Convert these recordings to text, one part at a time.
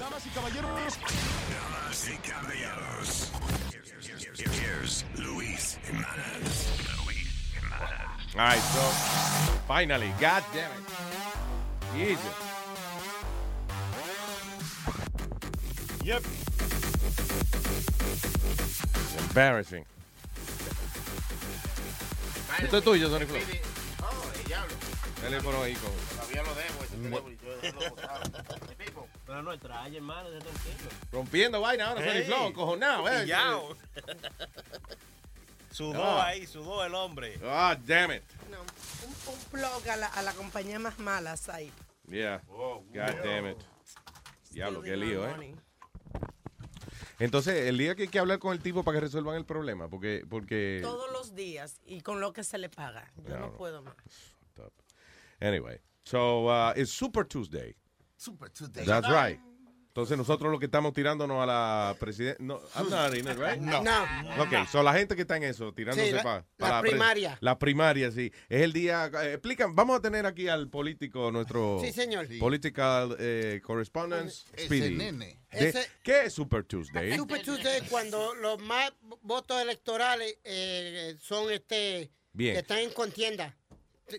Damas y caballeros. Damas y caballeros. Here's Luis Jimenez. Luis Jimenez. All right, so finally, god damn it. Jesus. Yep. Embarrassing. Esto es tuyo, Sonic Flow. Oh, el diablo. Teléfono ahí con. Todavía lo debo, ese mm. teléfono, yo dejando botado. Mi tipo. Pero no trae, hermano, ese tranquilo. Rompiendo vaina ahora, Sonic Hey. Flow, cojonado, eh. Pillao. Sudó Ah. ahí, sudó el hombre. Ah, damn it. No, un, un plug a la, a la compañía más mala, Said. Yeah. God damn it. Diablo, qué lío, eh. Entonces, el día que hay que hablar con el tipo para que resuelvan el problema, porque, porque. Todos los días y con lo que se le paga. Yo Claro. no puedo más. Anyway, so uh, it's Super Tuesday. Super Tuesday. That's right. Entonces nosotros lo que estamos tirándonos a la presidenta, no, I'm not in it, right? No. No. Ok, so la gente que está en eso, tirándose Sí, para la primaria. La primaria, sí. Es el día, eh, explican, vamos a tener aquí al político, nuestro Sí, señor. political eh, correspondence, Speedy. nene. De- Ese- ¿Qué es Super Tuesday? Super Tuesday cuando los más votos electorales eh, son este Bien. que están en contienda.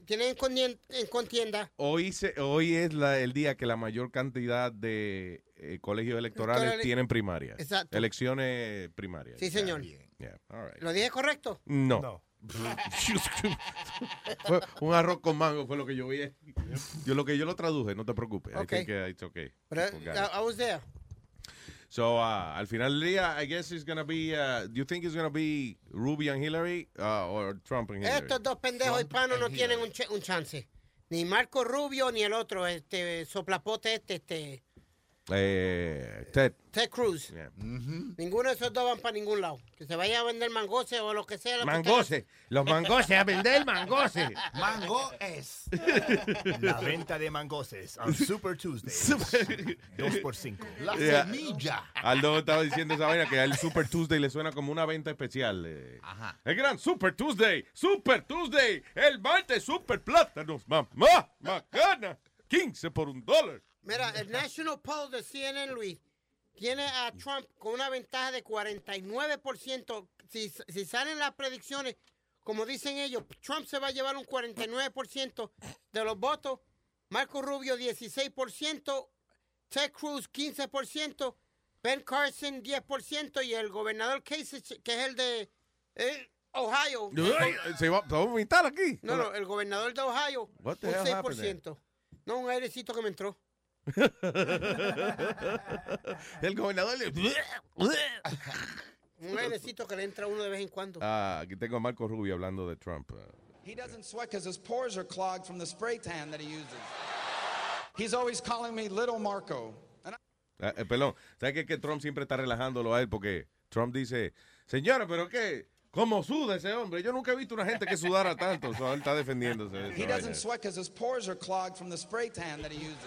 Tienen en contien- en contienda. Hoy, se, hoy es la- el día que la mayor cantidad de eh, colegios electorales tienen primarias. Exacto. Elecciones primarias. Sí, señor. Yeah, all right. ¿Lo dije correcto? No. No. Fue un arroz con mango fue lo que yo vi. Yo lo que yo lo traduje, no te preocupes. Ok. I think uh, it's okay. I. I was there. So, uh, al final del día, I guess it's gonna be, uh, do you think it's gonna be Rubio and Hillary uh, or Trump and Hillary? Estos dos pendejos Trump hispanos no tienen un, ch- un chance. Ni Marco Rubio ni el otro, este soplapote este, este Eh, Ted. Ted Cruz. Yeah. Ninguno de esos dos van para ningún lado. Que se vaya a vender mangose o lo que sea. lo que Mangose. Los mangoses, a vender mangose. Mango es. La venta de mangoses on Super Tuesday. Dos por cinco. La Yeah. semilla. Aldo estaba diciendo esa vaina que al Super Tuesday le suena como una venta especial. eh. Ajá. El gran Super Tuesday, Super Tuesday, el martes Super Plátanos, mamá, macana, 15 por un dólar. Mira, el National Poll de CNN, Luis, tiene a Trump con una ventaja de 49%. Si, si salen las predicciones, como dicen ellos, Trump se va a llevar un 49% de los votos, Marco Rubio 16%, Ted Cruz 15%, Ben Carson 10% y el gobernador Kasich, que es el de eh, Ohio. Se va, a vomitar aquí. No, no, el gobernador de Ohio, un hell happened 6%. No, un airecito que me entró. el gobernador le... Un airecito que le entra uno de vez en cuando. Ah, aquí tengo a Marco Rubio hablando de Trump. He doesn't sweat because his pores are clogged from the spray tan that he uses. He's always calling me Little Marco. I- Ah, eh, perdón, ¿sabes qué? que Trump siempre está relajándolo a él? Porque Trump dice, señora, pero qué, ¿cómo suda ese hombre? Yo nunca he visto una gente que sudara tanto. So, él está defendiéndose. de he vaina. doesn't sweat because his pores are clogged from the spray tan that he uses.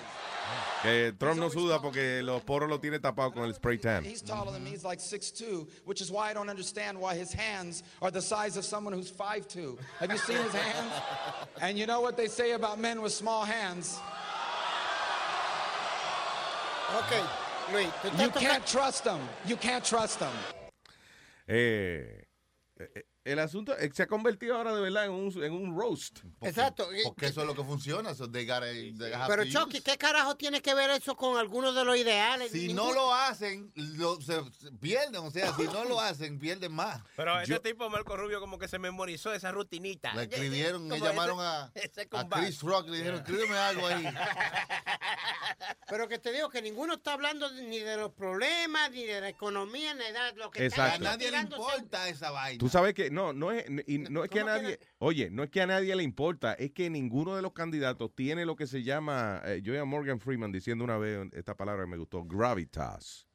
Que Trump no suda porque los poros lo tiene tapado con el spray tan. He's taller than me. He's like 6'2", which is why I don't understand why his hands are the size of someone who's 5'2". Have you seen his hands? And you know what they say about men with small hands? Ok, Luis, You can't trust them. You can't trust them. Eh, eh, el asunto se ha convertido ahora de verdad en un, en un roast. Exacto. Porque eso es lo que funciona. Eso they gotta- they have Pero Chucky. ¿qué carajo tiene que ver eso con algunos de los ideales? Si Ningún- no lo hacen, lo, se, se pierden. O sea, si no lo hacen, pierden más. Pero este tipo, Marco Rubio, como que se memorizó esa rutinita. Le escribieron, le llamaron ese- a, a. Chris Rock, le dijeron, escríbeme algo ahí. Pero que te digo que ninguno está hablando de- ni de los problemas, ni de la economía, ni de lo que A Exacto. están nadie le importa esa vaina. Tú sabes que no, no es, y no es que a ¿Cómo que nadie, oye, no es que a nadie le importa, es que ninguno de los candidatos tiene lo que se llama, eh, yo a Morgan Freeman diciendo una vez esta palabra que me gustó, gravitas.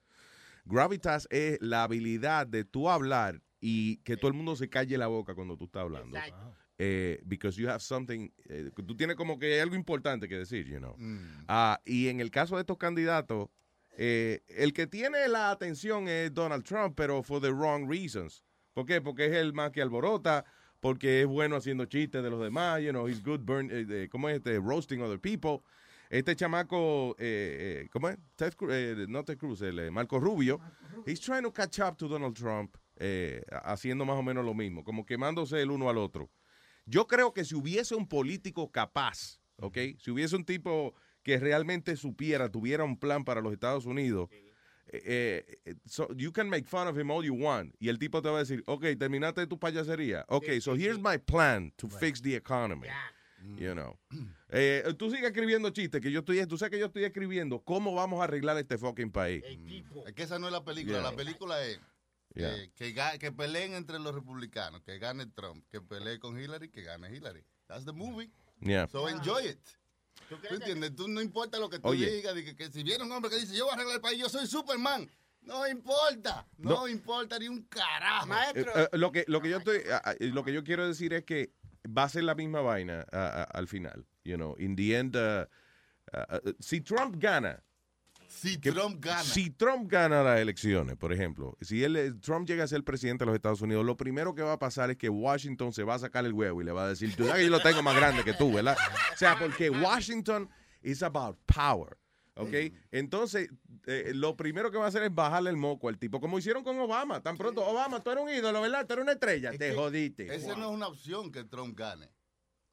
Gravitas es la habilidad de tú hablar y que todo el mundo se calle la boca cuando tú estás hablando. Exacto. Eh, because you have something, eh, tú tienes como que hay algo importante que decir, you know. Mm. Ah, y en el caso de estos candidatos, eh, el que tiene la atención es Donald Trump, pero for the wrong reasons. ¿Por qué? Porque es el más que alborota, porque es bueno haciendo chistes de los demás, you know, he's good burn, eh, ¿cómo es este? Roasting other people. Este chamaco, eh, eh, ¿cómo es? Ted Cruz, eh, no Ted Cruz, el eh, Marco Rubio. He's trying to catch up to Donald Trump, eh, haciendo más o menos lo mismo, como quemándose el uno al otro. Yo creo que si hubiese un político capaz, ¿ok? Si hubiese un tipo que realmente supiera, tuviera un plan para los Estados Unidos, eh, eh, so you can make fun of him all you want. Y el tipo te va a decir, ok, terminaste tu payasería. Ok, so here's my plan to fix the economy. You know. Eh, tú sigues escribiendo chistes, que yo estoy, tú sabes que yo estoy escribiendo cómo vamos a arreglar este fucking país. Es que esa no es la película. Yeah. La película es Yeah. que, que peleen entre los republicanos, que gane Trump, que pelee con Hillary, que gane Hillary. That's the movie. Yeah. So enjoy it. ¿Tú entiendes? Tú no importa lo que tú Oye. digas, que, que si viene un hombre que dice yo voy a arreglar el país, yo soy Superman. No importa, no, No. importa ni un carajo. Eh, Maestro, eh, lo que lo que yo estoy lo que yo quiero decir es que va a ser la misma vaina al final you know in the end ah, ah, ah, si Trump gana Si que- Trump gana. si Trump gana las elecciones por ejemplo si él eh, Trump llega a ser presidente de los Estados Unidos lo primero que va a pasar es que Washington se va a sacar el huevo y le va a decir tú sabes que yo lo tengo más grande que tú verdad o sea porque Washington is about power ¿Ok? Entonces, eh, lo primero que va a hacer es bajarle el moco al tipo, como hicieron con Obama. Tan pronto, Obama, tú eres un ídolo, ¿verdad? Tú eres una estrella. Es Te jodiste. Esa no es una opción que Trump gane.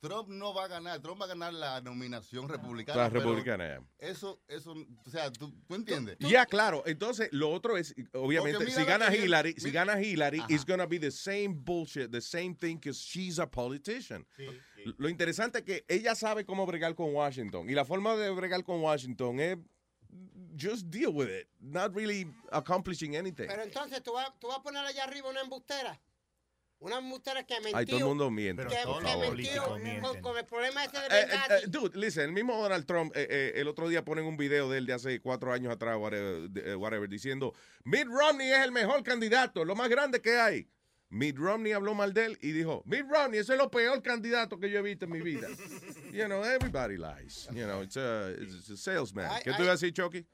Trump no va a ganar. Trump va a ganar la nominación republicana. La republicana, ya. Eso, eso, o sea, ¿tú, tú entiendes? Ya, claro. Entonces, lo otro es, obviamente, si gana Hillary, si gana Hillary, Ajá. it's gonna be the same bullshit, the same thing, because she's a politician. Lo interesante es que ella sabe cómo bregar con Washington. Y la forma de bregar con Washington es just deal with it. Not really accomplishing anything. pero entonces tú vas, tú vas a poner allá arriba una embustera. Una embustera que mintió. Ay, todo el mundo miente. Pero que, todos que políticos con, con el problema ese de Eh, eh, eh, dude, listen, el mismo Donald Trump eh, el otro día ponen un video de él de hace cuatro años atrás, whatever, diciendo, Mitt Romney es el mejor candidato, lo más grande que hay. Mitt Romney habló mal de él y dijo, Mitt Romney, ese es lo peor candidato que yo he visto en mi vida. you know, everybody lies. You know, it's a, it's a salesman. ¿Qué tú ibas a decir, Chucky?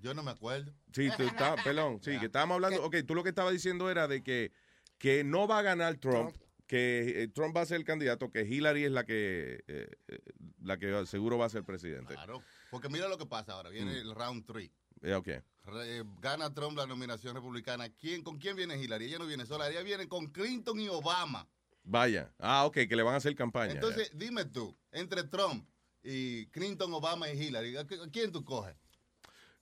Yo no me acuerdo. Sí, tú estabas, perdón, sí, que estábamos hablando, ok, tú lo que estabas diciendo era de que, que no va a ganar Trump, que eh, Trump va a ser el candidato, que Hillary es la que, eh, eh, la que seguro va a ser presidente. Claro. Porque mira lo que pasa ahora. Viene Mm. el round three. Ok. Re- eh, gana Trump la nominación republicana. ¿Quién, ¿Con quién viene Hillary? Ella no viene sola. Ella viene con Clinton y Obama. Vaya. Ah, ok, que le van a hacer campaña. Entonces, dime tú, entre Trump y Clinton, Obama y Hillary, ¿a qui- a quién tú coges?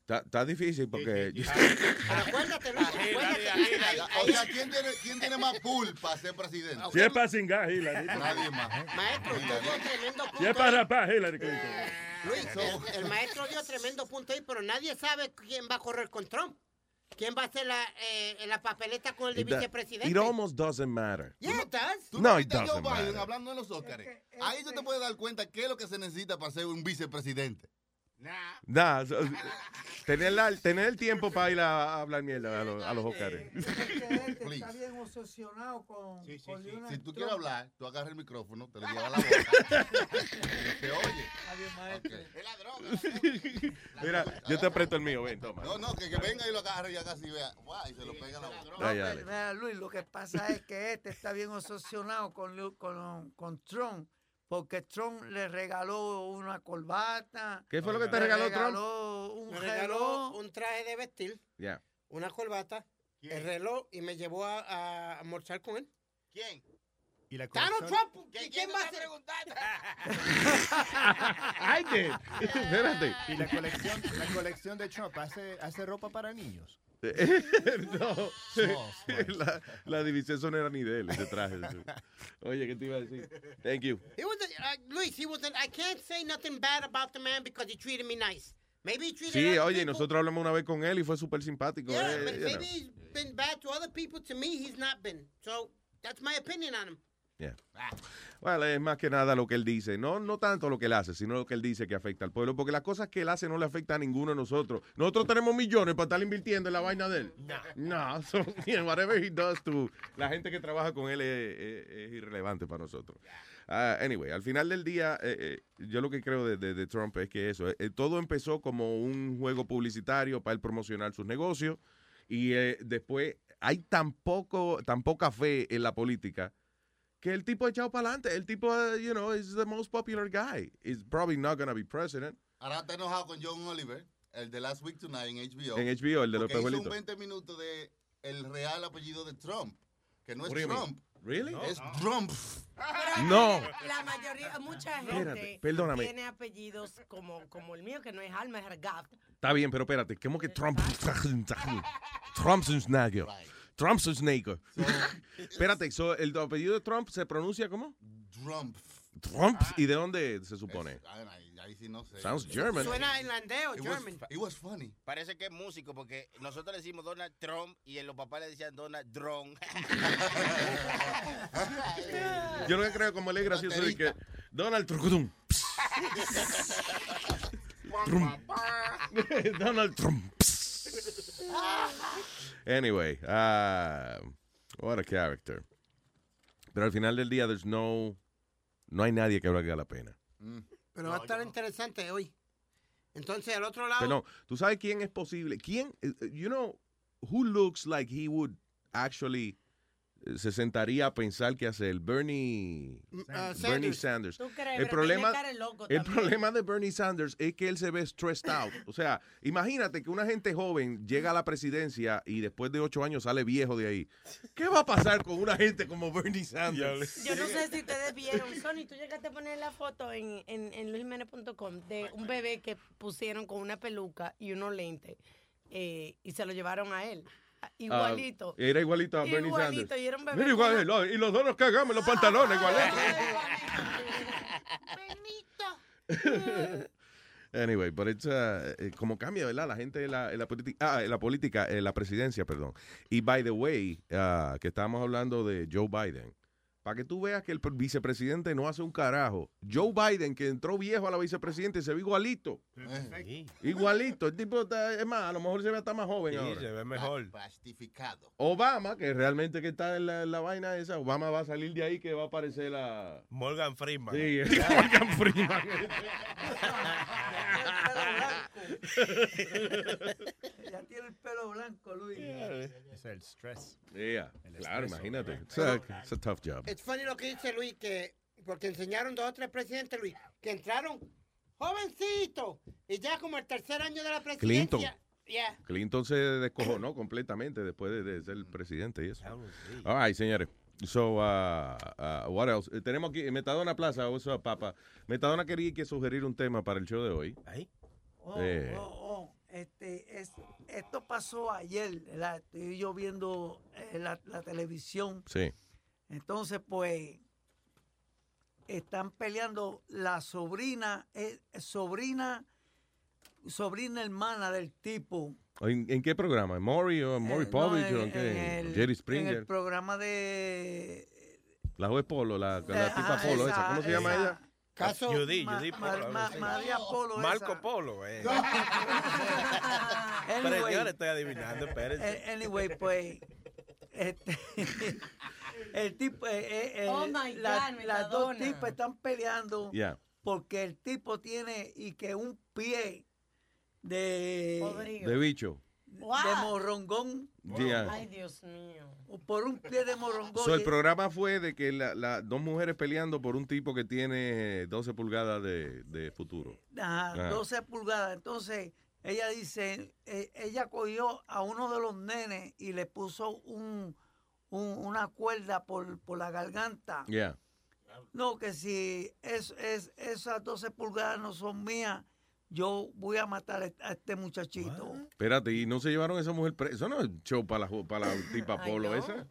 Está, está difícil porque... Pero acuérdate, Luis, acuérdate. O sea, ¿quién tiene, quién tiene más pool para ser presidente? Si es para cingar, Hillary. Nadie más. Maestro, usted dio tremendo Si es punto. para ahí. rapar, Hillary Clinton. Luis, el, el maestro dio tremendo punto ahí, pero nadie sabe quién va a correr con Trump. ¿Quién va a hacer la, eh, la papeleta con el de vicepresidente? it almost doesn't matter. Yeah, it does. ¿Tú No, no it Joe doesn't Biden matter. hablando en los Óscares? Ahí tú te puedes dar cuenta qué es lo que se necesita para ser un vicepresidente. Nah, so- tener, la- tener el tiempo para ir a, a hablar mierda a los, a los Oscars. Please. está bien obsesionado con, Si tú Trump. quieres hablar, tú agarras el micrófono, te lo llevas a la boca. se oye. Está bien, maestro. Ok. Mira, yo te apreto el mío, ven, toma. No, no, que, que venga y lo agarre y haga así, vea. Guau, y se lo pega a la boca. Dale, No, dale. mira, Luis, lo que pasa es que este está bien obsesionado con, Lu- con, con Trump, porque Trump le regaló una corbata. ¿Qué fue lo que te regaló Trump? un Me regaló reloj. un traje de vestir, Ya. una corbata, el reloj y me llevó a, a almorzar con él. ¿Quién? Y la Donald colección- Trump. ¿Quién, ¿Y quién va a ser? preguntando? Ay, ¿qué? Espérate. Y la colección, la colección de Trump hace, hace ropa para niños. no. La, la división eso no era ni de él, ese traje. Oye, ¿qué te iba a decir? Thank you. He was a, uh, Luis, he was a, I can't say nothing bad about the man because he treated me nice. Maybe he treated Sí, oye, people- nosotros hablamos una vez con él y fue súper simpático. Yeah, eh, but you know. maybe he's been bad to other people. To me, he's not been. So that's my opinion on him. Yeah. Bueno, es más que nada lo que él dice. No, no tanto lo que él hace, sino lo que él dice que afecta al pueblo. Porque las cosas que él hace no le afecta a ninguno de nosotros. Nosotros tenemos millones para estar invirtiendo en la vaina de él. No. so, yeah, whatever he does to la gente que trabaja con él es, es- es irrelevante para nosotros. Ah, anyway, al final del día, eh, eh, yo lo que creo de, de- de Trump es que eso, eh, todo empezó como un juego publicitario para él promocionar sus negocios y eh, después hay tan, poco, tan poca fe en la política que el tipo ha echado para adelante. El tipo, uh, you know, is the most popular guy. He's probably not going to be president. Ahora está enojado con John Oliver, el de Last Week Tonight en HBO. En HBO, el de los porque hizo un pejuelitos. 20 minutos de el real apellido de Trump, que no es mean? Trump. Really? Es Trump. No. La mayoría, mucha gente Espérate, perdóname. tiene apellidos como, como el mío, que no es Alma, es Argaft. Está bien, pero espérate, ¿cómo que Trump? Trumpsnagel. Trumpsnagel. Espérate, so, ¿el apellido de Trump se pronuncia como? Trump. Trump. ¿Y de dónde se supone? Ahí, sí no sé. Sounds German. Suena irlandés o It was, German. it was funny. Parece que es músico porque nosotros le decimos Donald Trump y los papás le decían Donald Drone. Yo lo que creo como él es gracioso es que Donald. Trump. Donald Trump. Anyway, uh, what a character. Pero al final del día, there's no, no hay nadie que valga la pena. Pero va a estar interesante hoy. Entonces, al otro lado. Pero no, tú sabes quién es posible. ¿Quién, eh, you know, who looks like he would actually se sentaría a pensar qué hacer? Bernie, ah, Bernie Sanders. ¿Tú crees? El problema, el problema de Bernie Sanders es que él se ve stressed out. O sea, imagínate que una gente joven llega a la presidencia y después de ocho años sale viejo de ahí. ¿Qué va a pasar con una gente como Bernie Sanders? Yo no sé si ustedes vieron, Sony, tú llegaste a poner la foto en, en, en luisjimenez.com de un bebé que pusieron con una peluca y unos lentes eh, y se lo llevaron a él. Ah, Igualito. era igualito a Bernie Igualito, Sanders. y era un bebé Mira, igual, y los dos nos cagamos en los pantalones, igual. Anyway, but it's, uh, eh, como cambia, ¿verdad? La gente en la, en la ah, en la política, en la presidencia, perdón. Y by the way, ah, que estábamos hablando de Joe Biden. Para que tú veas que el pre- vicepresidente no hace un carajo. Joe Biden, que entró viejo a la vicepresidente, se ve igualito. Igualito. El tipo, está, es más, a lo mejor se ve hasta más joven Sí, ahora. se ve mejor. Plastificado. Obama, que realmente que está en la, en la vaina esa, Obama va a salir de ahí que va a aparecer la... Morgan Freeman. Sí, Morgan Freeman. Ya tiene el pelo blanco, Luis. Es el stress. Yeah, El claro, imagínate. It's a, it's a tough job. Es funny lo que dice Luis, que porque enseñaron dos o tres presidentes, Luis, que entraron jovencitos y ya como el tercer año de la Clinton. presidencia. Yeah. Clinton se descojonó completamente después de, de ser el presidente y eso. All right, señores. So, uh, uh, what else? Eh, tenemos aquí Metadona Plaza, up, papa? Metadona quería que sugerir un tema para el show de hoy. Oh, Eh. oh, oh, Este, es, esto pasó ayer, ¿verdad? Estoy yo viendo eh, la, la televisión. Sí. Entonces, pues, están peleando la sobrina, eh, sobrina, sobrina hermana del tipo. ¿En, en qué programa? ¿En Maury o en Maury Eh, no, Povich en- o en qué? en el- Jerry En Springer. el programa de... La juez Polo, la, la Eh, tipa Polo esa. esa, ¿Cómo se llama esa. ella? Caso Judy, Ma- Judy Ma- Polo, Ma- algo así. María Polo. Marco esa. Polo, eh. Anyway, Pero yo le estoy adivinando, espérense. eh, anyway, pues, este, el tipo, eh, eh, eh, Oh, my la- God, las dos tipas están peleando Yeah. porque el tipo tiene y que un pie de, Podrido. De bicho. Wow. de morrongón, Yeah. Ay, Dios mío. por un pie de morrongón. So, el programa fue de que las la, dos mujeres peleando por un tipo que tiene 12 pulgadas de, de futuro. Ajá, Ah. 12 pulgadas. Entonces, ella dice, eh, ella cogió a uno de los nenes y le puso un, un- una cuerda por, por la garganta. Yeah. No, que si es, es, esas 12 pulgadas no son mías, yo voy a matar a este muchachito. Espérate, ¿y no se llevaron a esa mujer presa? Eso no es show para la, para la tipa Ay, Polo no. esa.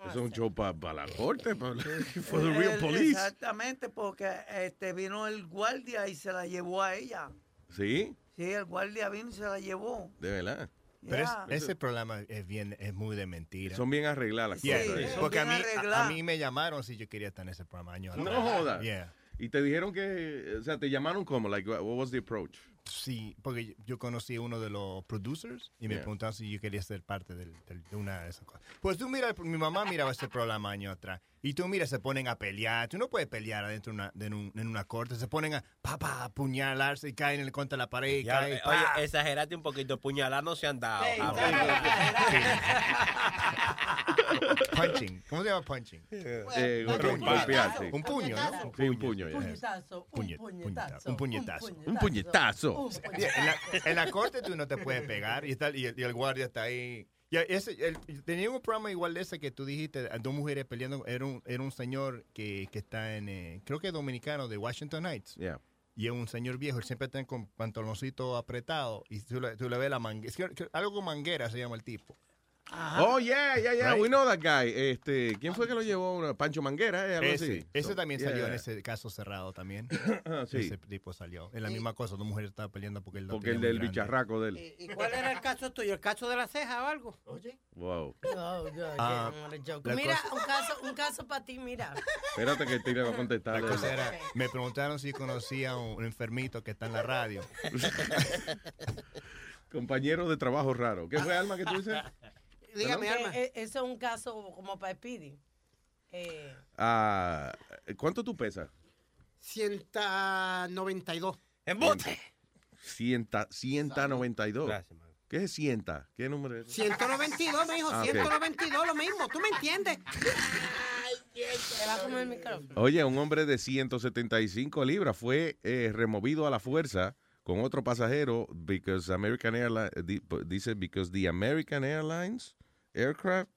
Eso es un show para la corte, para for the Eh, real eh, police. Exactamente, porque este vino el guardia y se la llevó a ella. Sí, Sí, el guardia vino y se la llevó. de verdad. Pero es- ese programa es bien, es muy de mentira. Son bien arregladas las Yeah, cosas. son porque a mí, a, mí me llamaron si yo quería estar en ese programa. años No jodas. Yeah. Y te dijeron que, o sea, te llamaron como, like, what was the approach? Sí, porque yo- conocí a uno de los producers y me Yeah. preguntaron si yo quería ser parte del- del- de una de esas cosas. Pues tú mira, mi mamá miraba ese programa años atrás y tú mira, se ponen a pelear. Tú no puedes pelear adentro de una, de un- en una corte. Se ponen a pa, pa, apuñalarse y caen en el contra la pared y Ya, caen. eh, pa. oye, exageraste un poquito. Puñalar no se han dado. Ah, punching. ¿Cómo se llama punching? Eh, Un puño. golpear, sí. Un puño, ¿no? Sí, un puño. Puñetazo, un Puñe- puñetazo. Un puñetazo. Un puñetazo. Un Sí, En la, en la corte tú no te puedes pegar y, está, y, el, y el guardia está ahí. Y ese, el- tenía un programa igual de ese que tú dijiste, dos mujeres peleando. Era un, era un señor que, que está en, eh, creo que es dominicano, de Washington Heights. Yeah. Y es un señor viejo, él siempre está con pantaloncito apretado y tú le, tú le ves la manguera. Algo con manguera se llama el tipo. Oh, yeah, yeah, yeah. Right. We know that guy. Este, ¿Quién fue que lo llevó? Pancho Manguera, eh, algo Ese, así. ese So, también yeah. salió en ese caso cerrado también. Sí. Ese tipo salió. Es la misma cosa, dos mujeres estaban peleando porque él Porque el del bicharraco de él. ¿Y cuál era el caso tuyo? ¿El caso de la ceja o algo? Oye. Wow. Oh, God, Ah, Mira, cosa- un caso, un caso para ti, mira. Espérate que Tira va a contestar. La cosa era, me preguntaron si conocía a un enfermito que está en la radio. Compañero de trabajo raro. ¿Qué fue, Alma, que tú dices? Dígame, Alma. eh, Eso es un caso como para Speedy. Eh, Ah, ¿Cuánto tú pesas? 192. ¡Embote! Cienta, 192. Gracias, man. ¿Qué es cienta? ¿Qué número es? 192, me dijo, Ah, ok. 192, lo mismo. ¿Tú me entiendes? te va a comer el micrófono. Oye, un hombre de 175 libras fue eh, removido a la fuerza con otro pasajero because American Airlines di- dice because the American Airlines aircraft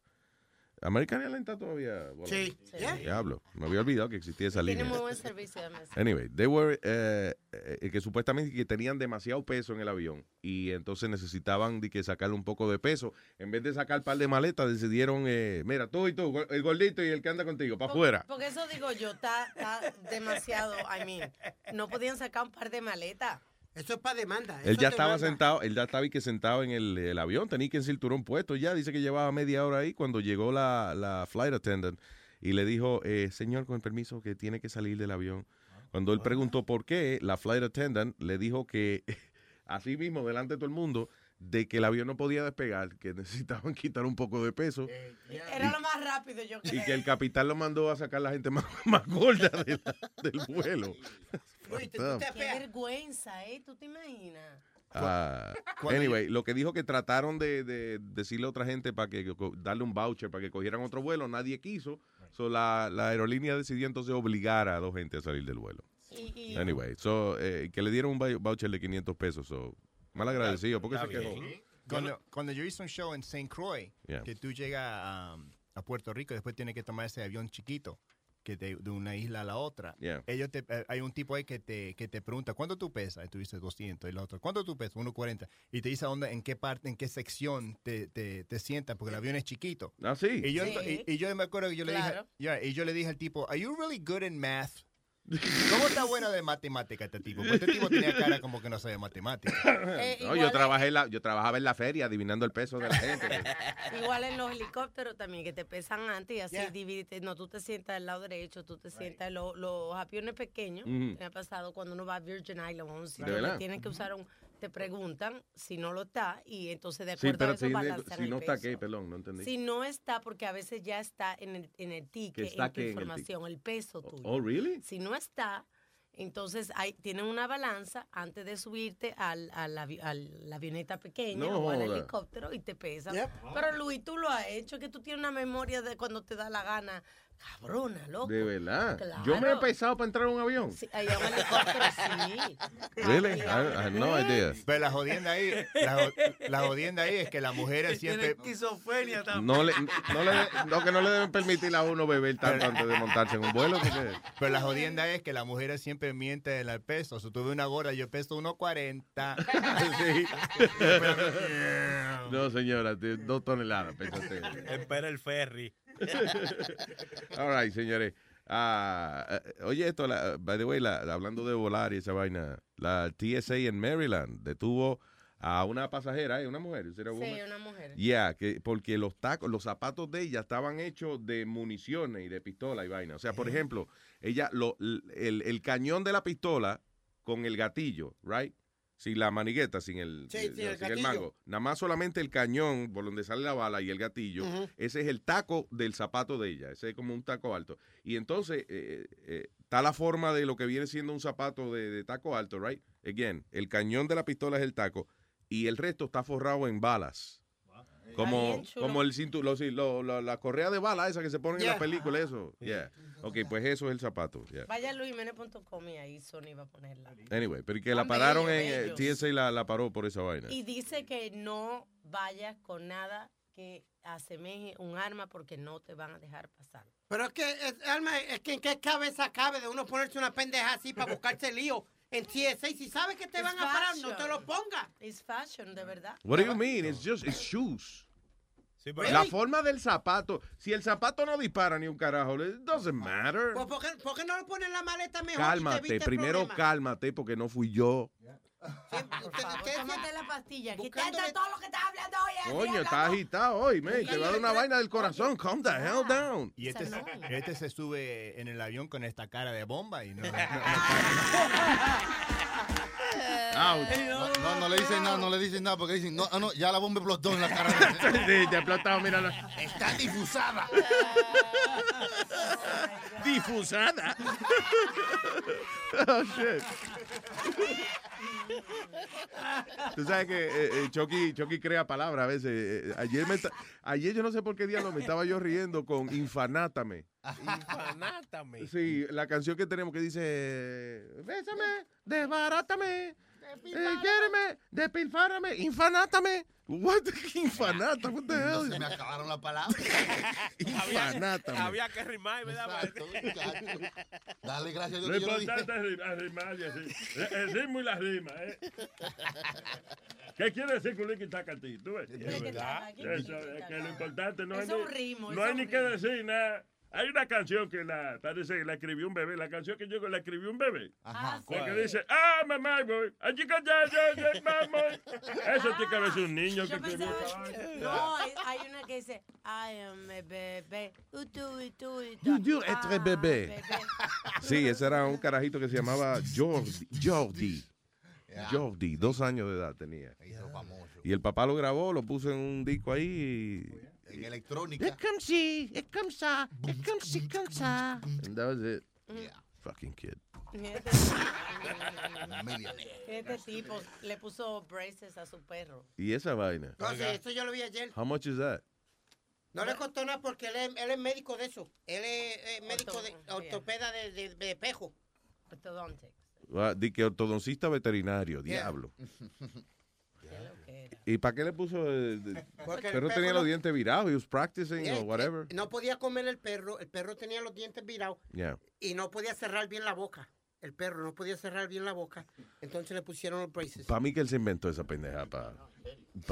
American Airlines está todavía volando. Sí. Diablo, me había olvidado que existía esa Tiene línea. muy buen servicio de mesa. Anyway, they were, eh, eh, que supuestamente que tenían demasiado peso en el avión y entonces necesitaban de que sacarle un poco de peso. En vez de sacar un par de maletas, decidieron, eh, mira, tú y tú, el gordito y el que anda contigo, para afuera. Porque eso digo yo, está, está demasiado, I mean, no podían sacar un par de maletas. Eso es para demanda. Él ya es estaba sentado, él ya estaba ahí que sentado en el, el avión, tenía que el cinturón puesto ya, dice que llevaba media hora ahí cuando llegó la, la flight attendant y le dijo, eh, señor, con el permiso, que tiene que salir del avión. Cuando él preguntó por qué, la flight attendant le dijo que, así mismo, delante de todo el mundo, de que el avión no podía despegar, que necesitaban quitar un poco de peso Era lo más rápido, yo creo. y que el capitán lo mandó a sacar la gente más, más gorda de la- del vuelo. Luis, tú te Qué vergüenza, ¿eh? ¿Tú te imaginas? Ah, anyway, lo que dijo que trataron de, de decirle a otra gente para que darle un voucher para que cogieran otro vuelo, nadie quiso. So la, la aerolínea decidió entonces obligar a dos gente a salir del vuelo. Y, y- Anyway, so, eh, que le dieron un vou- voucher de 500 pesos. So, mal agradecido, porque se Está quejó. bien. Cuando, cuando yo hice un show en St. Croix, Yeah. que tú llegas a, a Puerto Rico, después tienes que tomar ese avión chiquito que te- de una isla a la otra. Yeah. Ellos te, eh, hay un tipo ahí que te, que te pregunta, ¿cuánto tú pesas? Y tú dices 200. Y el otro, ¿cuánto tú pesas? 140. Y te dice dónde, en qué parte, en qué sección te, te, te sientas, porque el avión es chiquito. Ah, sí. Y yo, Sí. y, y yo me acuerdo que yo le Claro. dije, yeah, y yo le dije al tipo, ¿Are you really good in math? ¿Cómo está bueno de matemática este tipo? Porque este tipo tenía cara como que no sabe matemáticas. eh, No, yo, trabajé la- yo trabajaba en la feria adivinando el peso de la gente. igual en los helicópteros también, que te pesan antes y así Yeah. divides. No, tú te sientas al lado derecho, tú te sientas. Los, los aviones pequeños, me ha pasado cuando uno va a Virgin a un tienes que usar un. Te preguntan si no lo está y entonces de Sí, acuerdo pero a eso si, si el no está peso. qué, perdón, no entendí. Si no está, porque a veces ya está en el, en el ticket, está en tu qué en el información, el, peso tuyo. Oh, really? Si no está, entonces hay, tienen una balanza antes de subirte al, al- la avioneta pequeña No o al helicóptero y te pesan. Yep. Pero Luis, tú lo has hecho, que tú tienes una memoria de cuando te da la gana. Cabrona, loco. De verdad. Yo me he pesado para entrar a un avión. Sí, ahí a un helicóptero, sí. Really? I, I had no idea. Pero la jodienda ahí, la, la jodienda ahí es que las mujeres siempre... esquizofrenia también. No, le, no, le, no, que no le deben permitir a uno beber tanto antes de montarse en un vuelo. Porque, Pero la jodienda es que las mujeres siempre mienten en el peso. Si tuve una gorda, yo peso 1.40. sí. No, señora, dos toneladas, pesa usted. Espera el ferry. All right, señores. Ah, eh, oye, esto, la- by the way, la- hablando de volar y esa vaina, la TSA en Maryland detuvo a una pasajera, ¿eh? una mujer, ¿era Sí, una mujer. Yeah, que porque los tacos, los zapatos de ella estaban hechos de municiones y de pistola y vaina. O sea, por ejemplo, ella, lo, el, el cañón de la pistola con el gatillo, right? Sin la manigueta, sin el, Sí, eh, sin el sin el gatillo. mango. Nada más solamente el cañón por donde sale la bala y el gatillo. Ese es el taco del zapato de ella. Ese es como un taco alto. Y entonces eh, eh, está la forma de lo que viene siendo un zapato de, de taco alto, right? Again, el cañón de la pistola es el taco y el resto está forrado en balas. Como, bien chulo. como el cinturón, la correa de bala esa que se ponen en la película, eso. Yeah. Ok, pues eso es el zapato. yeah. Vaya a luisjimenez.com y ahí Sony va a ponerla. Anyway, pero que la pararon en eh. TSA la, la paró por esa vaina. Y dice que no vayas con nada que asemeje un arma porque no te van a dejar pasar. Pero es que, es, Alma, es que en qué cabeza cabe de uno ponerse una pendeja así para buscarse lío en TSA. Si sabes que te It's van a parar, no te lo pongas. Es fashion, de verdad. What do you mean? It's just it's shoes. Sí, pero- La forma del zapato, si el zapato no dispara ni un carajo, it doesn't matter. Pues, ¿por, qué, por qué no lo pones en la maleta mejor? Cálmate, primero cálmate porque no fui yo. Favor, tómate la pastilla. Quítate todo lo que estás hablando hoy. Coño, está agitado hoy, man. Te va a dar una vaina del corazón. Calm the hell down. Y este, este se sube en el avión con esta cara de bomba y no, no-. No, no, no le dicen nada, no le dicen nada porque dicen, no, ah, no, ya la bomba explotó en la cara. Sí, te explotado, míralo. Está difusada. Difusada. oh, shit. Tú sabes que eh, eh, Chucky, Chucky crea palabras a veces. Eh, ayer, me ayer yo no sé por qué diablo me estaba yo riendo con Infanátame. Infanátame. Sí, la canción que tenemos que dice Bésame, desbarátame, eh, quiéreme, despilfárame, infanátame. What? Infanata, what the No hell? se me acabaron las palabras. Infanátame. Había que rimar, ¿verdad? Exacto, muchacho. Dale gracias a Dios Lo que yo lo dije. importante es rim- arrimar y así. El- El ritmo y la rima, ¿eh? ¿Qué quiere decir Culiki Tacatí? ¿Tú ves? verdad. Eso, es que lo importante no Es es, un ritmo, no es hay ni que decir nada. Hay una canción que la, parece que la escribió un bebé. La canción que yo la escribió un bebé. Ah, sí. Porque dice, ah, mamá, voy. Allí que ya, ya, ya, mamá. Eso tiene que haber un niño que Yo escribió no, hay, una que dice, I am a bebé, u tú, y tú, y You tú. do etre bebé. Sí, ese era un carajito que se llamaba Jordi. Jordi. Jordi, dos años de edad tenía. Y el papá lo grabó, lo puso en un disco ahí En electrónica. comme si, es comme ça, es comme si, comme ça. And that was it. Yeah. Fucking kid. Este, Millionaire. tipo le puso braces a su perro. Y esa vaina. No, sí, esto yo lo vi ayer. How much is that? No le costó nada porque él es, él es médico de eso. Él es, eh, médico de Orto- ortopeda de, de, de espejo. Ortodontics. Ah, Di que ortodoncista veterinario, diablo. Qué lo que era. ¿Y para qué le puso? eh, de- Porque el Pero tenía perro los no- dientes virados. He was practicing Eh, or whatever. eh, no podía comer el perro. El perro tenía los dientes virados Yeah. y no podía cerrar bien la boca. El perro no podía cerrar bien la boca. Entonces le pusieron los braces. Para mí que él se inventó esa pendeja para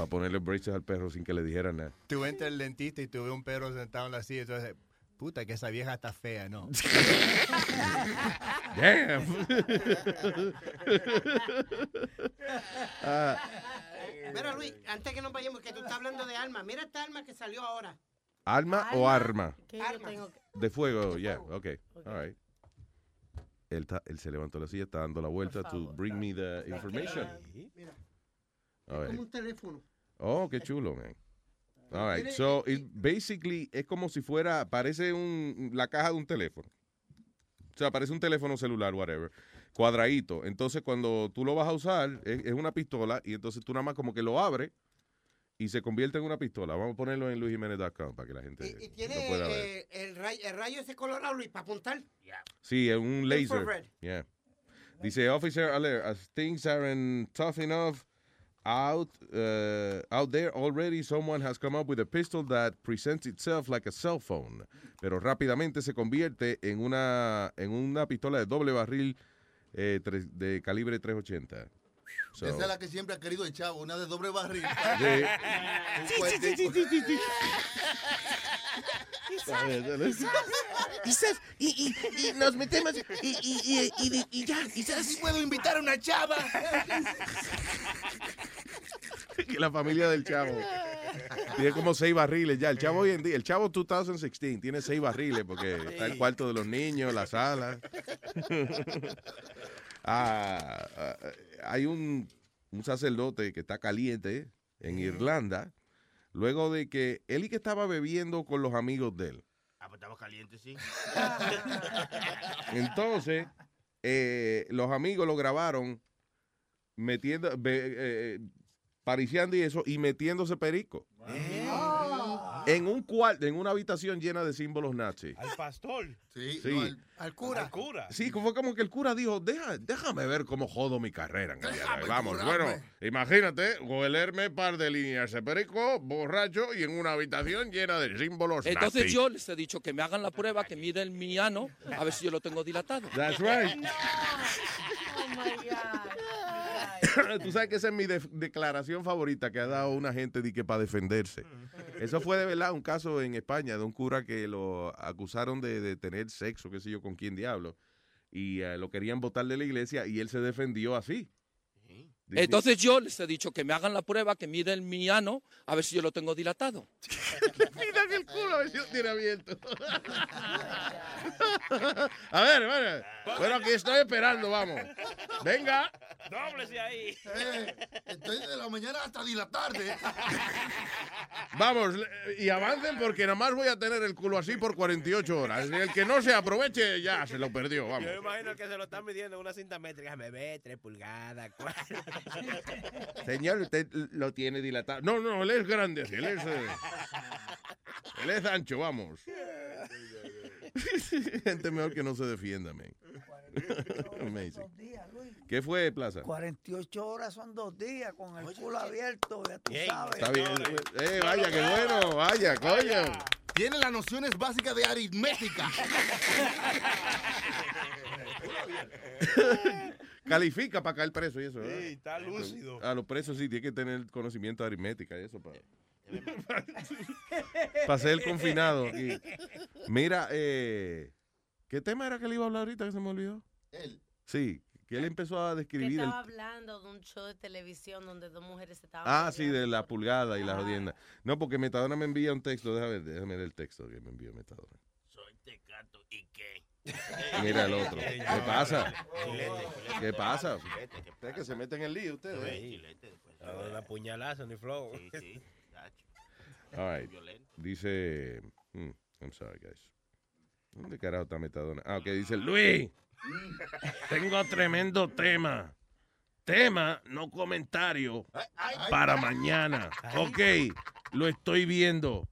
ponerle braces al perro sin que le dijeran nada. Tú entras al dentista y tú ves un perro sentado en la silla, entonces, puta, que esa vieja está fea, ¿no? Damn. Ah, Mira, Luis, antes que nos vayamos, que tú estás hablando de alma. Mira esta alma que salió ahora. ¿Alma o arma? ¿Qué yo Armas. tengo que- De fuego, yeah, ok. Ok. All right. Él, ta- él se levantó la silla, está dando la vuelta to bring me the information. Mira, All right. como un teléfono. Oh, qué chulo, man. All right. So, it basically es como si fuera, parece un, la caja de un teléfono. O sea, parece un teléfono celular, whatever. Cuadradito. Entonces, cuando tú lo vas a usar, es, es una pistola y entonces tú nada más como que lo abres y se convierte en una pistola. Vamos a ponerlo en luisjimenez.com para que la gente Y, y lo tiene pueda ver. eh, el, rayo, el rayo ese colorado, Luis, para apuntar. Sí, es un laser. Yeah. Dice, officer alert, as things aren't tough enough out, uh, out there already, someone has come up with a pistol that presents itself like a cell phone, pero rápidamente se convierte en una, en una pistola de doble barril eh, tres- de calibre 380. So- Esa es la que siempre ha querido el chavo, una de doble barril. Sí. Un cuentico. Quizás, y, y, y nos metemos y, y, y, y, y ya, quizás puedo invitar a una chava. la familia del chavo tiene como seis barriles ya. El chavo hoy en día, el chavo 2016 tiene seis barriles porque está el cuarto de los niños, la sala. Ah, ah, hay un un sacerdote que está caliente en Irlanda, luego de que él y que estaba bebiendo con los amigos de él. Ah, pues estaba caliente, sí. Entonces, eh, los amigos lo grabaron metiendo, be- eh, pariciando y eso, y metiéndose perico. En un cuarto, en una habitación llena de símbolos nazis. Al pastor. Sí, Sí. no, al- Al cura. Al cura. Sí, fue como que el cura dijo, Deja, déjame ver cómo jodo mi carrera. en el día de hoy". Déjame Vamos, curarme. bueno, imagínate, huelerme par de líneas de perico, borracho y en una habitación llena de símbolos Entonces nazis. yo les he dicho que me hagan la prueba, que miren mi ano, a ver si yo lo tengo dilatado. That's right. Oh my God. Tú sabes que esa es mi de- declaración favorita que ha dado una gente de que para defenderse. Eso fue de verdad un caso en España de un cura que lo acusaron de, de tener sexo, qué sé yo, con quién diablo. Y eh, lo querían votar de la iglesia y él se defendió así. Entonces yo les he dicho que me hagan la prueba, que miren mi ano, a ver si yo lo tengo dilatado. Que el culo a ver si lo tiene abierto. a ver, bueno, bueno, aquí estoy esperando, vamos. Venga. Dóblese ahí. Eh, estoy de la mañana hasta de la tarde. Vamos, y avancen porque nada más voy a tener el culo así por 48 horas. El que no se aproveche ya se lo perdió, vamos. Yo me imagino que se lo están midiendo en una cinta métrica. Me ve tres pulgadas, cuatro. Señor, usted lo tiene dilatado. No, no, él es grande así, él es... eh, él es ancho, vamos. Gente mejor que no se defienda, man. Amazing. Dos días, Luis. ¿Qué fue, Plaza? 48 horas son dos días con el culo abierto, ya tú Ey, sabes. Está bien. Eh, vaya, qué bueno, vaya, coño. Tiene las nociones básicas de aritmética. Califica para caer preso y eso. Sí, ¿verdad? está lúcido. A los presos sí tiene que tener conocimiento de aritmética y eso para, para ser el confinado. aquí. Mira, eh, ¿qué tema era que le iba a hablar ahorita que se me olvidó? Él. Sí, que él empezó a Que describir el... estaba hablando de un show de televisión donde dos mujeres estaban. Ah, sí, de la pulgada y la jodienda. No, porque Metadona me envía un texto. Déjame ver, déjame ver el texto que me envió Metadona. Soy tecato. Mira el otro. ¿Qué pasa? ¿Qué pasa? Chilete, ¿qué Ustedes que se meten en el lío, ustedes. ¿eh? Sí, chilete, después. Una puñalazo ni flow. Sí. All right. Dice. hmm, I'm sorry, guys. ¿Dónde carajo está Metadona? Ah, ok, dice Luis. Tengo tremendo tema. Tema, no comentario. Para mañana. Ok, lo estoy viendo.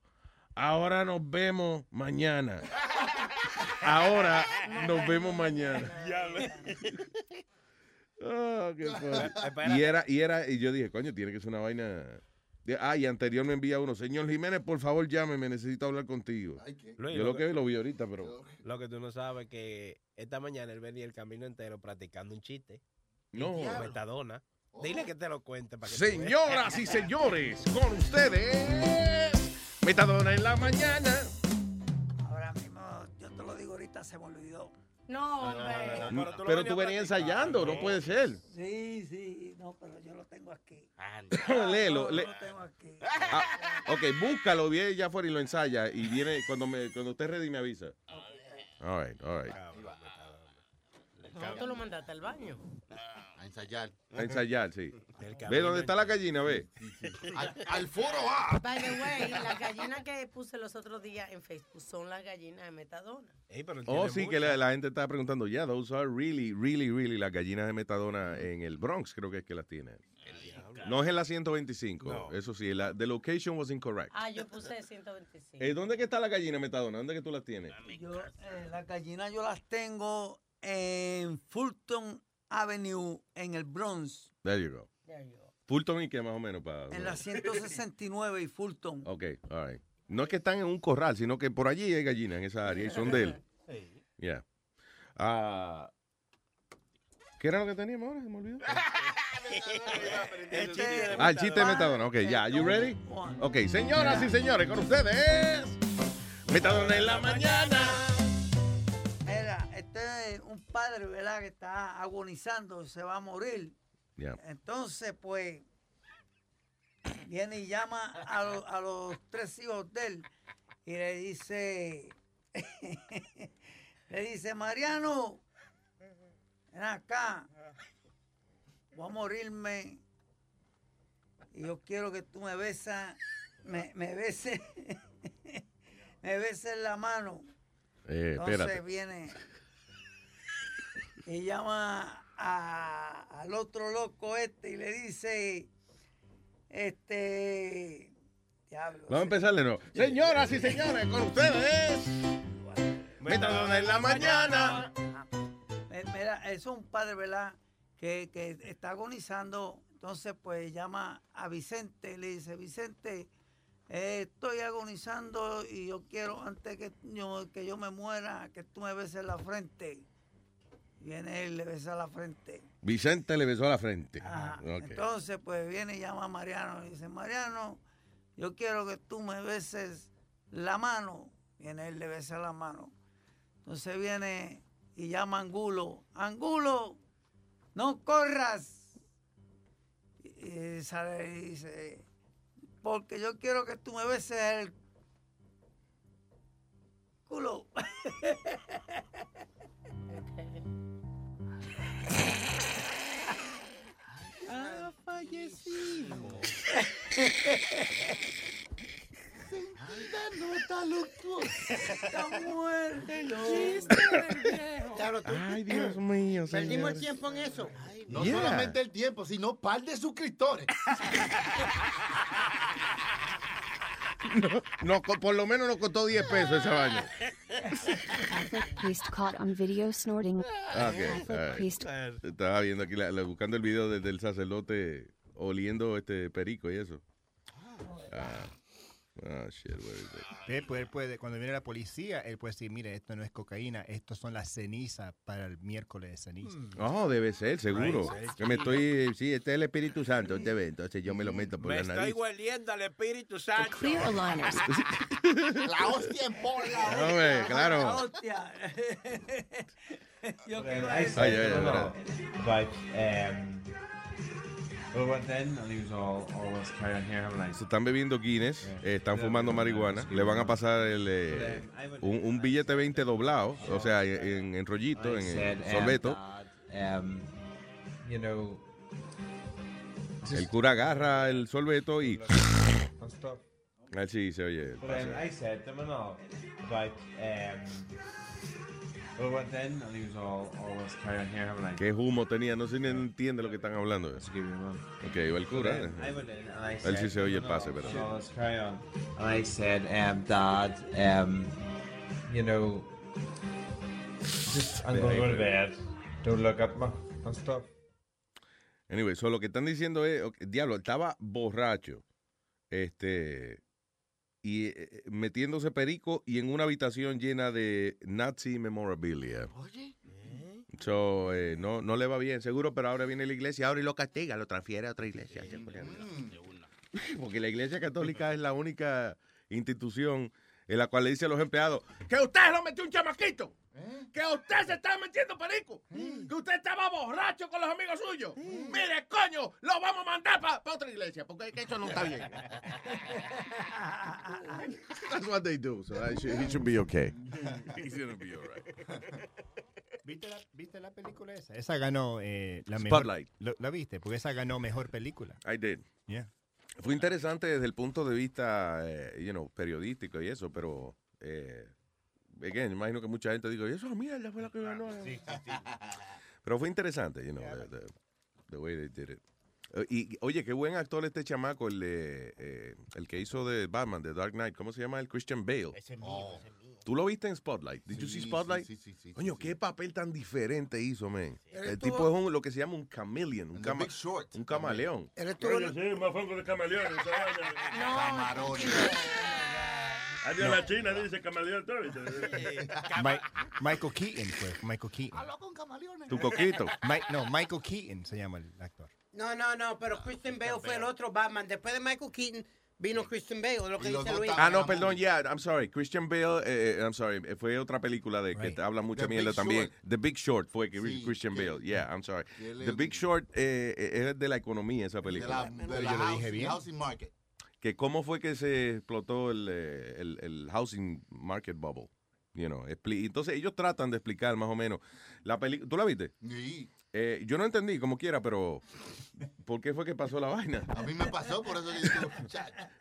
Ahora nos vemos mañana. Ahora nos vemos mañana. Ah, qué y era, y era, y yo dije, coño, tiene que ser una vaina. de- Ah, y anterior me envía uno, señor Jiménez, por favor llámeme, necesito hablar contigo. Ay, ¿qué? Luis, Yo lo que lo vi ahorita, pero Lo que tú no sabes que esta mañana él venía el camino entero practicando un chiste. no. Con Metadona. Dile que te lo cuente para que. Señoras y señores, con ustedes, Metadona en la mañana. Ahorita, se me olvidó. No, hombre. Pero Pero venías tú venías ensayando, no puede ser. Sí, sí, no, pero yo lo tengo aquí. Anda. Léelo. Yo le- lo tengo aquí. ah, ok, búscalo, viene ya afuera y lo ensaya. Y viene, cuando, me, cuando esté ready, me avisa. All right, all right. No, tú lo mandaste al baño. A ensayar. A ensayar, sí. Ve dónde está la gallina, ve. Al, al foro A. By the way, las gallinas que puse los otros días en Facebook son las gallinas de Metadona. Pero Oh, sí, que la, la gente está preguntando, yeah, those are really, really, really las gallinas de metadona en el Bronx, creo que es que las tiene. No es en la 125, No. eso sí, la, the location was incorrect. Ah, yo puse 125. Eh, ¿Dónde que está la gallina de metadona? ¿Dónde que tú las tienes? Yo, eh, las gallinas yo las tengo en Fulton Avenue, en el Bronx, There you go. There you go. Fulton y qué más o menos para... en la 169 y Fulton. Ok, all right. No es que están en un corral, sino que por allí hay gallinas en esa área y son de él. Yeah. Ah, ¿Qué era lo que teníamos ahora? Se me olvidó. Este- Ah, el chiste de metadona. Ok, ya. You ready? Ok, señoras y señores, con ustedes. Metadona en la mañana. Un padre, ¿verdad? Que está agonizando, se va a morir. Entonces, pues, viene y llama a, lo- a los tres hijos de él y le dice, le dice, Mariano, ven acá, voy a morirme y yo quiero que tú me besas, me, me beses, me beses la mano. Eh, Entonces espérate. viene y llama a- al otro loco este y le dice, este, diablo. Vamos a empezar de nuevo. Señoras y señores, con ustedes. Método en la mañana. Eh, Mira, eso es un padre, ¿verdad? Que, que está agonizando. Entonces, pues llama a Vicente y le dice, Vicente, eh, estoy agonizando y yo quiero, antes que yo, que yo me muera, que tú me beses la frente. Viene él, le besa la frente. Vicente le besó la frente. Ajá. Entonces, pues viene y llama a Mariano y dice, Mariano, yo quiero que tú me beses la mano. Viene él, le besa la mano. Entonces viene y llama a Angulo. Angulo, no corras. Y y sale y dice, porque yo quiero que tú me beses el culo. Fallecido. nota luctuosa. Está muerto. Claro, tú- Ay, Dios mío, Perdimos el señores. tiempo en eso. No Yeah. solamente el tiempo, sino par de suscriptores. No, no, por lo menos nos costó 10 pesos esa vaina. Priest caught on video snorting. Right. priest Estaba viendo aquí, la- la- buscando el video de- del sacerdote oliendo este perico y eso. Ah, ah, shit, where is it? Él puede, puede- cuando viene la policía, él puede decir, mire, esto no es cocaína, esto son las cenizas para el miércoles de ceniza. Oh, debe ser, seguro. Right. Que me estoy, sí, este es el Espíritu Santo, este ve, entonces yo me lo meto por Me la estoy nariz. hueliendo al Espíritu Santo. clear aligners. La hostia en bola. Hombre, claro. Hostia. Yo But, quiero um, I están bebiendo Guinness, eh, están fumando marihuana, le van a pasar el, eh, un, un billete 20 doblado, o sea, en, en rollito, I en said, el um, sorbeto. El cura agarra el sorbeto y... Así se oye. ¿Qué humo tenía? No sé ni entiende lo que están hablando. Ok, va el cura. Él sí se oye el pase, pero... "So let's carry on. And I said, um, Dad, um, you know, just I'm going to go to bed. Don't look at me and stuff. Anyway, so lo que están diciendo es, ok, diablo, estaba borracho, este, y eh, metiéndose perico y en una habitación llena de Nazi memorabilia. Oye. So, eh, no, no le va bien, seguro, pero ahora viene la iglesia, ahora y lo castiga, lo transfiere a otra iglesia. Porque la iglesia católica es la única institución en la cual le dice a los empleados que usted lo metió un chamaquito, que usted se está metiendo perico, que usted estaba borracho con los amigos suyos. Mire, coño, lo vamos a mandar para otra iglesia, porque es que eso no está bien. That's what they do, so I should- he should be okay. He's gonna be all right. ¿Viste la, viste la película esa? Esa ganó eh, la Spotlight. mejor. lo- ¿La viste? Porque esa ganó mejor película. I did. Yeah. Fue interesante desde el punto de vista, eh, you know, periodístico y eso, pero, eh, again, imagino que mucha gente digo, eso mierda fue la que ganó. Pero fue interesante, you know, the, the- the way they did it. Eh, y, oye, qué buen actor este chamaco, el, eh, el que hizo de Batman, de Dark Knight, ¿cómo se llama? El Christian Bale. Ese es mío, ese es mío. ¿Tú lo viste en Spotlight? Did you see Spotlight? sí, sí, sí, Coño, qué papel tan diferente hizo, man. El tipo es un, lo que se llama un chameleon, un, cama- Big Short. un camaleón. Él estuvo Oye, sí, más fongo de camaleón. Camarones. Adiós, la China dice camaleón todo. Mi- Michael Keaton fue. Michael Keaton. Habló con camaleones. Tu coquito. Mi- no, Michael Keaton se llama el actor. No, no, no, pero Christian Bale fue el otro Batman. Después de Michael Keaton vino Christian Bale, lo que dice Luis. Ah, no, perdón, yeah, I'm sorry. Christian Bale, eh, I'm sorry, eh, fue otra película de que Right. te habla mucha mierda también. Short. The Big Short fue que Sí, Christian que- Bale, yeah, I'm sorry. The Big Short eh, eh, es de la economía esa De película. la, de Pero la yo lo dije bien. housing market. Que cómo fue que se explotó el, eh, el, el housing market bubble. You know, entonces ellos tratan de explicar más o menos la película. ¿Tú la viste? Sí. Eh, yo no entendí como quiera, pero ¿por qué fue que pasó la vaina? A mí me pasó, por eso que yo.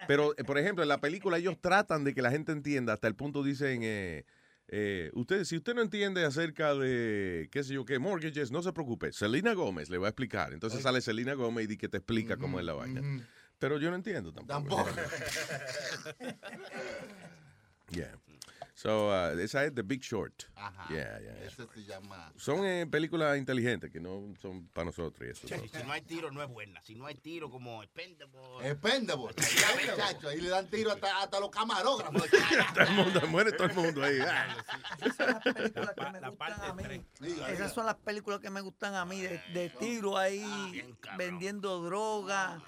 Pero, eh, por ejemplo, en la película ellos tratan de que la gente entienda, hasta el punto dicen, eh, eh, usted, si usted no entiende acerca de, qué sé yo, qué mortgages, no se preocupe, Selena Gómez le va a explicar. Entonces sale Selena Gómez y di que te explica cómo es la vaina. Pero yo no entiendo tampoco. Tampoco. Yeah. So, uh, esa es The Big Short. Ajá. Yeah, yeah, yeah. Ese se llama. Son eh, películas inteligentes que no son para nosotros y eso. Si, si no hay tiro, no es buena. Si no hay tiro, como Expendable. Expendable. Ya, muchacho, ahí le dan tiro hasta, hasta los camarógrafos. todo el mundo, muere todo el mundo ahí. Ah. Esas son las películas que me gustan a mí. Esas son las películas que me gustan a mí, de, de tiro ahí, vendiendo droga.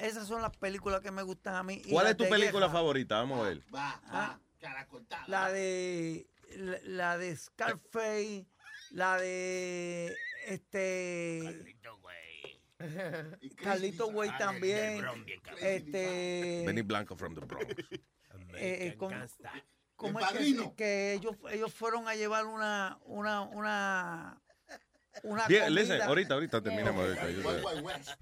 Esas son las películas que me gustan a mí. ¿Cuál es tu película guerra. favorita? Vamos a ver. Va, va, La de la, la de Scarface, la de este Carlito Güey también. Este Benny Blanco from the Bronx. eh, eh, ¿cómo- es que, ellos ellos fueron a llevar una una una una Bien, comida. listen, ahorita, ahorita terminamos.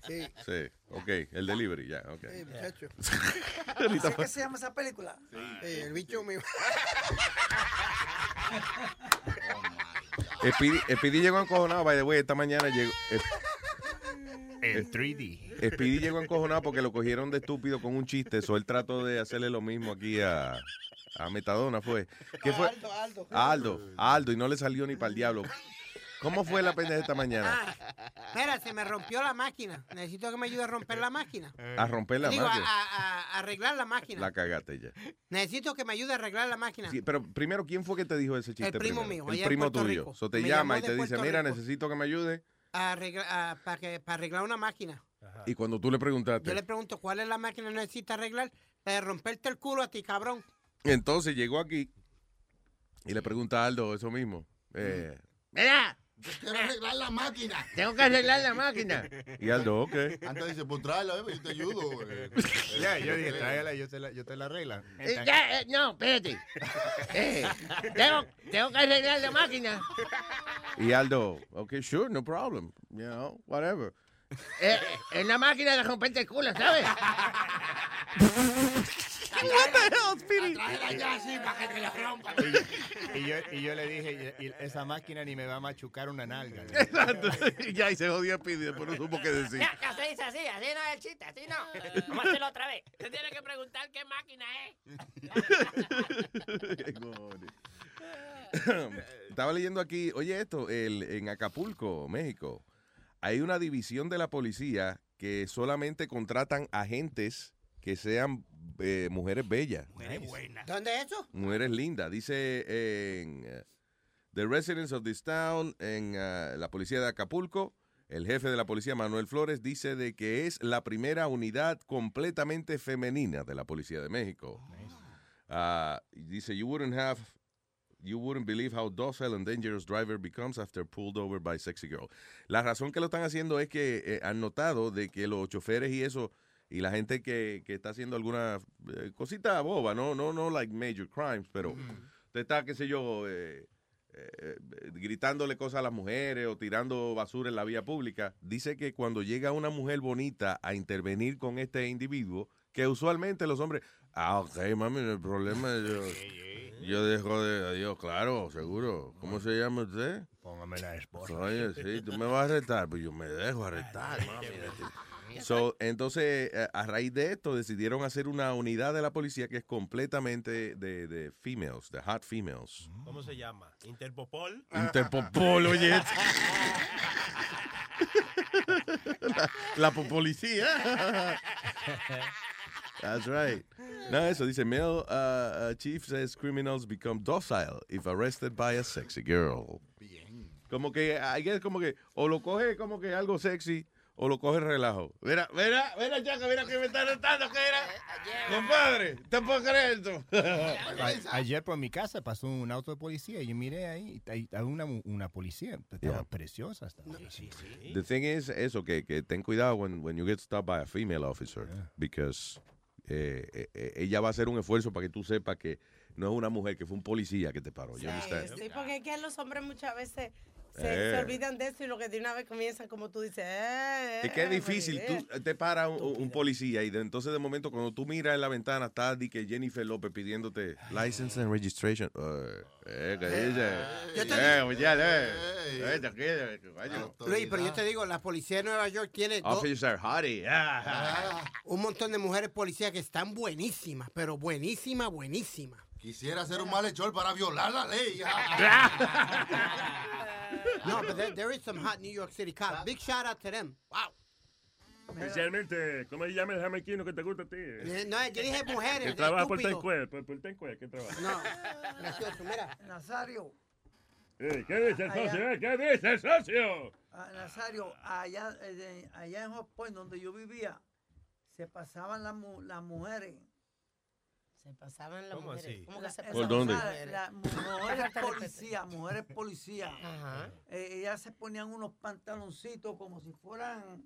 Sí. Sí, ok, el delivery, ya, ok. Sí, muchacho. Ahorita ¿Así fue- que se llama esa película? Eh, el bicho mío. Speedy, Speedy llegó encojonado, by the way, esta mañana llegó. eh, En 3D. Speedy llegó encojonado porque lo cogieron de estúpido con un chiste, eso él trató de hacerle lo mismo aquí a, a Metadona, fue. ¿Qué fue? Aldo, Aldo. Aldo, Aldo, y no le salió ni para el diablo. ¿Cómo fue la pendeja esta mañana? Ah, mira, se me rompió la máquina. Necesito que me ayude a romper la máquina. A romper la Digo, máquina. a- a- a arreglar la máquina. La cagaste ya. Necesito que me ayude a arreglar la máquina. Sí, pero primero, ¿quién fue que te dijo ese chiste? El primo primero? mío, El primo Puerto tuyo. So te Me llama y te de dice, mira, necesito que me ayude. A arregla- a- para, que, para arreglar una máquina. Y cuando tú le preguntaste, Yo le pregunto, ¿cuál es la máquina que necesita arreglar? La de romperte el culo a ti, cabrón. entonces llegó aquí y le pregunta a Aldo eso mismo. Eh, Mira, Quiero arreglar la máquina. tengo que arreglar la máquina. y Aldo, ok. Antes dice, pues tráela, bebé, yo te ayudo. eh. Ya, yo dije, tráela, yo te la, yo te la arregla. Eh, ya, eh, no, espérate. Eh, tengo, tengo que arreglar la máquina. Y Aldo, ok, sure, no problem. You know, whatever. Eh, es la máquina de romperte el culo, ¿sabes? Tráela ya así para que te la rompa. Y, yo, y yo le dije, y- y esa máquina ni me va a machucar una nalga. Exacto. Y ya, y se jodía Speedy, después no supo qué decir. Ya, ya se dice así, así no es el chiste, así no. Vamos a hacerlo otra vez. Te tiene que preguntar qué máquina es. Qué cojones. Estaba leyendo aquí, oye esto, el, en Acapulco, México, hay una división de la policía que solamente contratan agentes que sean eh, mujeres bellas, ¿Dónde es eso? mujeres lindas. Dice en eh, The Residents of this Town, en eh, la policía de Acapulco, el jefe de la policía, Manuel Flores, dice de que es la primera unidad completamente femenina de la policía de México. Ah, dice, you wouldn't have, you wouldn't believe how docile and dangerous driver becomes after pulled over by sexy girl. La razón que lo están haciendo es que eh, han notado de que los choferes y eso, y la gente que, que está haciendo alguna eh, cosita boba, no, no, no like major crimes, pero usted está, qué sé yo, eh, eh, eh, gritándole cosas a las mujeres o tirando basura en la vía pública, dice que cuando llega una mujer bonita a intervenir con este individuo, que usualmente los hombres, ah, ok, mami, hay problema, yo, yo dejo de, adiós, claro, seguro. ¿Cómo se llama usted? Póngame la esposa. Oye, sí, tú me vas a arrestar, pues yo me dejo arrestar, mami. So, entonces, eh, a raíz de esto, decidieron hacer una unidad de la policía que es completamente de, de females, de hot females. ¿Cómo se llama? Interpopol. Interpopol, oye. la, la po- policía. That's right. No, eso dice, male uh, uh, chief says criminals become docile if arrested by a sexy girl. Como que, I guess, como que, o lo coge como que algo sexy, o lo coge relajo. Mira, mira, mira, Chaco, mira que me está arrestando, que era. Compadre, ¿te puedo creer esto? A- ayer por mi casa pasó un auto de policía y yo miré ahí, hay una, una policía, estaba Yeah. preciosa. Estaba. The thing is, eso, que, que ten cuidado when, when you get stopped by a female officer, because eh, eh, eh, ella va a hacer un esfuerzo para que tú sepas que no es una mujer, que fue un policía que te paró. ¿you understand? Sí, porque es que los hombres muchas veces se, Eh. se olvidan de eso y lo que de una vez comienzan, como tú dices, eh, Es que es eh, difícil, tú te para un, un policía y de, entonces de momento cuando tú miras en la ventana está di que Jennifer López pidiéndote license and registration. Eh, eh, ¿qué dice? Eh, eh. Eh, tranquilo, coño. Luis, pero yo te digo, la policía de Nueva York tiene Officer Hardy. Ah. un montón de mujeres policías que están buenísimas, pero buenísimas, buenísimas. Quisiera ser un malhechor para violar la ley. No, but there, there is some hot New York City cops. Big shout out to them. Wow. Especialmente, ¿cómo se llama el jamaiquino que te gusta a ti? Eh, No, yo dije mujeres. Que trabaja por. Tencuel, por, por Tencuel, ¿qué trabaja? No, gracioso, mira. Nazario, Eh, ¿Qué dice el Allá. socio? eh? ¿Qué dice el socio? ah, Nazario, allá, eh, allá en Hot Point, donde yo vivía, se pasaban las, las mujeres. Se pasaban las ¿Cómo mujeres. así? ¿Cómo que se La- ¿Por dónde? las mujeres? policías, mujeres policías. Eh, ellas se ponían unos pantaloncitos como si fueran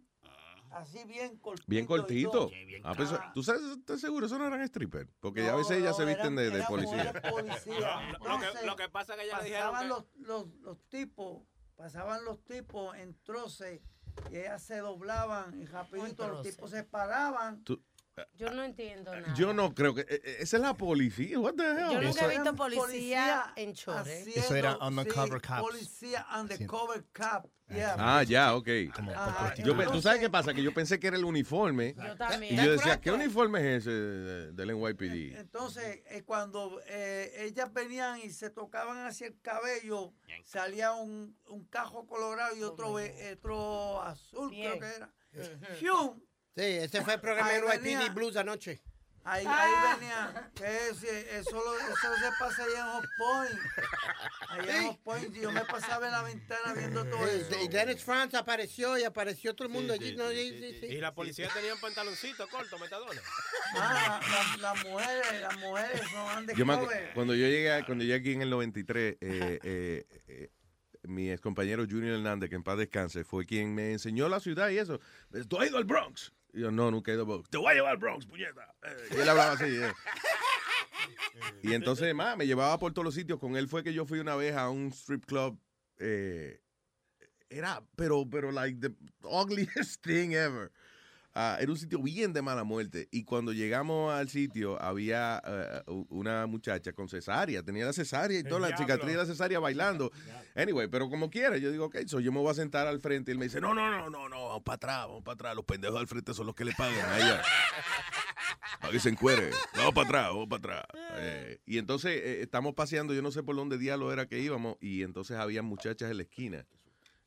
así bien cortitos. Bien y cortito. todo. Ah, pues, Ah. ¿Tú sabes, estás seguro? Eso no eran strippers. Porque a No, veces ellas se visten de, eran- de policía. mujeres policías. Lo que, Entonces, lo que pasa es que ella le dijeron pasaban que... los, los, los tipos, pasaban los tipos en troces y ellas se doblaban y rapidito los troce. tipos se paraban. Tú- Yo no entiendo nada. yo no creo que... eh, eh, Esa es la policía. What the hell? Yo nunca he visto policía en chores. Eso era sí, undercover cops. Policía undercover cop. yeah. Ah, ya, ok. Ajá, Yo, pe- ¿Tú sabes qué pasa? Que yo pensé que era el uniforme. Yo también. Y yo decía, ¿qué uniforme es ese de- del NYPD? Entonces, eh, cuando eh, ellas venían y se tocaban hacia el cabello, salía un, un cajo colorado y otro, ve- otro azul, Bien. creo que era. ¡Fium! Sí, ese fue el programa de NYPD. Blues anoche. Ahí, Ah. ahí venía. Ese- eso, lo- eso se pasa allá en Hot Point. Allá en Hot Point. Yo me pasaba en la ventana viendo todo Sí, eso. Y Dennis France apareció y apareció todo el mundo allí. no, sí, sí, sí. Y la policía tenía un pantaloncito corto, metadona. Ah, la- la- las mujeres, las mujeres son Yo me acu- undercover. cuando yo llegué, cuando llegué aquí en el 93, eh, eh, eh, mi ex compañero Junior Hernández, que en paz descanse, fue quien me enseñó la ciudad y eso. ¿Tú has ido al Bronx? Y yo, no, nunca he ido al Bronx. Te voy a llevar al Bronx, puñeta. Eh, y él hablaba así. eh. Y entonces, más, me llevaba por todos los sitios. Con él fue que yo fui una vez a un strip club. eh, era, pero, pero, like, the ugliest thing ever. Ah, era un sitio bien de mala muerte. Y cuando llegamos al sitio, había eh, u- una muchacha con cesárea. Tenía la cesárea y El toda la cicatriz de la cesárea bailando. Anyway, pero como quiera, yo digo, ok, so yo me voy a sentar al frente. Y él me dice, no, no, no, no, no, vamos para atrás, vamos para atrás. Los pendejos al frente son los que le pagan a ella. Para que se encuere. Vamos para atrás, vamos para atrás. Eh, y entonces eh, estamos paseando, yo no sé por dónde diablo era que íbamos. Y entonces había muchachas en la esquina.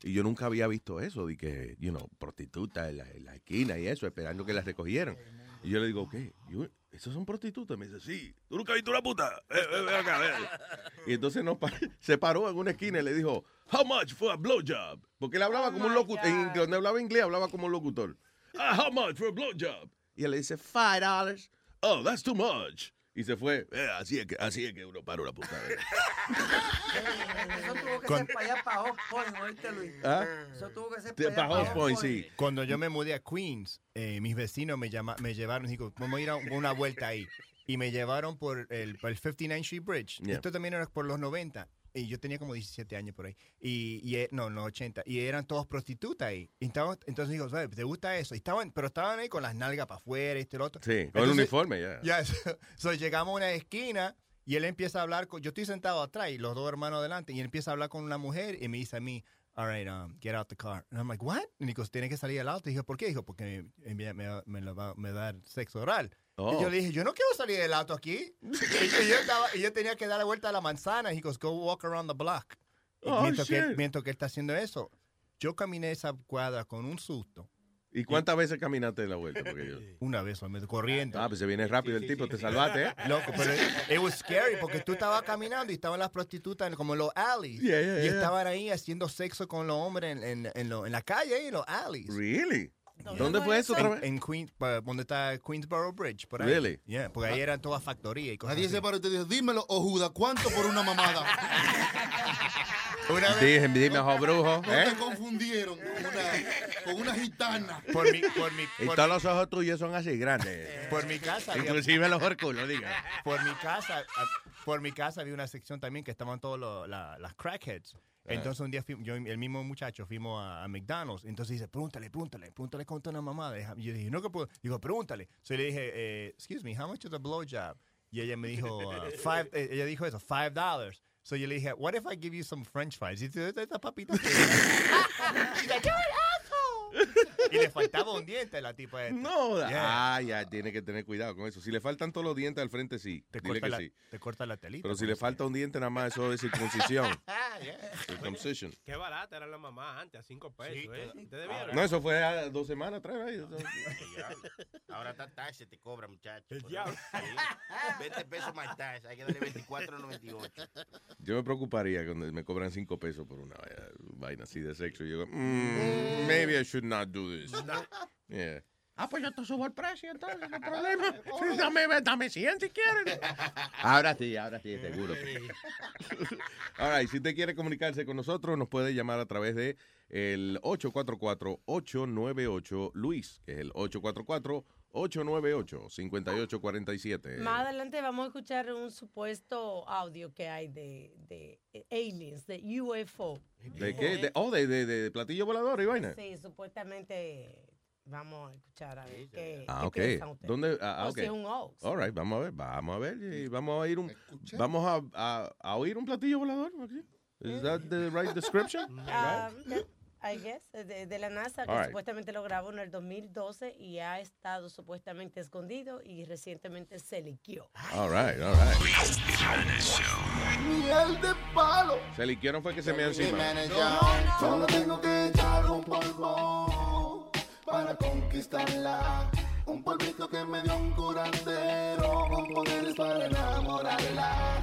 Y yo nunca había visto eso, de que, you know, prostitutas en la, en la esquina y eso, esperando que las recogieran. Y yo le digo, ¿qué? Yo, ¿Esos son prostitutas? Me dice, sí. ¿Tú nunca has visto una puta? Eh, eh, ven acá, ven. Y entonces nos pa- se paró en una esquina y le dijo, how much for a blowjob? Porque él hablaba como un locutor, en, donde hablaba inglés, hablaba como un locutor. Ah, how much for a blowjob? Y él le dice, five dollars. Oh, that's too much. Y se fue. "Eh, así, es que, así es que uno paró la puta. Eso tuvo que Con- ser para allá, para Hot Point, ¿oíste, Luis? ¿Ah? Eso tuvo que ser para allá, para Point, sí. Cuando yo me mudé a Queens, eh, mis vecinos me, llama, me llevaron, digo, vamos a ir a una vuelta ahí. Y me llevaron por el, por el 59 Street Bridge. Yeah. Esto también era por los 90. Y yo tenía como 17 años por ahí. Y, y eh, no, los 80. Y eran todos prostitutas ahí. Y estaban- entonces digo, "¿Sabes? ¿te gusta eso? Y estaban, pero estaban ahí con las nalgas para afuera, esto y lo otro. Sí, con el uniforme, ya. ya, so, so llegamos a una esquina y él empieza a hablar con, yo estoy sentado atrás y los dos hermanos adelante y él empieza a hablar con una mujer y me dice a mí, all right, um, get out the car. And I'm like, what? Y dijo, tiene que salir del auto. Y dije, ¿por qué? Dijo, porque me, me, me me va a dar sexo oral. Oh. Y yo le dije, yo no quiero salir del auto aquí. y, yo estaba- y yo tenía que dar la vuelta a la manzana. Y he goes, go walk around the block. Oh, mientras, que, shit. mientras que él está haciendo eso, yo caminé esa cuadra con un susto. ¿Y cuántas veces caminaste de la vuelta? Porque yo- Una vez solamente, corriendo. Ah, pues se viene rápido el tipo, te salvaste, ¿eh? Loco, pero it was scary porque tú estabas caminando y estaban las prostitutas en- como en los alleys. Yeah, yeah, y yeah. estaban ahí haciendo sexo con los hombres en, en, en, lo- en la calle, en los alleys. Really? ¿Dónde fue eso otra En, vez? en Queens, donde está Queensboro Bridge, por ahí. Really? Yeah, porque ahí eran todas factorías y cosas Nadie se paró y te dijo, dímelo, oh Judas, ¿cuánto por una mamada? Una vez, Dije, dime, ojo brujo, No ¿eh? te confundieron con una, con una gitana. Por mi, por mi, Y todos mi- los ojos tuyos son así grandes. Por mi casa. había- Inclusive los orculos, diga. Por mi casa, ah, por mi casa había una sección también que estaban todos los- la- las crackheads. Ah. Entonces un día fui- yo y el mismo muchacho fuimos a, a McDonald's. Entonces dice, pregúntale, pregúntale, pregúntale cuánto una mamá. Deja- Y yo dije, no que puedo. Digo, pregúntale. So le dije, eh, excuse me, how much is a blowjob? Y ella me dijo, uh, five, eh, ella dijo eso, five dollars. So yo le dije, what if I give you some french fries? Y dice, esta papita. She's like, "You're an asshole." Y le faltaba un diente a la tipa esta. No, Yeah. ah, ya, tiene que tener cuidado con eso. Si le faltan todos los dientes al frente, sí. Te Dile corta, que la, sí. te corta la telita. Pero si le falta un diente nada más, eso es circuncisión. Circumcision. Qué barata eran las mamás antes, a 5 pesos. ¿eh? No, eso fue a dos semanas atrás. ahí. Ahora está tax, te cobra, muchacho. El diablo. Sí. 20 pesos más tax, hay que darle 24.98. Yo me preocuparía cuando me cobran cinco pesos por una vaina así de sexo. Y yo digo, mm, maybe I should not do this. Yeah. Ah, pues yo te subo el precio entonces, no hay problema. Dame, dame 100 si quieres. Ahora sí, ahora sí, seguro. All right, si usted quiere comunicarse con nosotros, nos puede llamar a través de el 844-898-LUIS, que es el 844-898-5847. Más adelante vamos a escuchar un supuesto audio que hay de, de aliens, de UFO. ¿De qué? De- oh, de, de, de platillo volador y vaina. Sí, supuestamente vamos a escuchar a ver qué, Ah, qué ok. piensan ustedes. ¿Dónde? Ah, O ok. si es un hoax. All right, vamos a ver, vamos a ver y vamos a ir un, vamos a, a, a oír un platillo volador. Is that the right description? Ah, yeah, I guess, de, de la NASA, que All right. supuestamente lo grabó en el 2012 y ha estado supuestamente escondido y recientemente se liqueó. All right, all right. Miel de palo. Se liquearon fue que se me encima. Solo tengo que echar un polvo para conquistarla. Un polvito que me dio un curandero con poderes para enamorarla.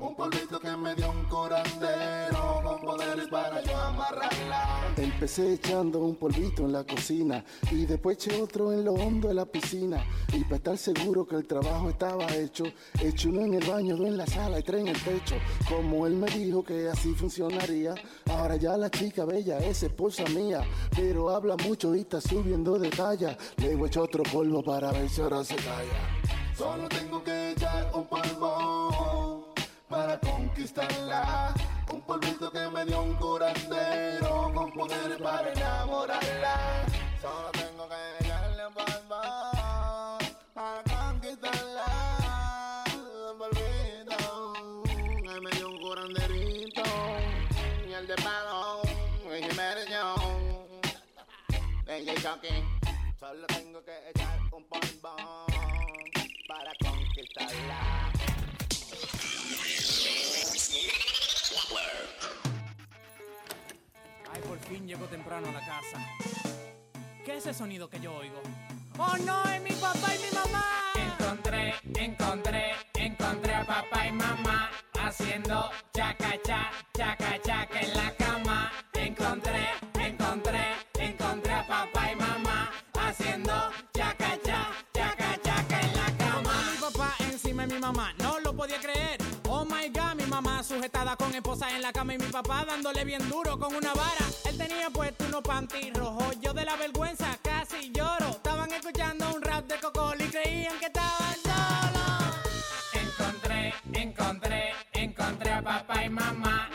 Un polvito que me dio un curandero con poderes para yo amarrarla. Empecé echando un polvito en la cocina y después eché otro en lo hondo de la piscina. Y para estar seguro que el trabajo estaba hecho, eché uno en el baño, dos en la sala y tres en el techo. Como él me dijo que así funcionaría, ahora ya la chica bella es esposa mía, pero habla mucho y está subiendo de talla. Le voy a echar otro polvo para ver si ahora se calla. Solo tengo que echar un polvo para conquistarla. Un polvito que me dio un curandero con poderes para enamorarla. Solo tengo que echarle un polvo para conquistarla. Un polvito que me dio un curanderito. Y el de palo, y Jiménez DJ. Solo tengo que echar un polvo para conquistarla. Fin temprano a la casa. ¿Qué es ese sonido que yo oigo? ¡Oh no! ¡Es mi papá y mi mamá! Encontré, encontré, encontré a papá y mamá haciendo chaca cha, chaca chaca en la cama. Encontré, con esposa en la cama y mi papá dándole bien duro con una vara. Él tenía puesto unos panty rojos, yo de la vergüenza casi lloro. Estaban escuchando un rap de Cocol y creían que estaban solos. Encontré, encontré, encontré a papá y mamá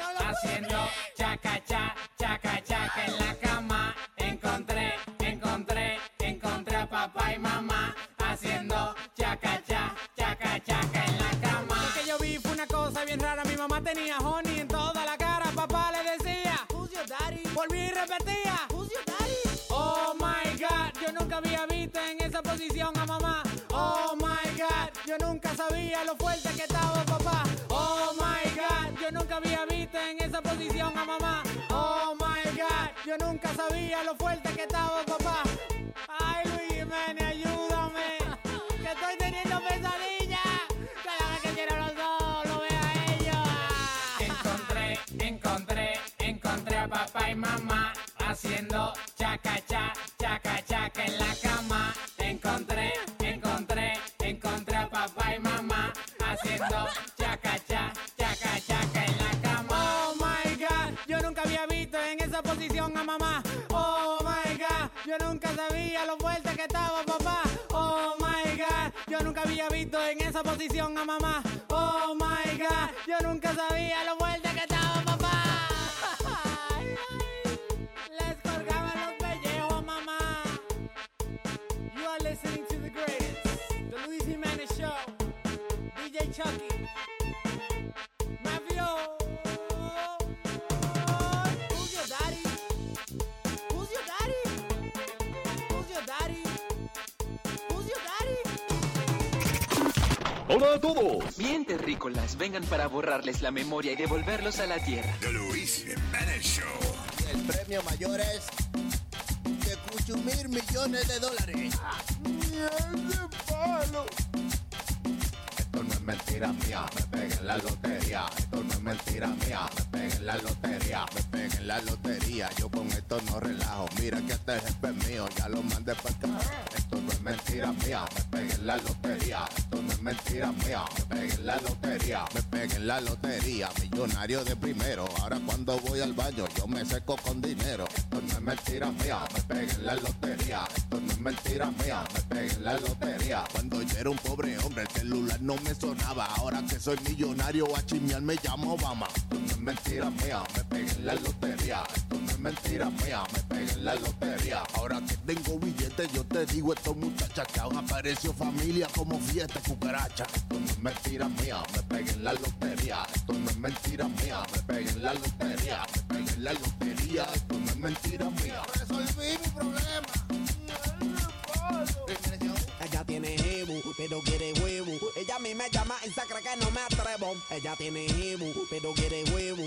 posición a mamá. Oh my god, yo nunca sabía lo fuerte que estaba papá. Ay Luis Jiménez, ayúdame, que estoy teniendo pesadillas. Cada vez que quiero los dos, lo veo a ellos. Encontré, encontré, encontré a papá y mamá haciendo chaca, chaca, chaca, chaca en la yo nunca había visto en esa posición a mamá. Oh my god, yo nunca sabía lo fuerte que estaba papá. Les colgaban los pellejos a mamá. You are listening to the greatest, the Luis Jimenez Show. DJ Chucky. Hola a todos. Bien, terrícolas, vengan para borrarles la memoria y devolverlos a la tierra. The Luis Jimenez Show. El premio mayor es de cucho mil millones de dólares. palo! Esto no mentira mía, me pegué en la lotería. Esto no es mentira mía, me pegué en la lotería. Me pegué en la lotería, yo con esto no relajo. Mira que este jefe es mío, ya lo mandé para acá. Esto no es mentira mía, me pegué en la lotería. Esto no es mentira mía, me pegué en la lotería. Me pegué en la lotería, millonario de primero. Ahora cuando voy al baño, yo me seco con dinero. Esto no es mentira mía, me pegué en la lotería. Esto no es mentira mía, me pegué en la lotería. Cuando yo era un pobre hombre, el celular no me sonaba. Ahora que soy millonario, a chismear me llamo Obama. Esto no es mentira mía, me pegué en la lotería. Esto no es mentira mía, me pegué en la lotería. Ahora que tengo billetes, yo te digo esto, muchacha, que aún apareció familia como fiesta cucaracha. Esto no es mentira mía, me pegué en la lotería. Esto no es mentira mía, me pegué en la lotería. Me pegué en la lotería, esto no es mentira mía. Resolví mi problema. Ella tiene jebu, pero quiere huevo. Mí me llama y se cree que no me atrevo. Ella tiene jebu, pero quiere huevo.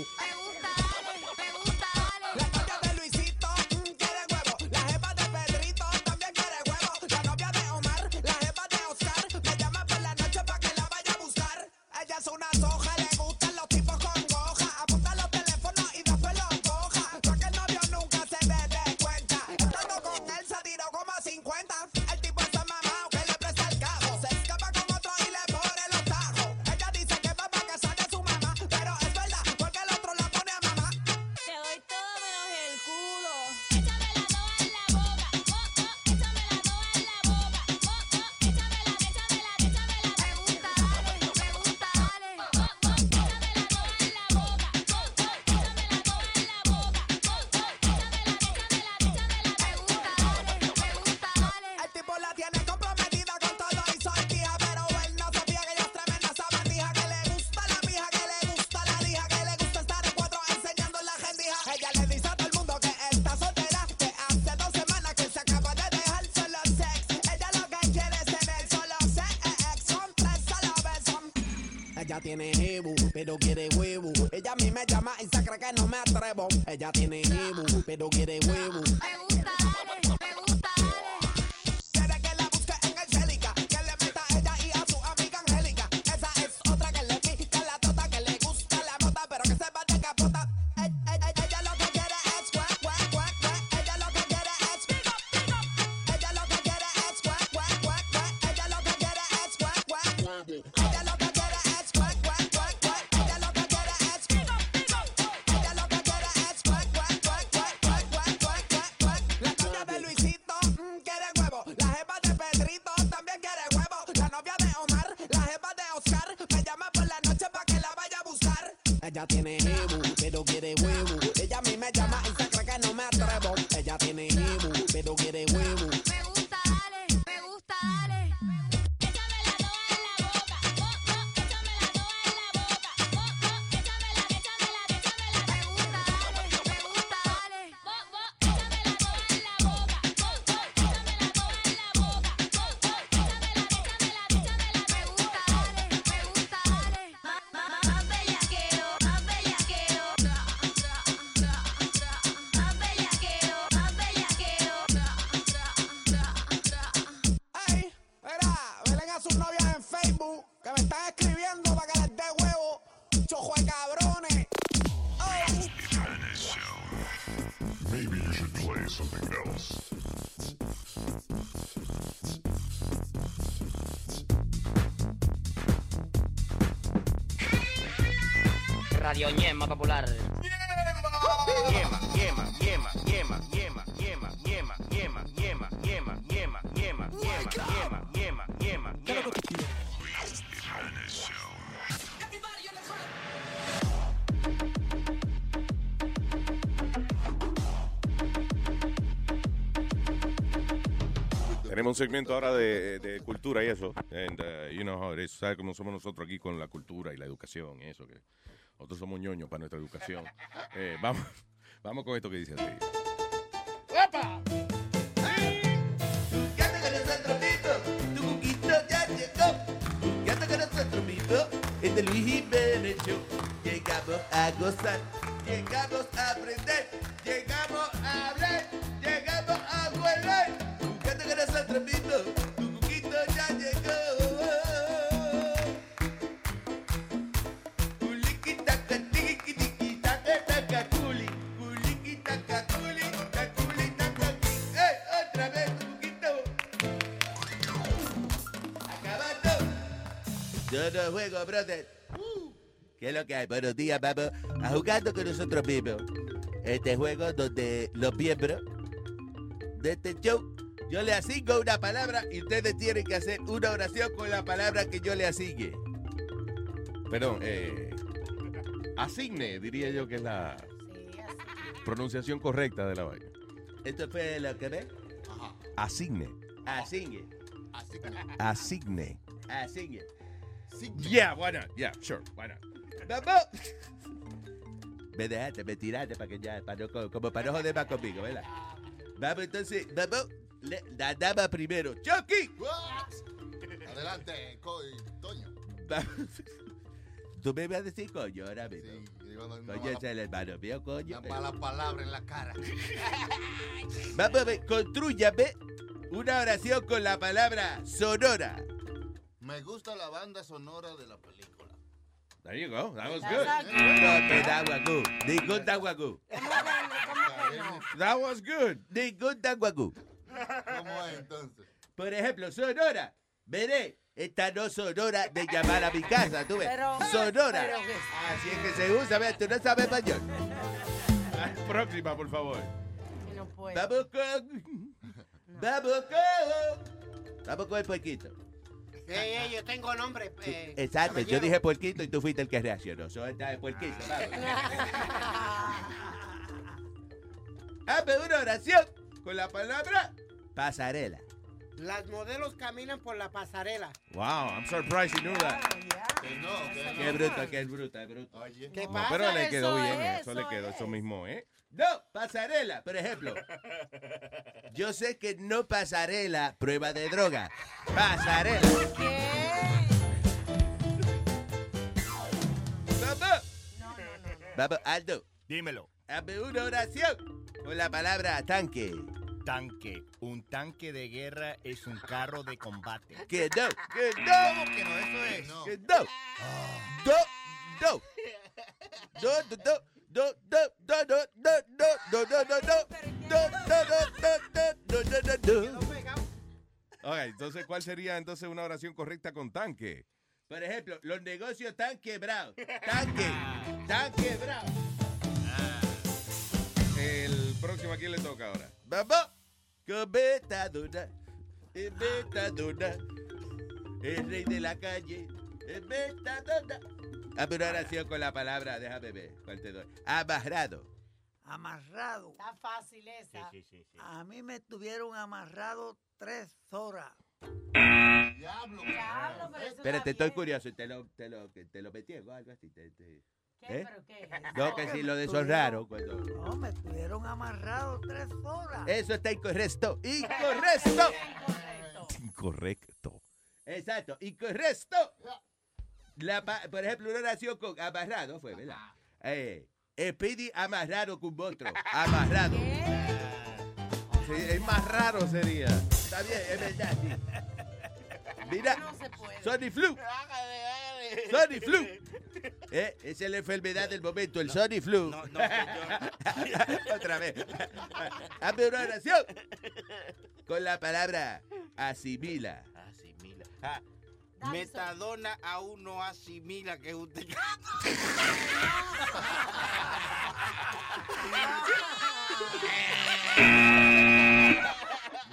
Ella tiene jebu, pero quiere huevo. Ella a mí me llama y se cree que no me segmento ahora de, de cultura y eso. And, uh, you know how it is. ¿Sabes cómo somos nosotros aquí con la cultura y la educación y eso? Que nosotros somos ñoños para nuestra educación. Eh, vamos, vamos con esto que dice así. ¡Epa! El Luis Jiménez. Llegamos a gozar. Llegamos a Brother. ¿Qué es lo que hay? Buenos días, vamos a jugando con nosotros mismos. Este juego donde los miembros de este show, yo le asigno una palabra y ustedes tienen que hacer una oración con la palabra que yo le asigne. Perdón, eh, asigne, diría yo que es la pronunciación correcta de la vaina. ¿Esto fue lo que ve? Asigne. Asigne. Asigne. Asigne. Yeah, why not? Yeah, sure, why not? ¡Vamos! Me dejaste, me tiraste para que ya, para no, co- como para no joder más conmigo, ¿verdad? Vamos entonces, vamos. Le- la dama primero. ¡Chucky! Adelante, co- Toño. Vamos. Tú me vas a decir coño ahora mismo. digo, no- no coño mala- es el hermano mío, coño. Una mala palabra en la cara. Vamos a ver, construyame una oración con la palabra sonora. Me gusta la banda sonora de la película. There you go. That was good. not good. No te da guagú. Ningún da guagú. That was good. Ningún da guagú. ¿Cómo es entonces? Por ejemplo, sonora. Veré, esta no sonora de llamar a mi casa, tú ves. Pero- sonora. pero Así es que se usa, ¿ves? Tú no sabes español. Próxima, por favor. Vamos con. Vamos con. Vamos con el puerquito. Ey, ey, yo tengo nombre. eh, Exacto, yo dije puerquito y tú fuiste el que reaccionó. Puerquito, vamos. Hazme una oración con la palabra pasarela. Las modelos caminan por la pasarela. Wow, I'm surprised you knew that. Qué bruto, qué bruto, qué bruto. ¿Qué No, pasa? pero le quedó Eso bien, es, eso le quedó eso mismo, ¿eh? No, pasarela, por ejemplo. Yo sé que no pasarela, prueba de droga. Pasarela. Vamos. Vamos, Aldo. Dímelo. Hazme una oración con la palabra tanque. Tanque. Un tanque de guerra es un carro de combate. Que no, que no. ¿Cómo que no? Eso es. Que no. Do, do. Do, do, do. Do, do, do, do, do, do, do, do, do, do. Do, do, do, do, do, do, do, do. Ok, entonces, ¿cuál sería entonces una oración correcta con tanque? Por ejemplo, los negocios están quebrados. Tanque. Están quebrados. El próximo, ¿a quién le toca ahora? Vamos. Con Betaduna. Es Betaduna. El rey de la calle. Es Betaduna. Hazme una oración con la palabra, déjame ver. ¿Cuál te doy? Amarrado. Amarrado. Está fácil esa. A mí me tuvieron amarrado tres horas. Diablo. Diablo, pero eso Espérate, estoy bien. curioso. ¿Te lo, te lo, te lo metí o algo así? Te- te- ¿Qué? ¿Eh? ¿Pero qué? No, que si lo de esos raros. Cuando... No, me tuvieron amarrado tres horas. Eso está incorrecto. Incorrecto. Incorrecto. Exacto, incorrecto. La pa- por ejemplo, una oración con amarrado fue, ¿verdad? Eh, Speedy amarrado con monstruo. Amarrado. Sí, es más raro sería. Está bien, es verdad, sí. Mira, Sony Flu. Sony Flu. Eh, Esa es la enfermedad del momento, el Sony Flu. Otra vez. Hazme una oración. Con la palabra asimila. Asimila. Ah, metadona aún no asimila que es un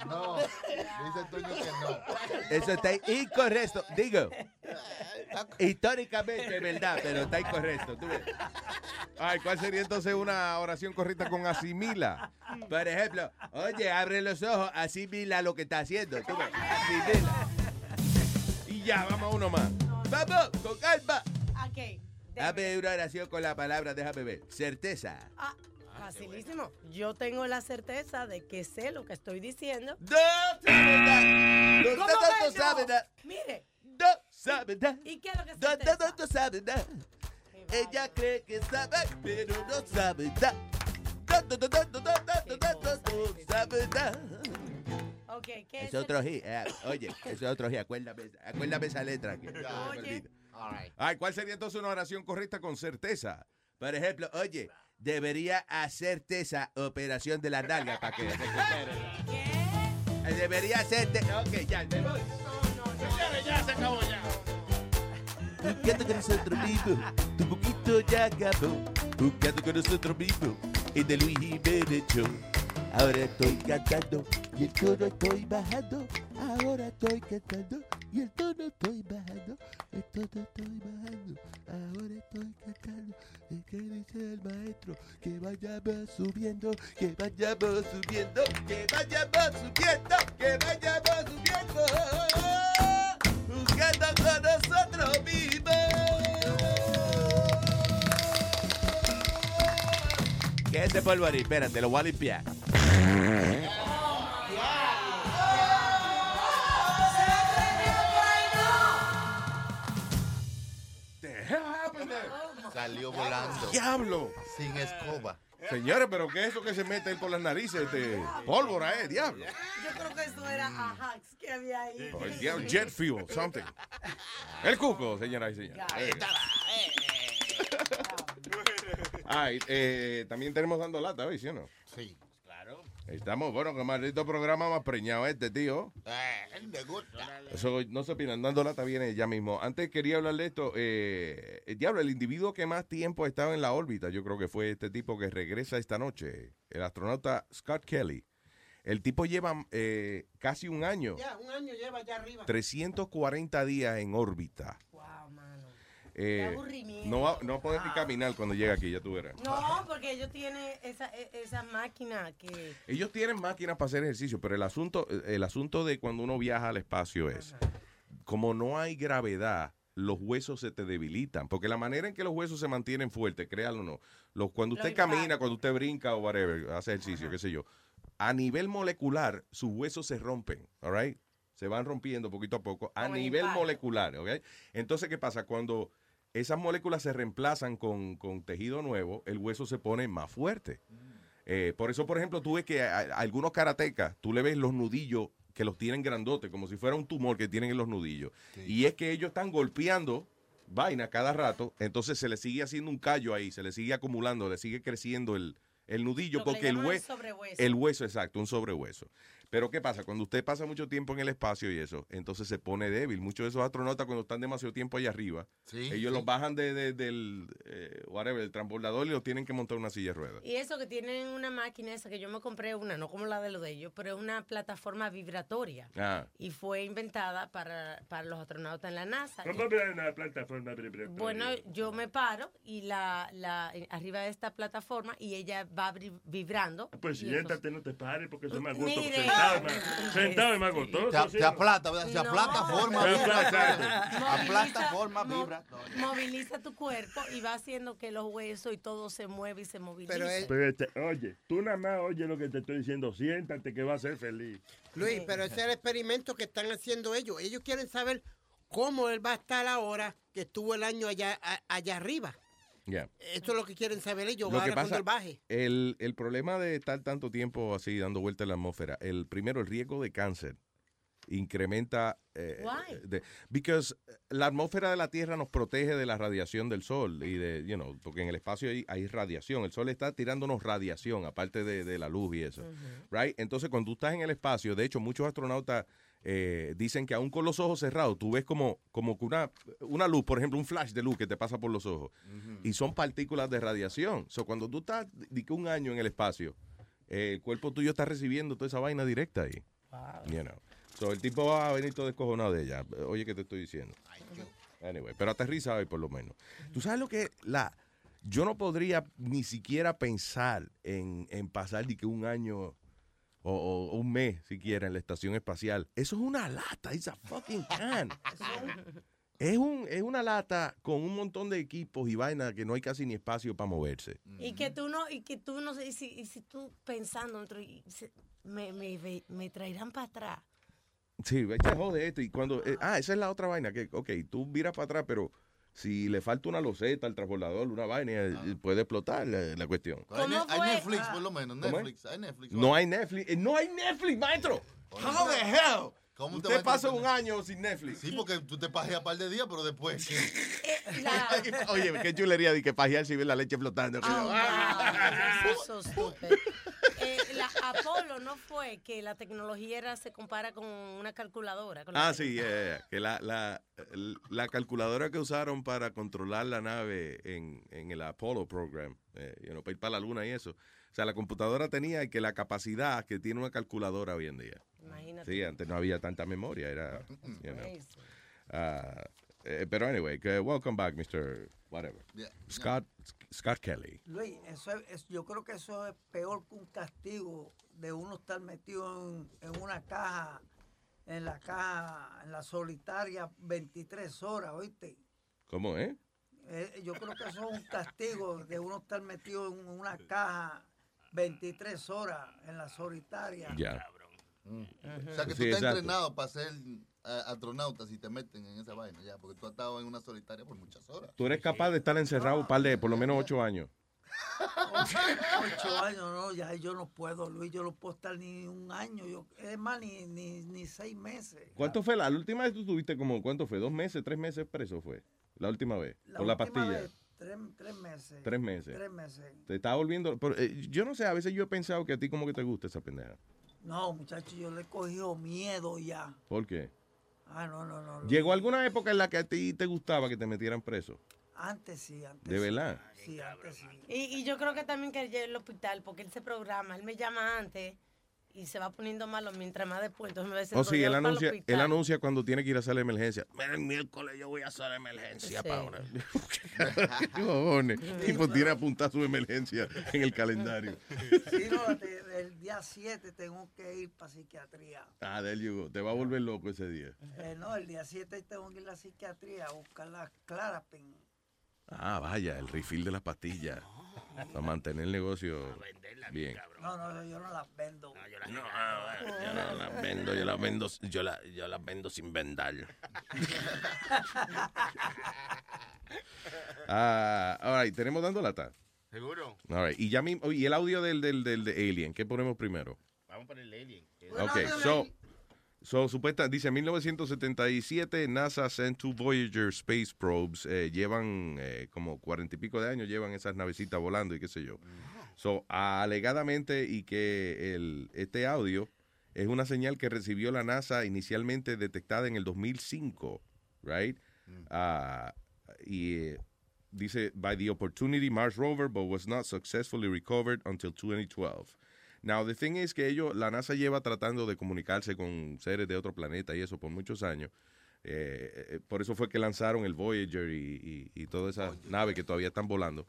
No, dice Toño que no. Eso está incorrecto. Digo, históricamente es verdad, pero está incorrecto. Tú ves. Ay, ¿cuál sería entonces una oración correcta con asimila? Por ejemplo, oye, abre los ojos, asimila lo que está haciendo. Tú ves, asimila. Y ya, vamos a uno más. Vamos, con calma. Ok. Hazme una oración con la palabra, déjame ver. Certeza. Ah, Ah, Facilísimo. Yo tengo la certeza de que sé lo que estoy diciendo. No, no, no sabe nada. Mire. No sabe nada. ¿Y qué es lo que No, no, no no sabe nada. Ella cree que sabe, pero no sabe nada. No sabe nada. Ok, ¿qué es? Es otro hit. Eh, oye, es otro hit. Acuérdame, acuérdame esa letra. Que no, oye. All right. Ay, ¿Cuál sería entonces una oración correcta con certeza? Por ejemplo, oye debería hacerte esa operación de la nalga para que. ¿Qué? Debería hacerte. Ok, ya, me voy. Señores, ya se acabó ya. Buscando con nosotros mismos, tu poquito ya acabó. Buscando con nosotros mismos, en el Luis Jiménez Show. Ahora estoy cantando y el tono estoy bajando. Ahora estoy cantando y el tono estoy bajando. El tono estoy bajando. Ahora estoy cantando. ¿Y qué dice el maestro? Que vayamos subiendo, que vayamos subiendo, que vayamos subiendo, que vayamos subiendo. Buscando con nosotros mismos. ¿Qué es ese polvo ahí? Espérate, lo voy a limpiar. Salió volando. ¡Diablo! Sin escoba. Señores, pero ¿qué es eso que se mete él por las narices? Este, pólvora, ¿eh? Diablo. Yo creo que eso era Ajax que había ahí. O el diablo, jet fuel, something. El cuco, señoras y señores. Ay, eh, también tenemos dando lata hoy, ¿sí o no? Sí. Estamos, bueno, que maldito programa más preñado este, tío. Eh, me gusta. Eso no se opinan, dando lata viene ya mismo. Antes quería hablar de esto. Eh, el diablo, el individuo que más tiempo ha estado en la órbita, yo creo que fue este tipo que regresa esta noche, el astronauta Scott Kelly. El tipo lleva eh, casi un año, Ya, un año lleva allá arriba. 340 días en órbita. Eh, no, va, no va a poder ni caminar cuando llega aquí, ya tú verás. No, porque ellos tienen esa, e- esa máquina que... Ellos tienen máquinas para hacer ejercicio, pero el asunto, el asunto de cuando uno viaja al espacio es, como no hay gravedad, los huesos se te debilitan, porque la manera en que los huesos se mantienen fuertes, créalo o no, los, cuando usted camina, cuando usted brinca o whatever, hace ejercicio, qué sé yo, a nivel molecular, sus huesos se rompen, all right? Se van rompiendo poquito a poco a nivel impacto. molecular, ¿ok? Entonces, ¿qué pasa? Cuando esas moléculas se reemplazan con, con tejido nuevo, el hueso se pone más fuerte. Eh, por eso, por ejemplo, tú ves que a- a algunos karatecas, tú le ves los nudillos que los tienen grandotes, como si fuera un tumor que tienen en los nudillos. Y es que ellos están golpeando vaina cada rato, entonces se le sigue haciendo un callo ahí, se le sigue acumulando, le sigue creciendo el, el nudillo, Lo porque el, llaman hue- sobrehueso. el hueso, exacto, un sobrehueso. Pero ¿qué pasa? Cuando usted pasa mucho tiempo en el espacio y eso, entonces se pone débil. Muchos de esos astronautas cuando están demasiado tiempo allá arriba, Sí, ellos sí. los bajan de, de- del eh, whatever, del transbordador y los tienen que montar en una silla de ruedas. Y eso que tienen una máquina esa que yo me compré una, no como la de los de ellos, pero es una plataforma vibratoria. Ah. Y fue inventada para, para los astronautas en la NASA. ¿Cómo Y- una plataforma vibratoria? Bueno, yo me paro y la, la arriba de esta plataforma y ella va vibrando. Pues y siéntate, no te pares, porque eso es más gusto. Mire. Sentado es más, sentado es más gustoso. Se, se aplata, ¿verdad? Se No. aplata, forma, Se vibra. aplata. Aplasta, forma, mo- vibra. Moviliza tu cuerpo y va haciendo que los huesos y todo se mueve y se moviliza. Pero este, oye, tú nada más oye lo que te estoy diciendo. Siéntate que vas a ser feliz. Luis, pero ese es el experimento que están haciendo ellos. Ellos quieren saber cómo él va a estar ahora que estuvo el año allá, a- allá arriba. Eso es lo que quieren saber ellos Lo que pasa, él baje. el, el problema de estar tanto tiempo así dando vuelta en la atmósfera, el primero, el riesgo de cáncer incrementa... eh, de- because la atmósfera de la Tierra nos protege de la radiación del Sol y de, you know, porque en el espacio hay, hay radiación. El Sol está tirándonos radiación, aparte de, de la luz y eso. Right? Entonces, cuando tú estás en el espacio, de hecho, muchos astronautas eh, dicen que aún con los ojos cerrados, tú ves como, como que una, una luz, por ejemplo, un flash de luz que te pasa por los ojos. Y son partículas de radiación. So, cuando tú estás di que un año en el espacio, eh, el cuerpo tuyo está recibiendo toda esa vaina directa ahí. You know. So, el tipo va a venir todo descojonado de ella. Oye, ¿qué te estoy diciendo? Anyway, pero aterriza hoy por lo menos. Tú sabes lo que la... Yo no podría ni siquiera pensar en, en pasar de que un año o, o un mes siquiera en la estación espacial. Eso es una lata, it's a fucking can. Es, un, es una lata con un montón de equipos y vainas que no hay casi ni espacio para moverse. Y que tú no, y que tú no sé, y si, y si tú pensando, me, me, me traerán para atrás. Sí, echa jode esto. Y cuando. eh, ah, esa es la otra vaina. Que, ok, tú miras para atrás, pero si le falta una loseta al transbordador, una vaina, eh, puede explotar la, la cuestión. Hay, ne- hay Netflix, por lo menos. Netflix. Hay Netflix. No hay Netflix. eh, No hay Netflix, maestro. How the hell? ¿Cómo te Usted a pasa un año sin Netflix. Sí, porque tú te pajeas un par de días, pero después. Oye, qué chulería de que pajear si ves la leche flotando. Ah, wow, so stupid. Eh, la Apolo no fue que la tecnología era, se compara con una calculadora. con la Ah, sí, yeah, yeah, que la, la, la calculadora que usaron para controlar la nave en, en el Apollo program, eh, you know, para ir para la luna y eso. O sea, la computadora tenía que la capacidad que tiene una calculadora hoy en día. Imagínate. Sí, antes no había tanta memoria, era, you know. Ah, eh, pero anyway, que welcome back, Mr. Whatever. Yeah, Scott, Scott Kelly. Luis, eso es, yo creo que eso es peor que un castigo de uno estar metido en, en una caja, en la caja, en la solitaria 23 horas, ¿oíste? ¿Cómo es? Eh, yo creo que eso es un castigo de uno estar metido en una caja 23 horas en la solitaria. Ya. O sea que Sí, tú estás exacto. entrenado para ser eh, astronauta si te meten en esa vaina, ya, porque tú has estado en una solitaria por muchas horas. Tú eres capaz de estar encerrado un par de, por lo menos ocho años. Ocho años, no, ya yo no puedo, Luis, yo no puedo estar ni un año, yo, es más, ni, ni, ni seis meses. ¿Cuánto fue la, la última vez tú tuviste como, cuánto fue? ¿Dos meses, tres meses preso fue? La última vez. La Por la última pastilla. vez, tres, tres meses. Tres meses. Tres meses. Te está volviendo. pero, eh, yo no sé, a veces yo he pensado que a ti como que te gusta esa pendeja. No, muchacho, yo le he cogido miedo ya. ¿Por qué? Ah, no, no, no. ¿Llegó alguna época en la que a ti te gustaba que te metieran preso? Antes sí, antes ¿De verdad? Sí, antes sí. Y, y yo creo que también que él llega al hospital, porque él se programa, él me llama antes y se va poniendo malo mientras más después. Entonces me va a decir, Oh, sí, él "Voy para el anuncia, hospital". él anuncia cuando tiene que ir a hacer la emergencia. Mira, el miércoles yo voy a hacer emergencia Sí. para una. ¿Qué cojones? Tipo, tiene apuntada su emergencia en el calendario. Sí, no, el día 7 tengo que ir para psiquiatría. Ah, de él llegó. Te va a volver loco ese día. Eh, no, el día 7 tengo que ir a la psiquiatría a buscar las Clarapen. Ah, vaya, el refill de las pastillas. Para mantener el negocio bien. No, no, yo no las vendo. No, yo no las vendo, yo las vendo, yo la- yo las vendo sin vendar. Ah, all right, tenemos dando lata. ¿Seguro? All right, y ya mismo, y el audio del, del, del de Alien, ¿qué ponemos primero? Vamos por el alien. Ok, so, so supuesta, dice 1977, NASA sent two Voyager space probes, eh, llevan eh, como cuarenta y pico de años, llevan esas navecitas volando y qué sé yo. So, alegadamente, y que el, este audio es una señal que recibió la NASA inicialmente detectada en el 2005, right? Ah, y eh, dice, by the Opportunity Mars rover, but was not successfully recovered until 2012. Now, the thing is que ellos, la NASA lleva tratando de comunicarse con seres de otro planeta y eso por muchos años. Eh, eh, por eso fue que lanzaron el Voyager y, y, y todas esas naves que todavía están volando.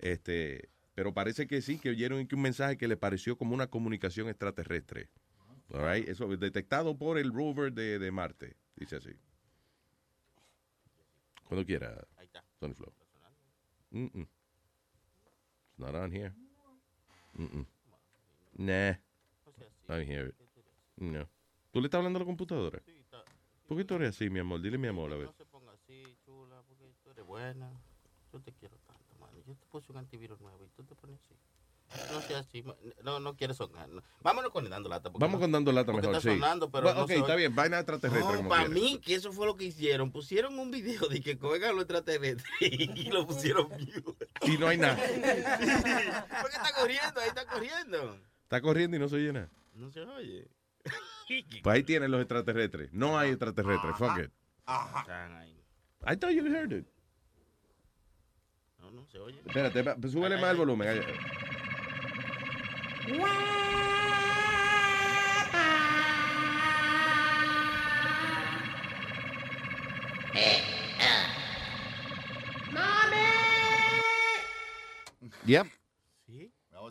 Este, pero parece que sí, que oyeron que un mensaje que le pareció como una comunicación extraterrestre. All right? Eso detectado por el rover de, de Marte. Dice así. Cuando quiera. Ahí está. Sony Flow. Mm-mm. It's not on here. Mm-mm. Nah. I hear it. No. ¿Tú le estás hablando a la computadora? ¿Por qué tú eres así, mi amor? Dile mi amor, a ver. No se ponga así, chula, porque tú eres buena. Yo te quiero tanto, mano. Yo te puse un antivirus nuevo y tú te pones así. No sea así. No, no sonar. no. Vámonos con dando lata. porque Vamos no- con dando lata porque mejor, está sí. sonando, pero Bueno, no ok, está oye. bien, vaina extraterrestre No, para mí que eso fue lo que hicieron. Pusieron un video de que cogen a los extraterrestres y lo pusieron view. Y no hay nada. ¿Por qué está corriendo? Ahí está corriendo. Está corriendo y no se oye nada. No se oye. Pues ahí tienen los extraterrestres. No hay extraterrestres. Fuck it. Ahí. I thought you heard it. No, no se oye. Espérate, pues súbele más el volumen. Ahí. Yep.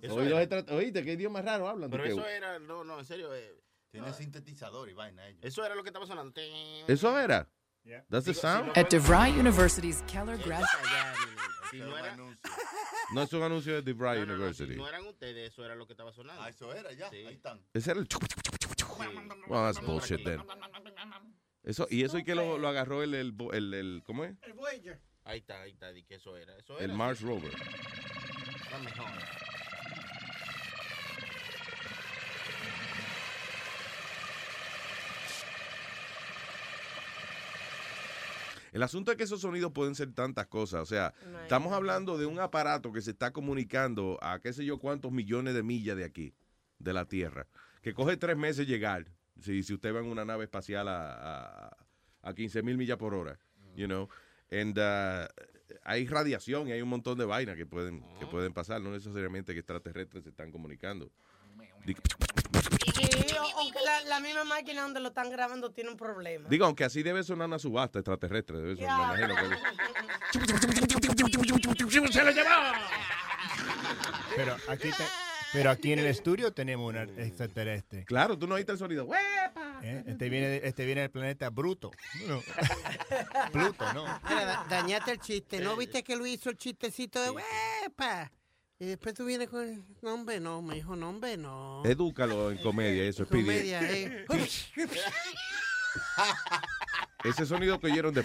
Sí. Los extra- Oíste, qué idioma raro hablan. Pero ¿Qué- eso era, no, no, en serio. eh, Tiene sintetizador y vaina ellos. Eso era lo que estaba sonando. ¿Eso era? That's the sound? At DeVry University's Keller Grad. Si no era, No es un anuncio de DeVry University. si no eran ustedes, eso era lo que estaba sonando. Ah, eso era, ya. Ahí están. Ese era el... Well, that's bullshit then. Eso, y eso y que lo, lo agarró el, el, el, el- ¿cómo es? El Voyager. Ahí está, ahí está, di que eso era. Eso El era, Mars sí. Rover. Mejor. El asunto es que esos sonidos pueden ser tantas cosas. O sea, estamos hablando de un aparato que se está comunicando a qué sé yo cuántos millones de millas de aquí, de la Tierra, que coge tres meses llegar. Si, si usted va en una nave espacial a, a, a 15 mil millas por hora, you know. And, uh, hay radiación y hay un montón de vainas que pueden, que pueden pasar. No necesariamente que extraterrestres se están comunicando. Digo, Sí, aunque la, la misma máquina donde lo están grabando tiene un problema. digo, aunque así debe sonar una subasta extraterrestre. Debe sonar, me imagino que- ¡Se lo llevó! Pero aquí, te- pero aquí en el estudio tenemos un extraterrestre. Claro, tú no oíste el sonido. ¿Eh? Este viene, este viene del planeta Bruto. No. Pluto, ¿no? Mira, da- dañaste el chiste. ¿No viste que Luis hizo el chistecito de huepa? Y después tú vienes con el nombre, no, me dijo nombre, no. Edúcalo en comedia, eso es. Comedia, eh. Ese sonido que oyeron de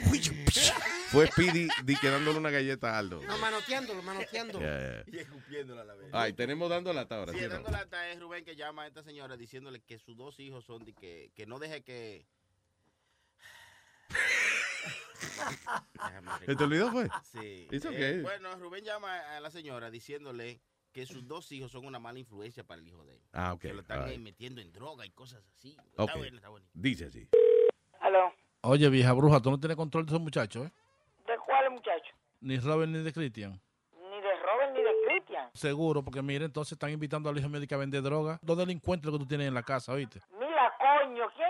fue Speedy di que dándole una galleta a Aldo. No, manoteándolo, manoteándolo. Yeah, yeah. Y escupiéndola a la vez. Ay, tenemos dando lata ahora. Sí, ¿sí no? dando lata es Rubén que llama a esta señora diciéndole que sus dos hijos son de que, que no deje que. ¿Se te olvidó, fue? Sí. It's Eh, okay. bueno, Rubén llama a la señora diciéndole que sus dos hijos son una mala influencia para el hijo de él. Ah, ok. Que lo están eh, right. metiendo en droga y cosas así. Ok. Está bueno, está bueno. Dice así. Aló. Oye, vieja bruja, tú no tienes control de esos muchachos, ¿eh? ¿De cuál muchacho? Ni Robert ni de Christian. Ni de Robert ni de Christian. Seguro, porque mire, entonces están invitando al hijo que a vender droga. Dos delincuentes que tú tienes en la casa, ¿oíste? Mira, coño, ¿quién,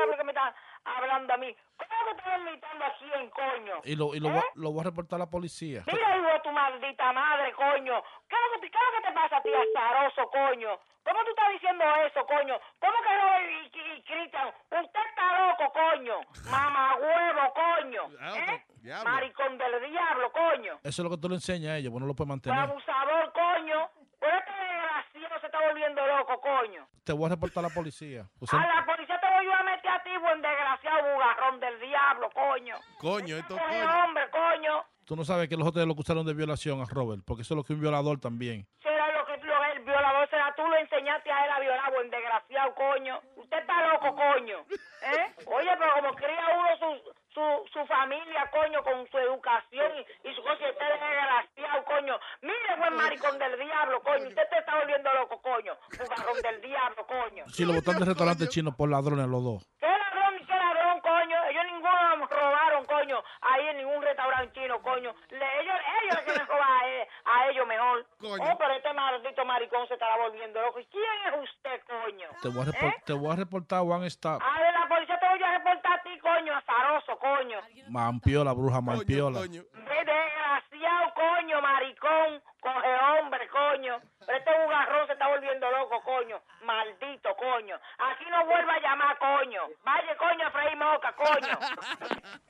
diablo que me está hablando a mí? ¿Cómo que estás invitando a quién, coño? Y lo, y lo, ¿Eh? voy, a- lo voy a reportar a la policía. Mira, hijo de tu maldita madre, coño. ¿Qué es lo que te, qué es lo que te pasa a ti, azaroso, coño? ¿Cómo tú estás diciendo eso, coño? ¿Cómo que Robert y, y- y Cristian? Usted está loco, coño. Mamá huevo, coño. ¿Eh? diablo. Maricón del diablo, coño. Eso es lo que tú le enseñas a ellos, pues no lo puedes Pues mantener. abusador, coño. Pero este desgraciado se está volviendo loco, coño. Te voy a reportar a la policía. Pues A la policía yo a meter a ti, buen desgraciado bugarrón del diablo, coño. Coño, esto Coge hombre, coño. Tú no sabes que los otros lo acusaron de violación a Robert, porque eso es lo que un violador también. Será lo que lo, el violador será tú lo enseñaste a él a violar, buen desgraciado, coño. Usted está loco, coño. ¿Eh? Oye, pero como cría uno su, su, su familia, coño, con su educación y, y su cosa, y usted es desgraciado, coño. Mire, buen maricón del diablo, coño. Usted te está volviendo loco, coño. Bugarrón del diablo, coño. Si lo botan del restaurante chino por ladrones los dos. ¿Qué ladrón qué ladrón, coño? Ellos ninguno nos robaron, coño, ahí en ningún restaurante chino, coño. Le- ellos, ellos le quieren robar a, a ellos mejor. Oh, pero este maldito maricón se estará volviendo loco. ¿Y quién es usted, coño? Te voy a, repor- te voy a reportar One Stop. Ah, de la policía te voy a reportar a ti, coño, azaroso, coño. Mampiola, bruja, mampiola. Desgraciado, coño, maricón, coge hombre, coño. Pero este bugarrón se está volviendo loco, coño. Maldito, coño. Aquí no vuelva a llamar, coño. Vaya, coño, a freír moca, coño.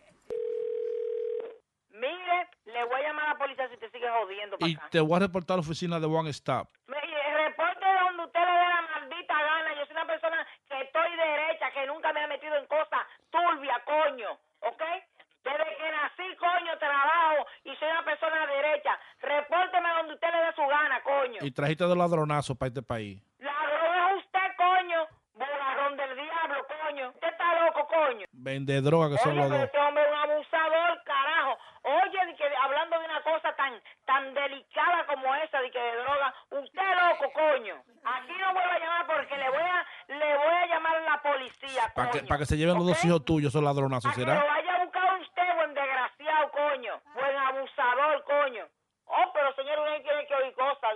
Mire, le voy a llamar a la policía si te sigue jodiendo para Y acá. te voy a reportar a la oficina de One Stop. Mire, reporte donde usted le dé la maldita gana. Yo soy una persona que estoy derecha, que nunca me ha metido en cosas turbias, coño. Desde que nací, coño, trabajo y soy una persona derecha. Repórteme donde usted le dé su gana, coño. Y trajiste dos ladronazos para este país. Ladrón es usted, coño. Bogarrón del diablo, coño. Usted está loco, coño. Vende droga que son los dos. este hombre es un abusador, carajo. Oye, de que, hablando de una cosa tan tan delicada como esa, de que de droga, usted es loco, coño. Aquí no vuelvo a llamar porque le voy a le voy a llamar a la policía, Para que, pa' que se lleven los dos hijos tuyos, esos ladronazos, ¿será? vaya a buscar usted, buen desgraciado, coño. Buen abusador, coño. Oh, pero señor, uno tiene que oír cosas,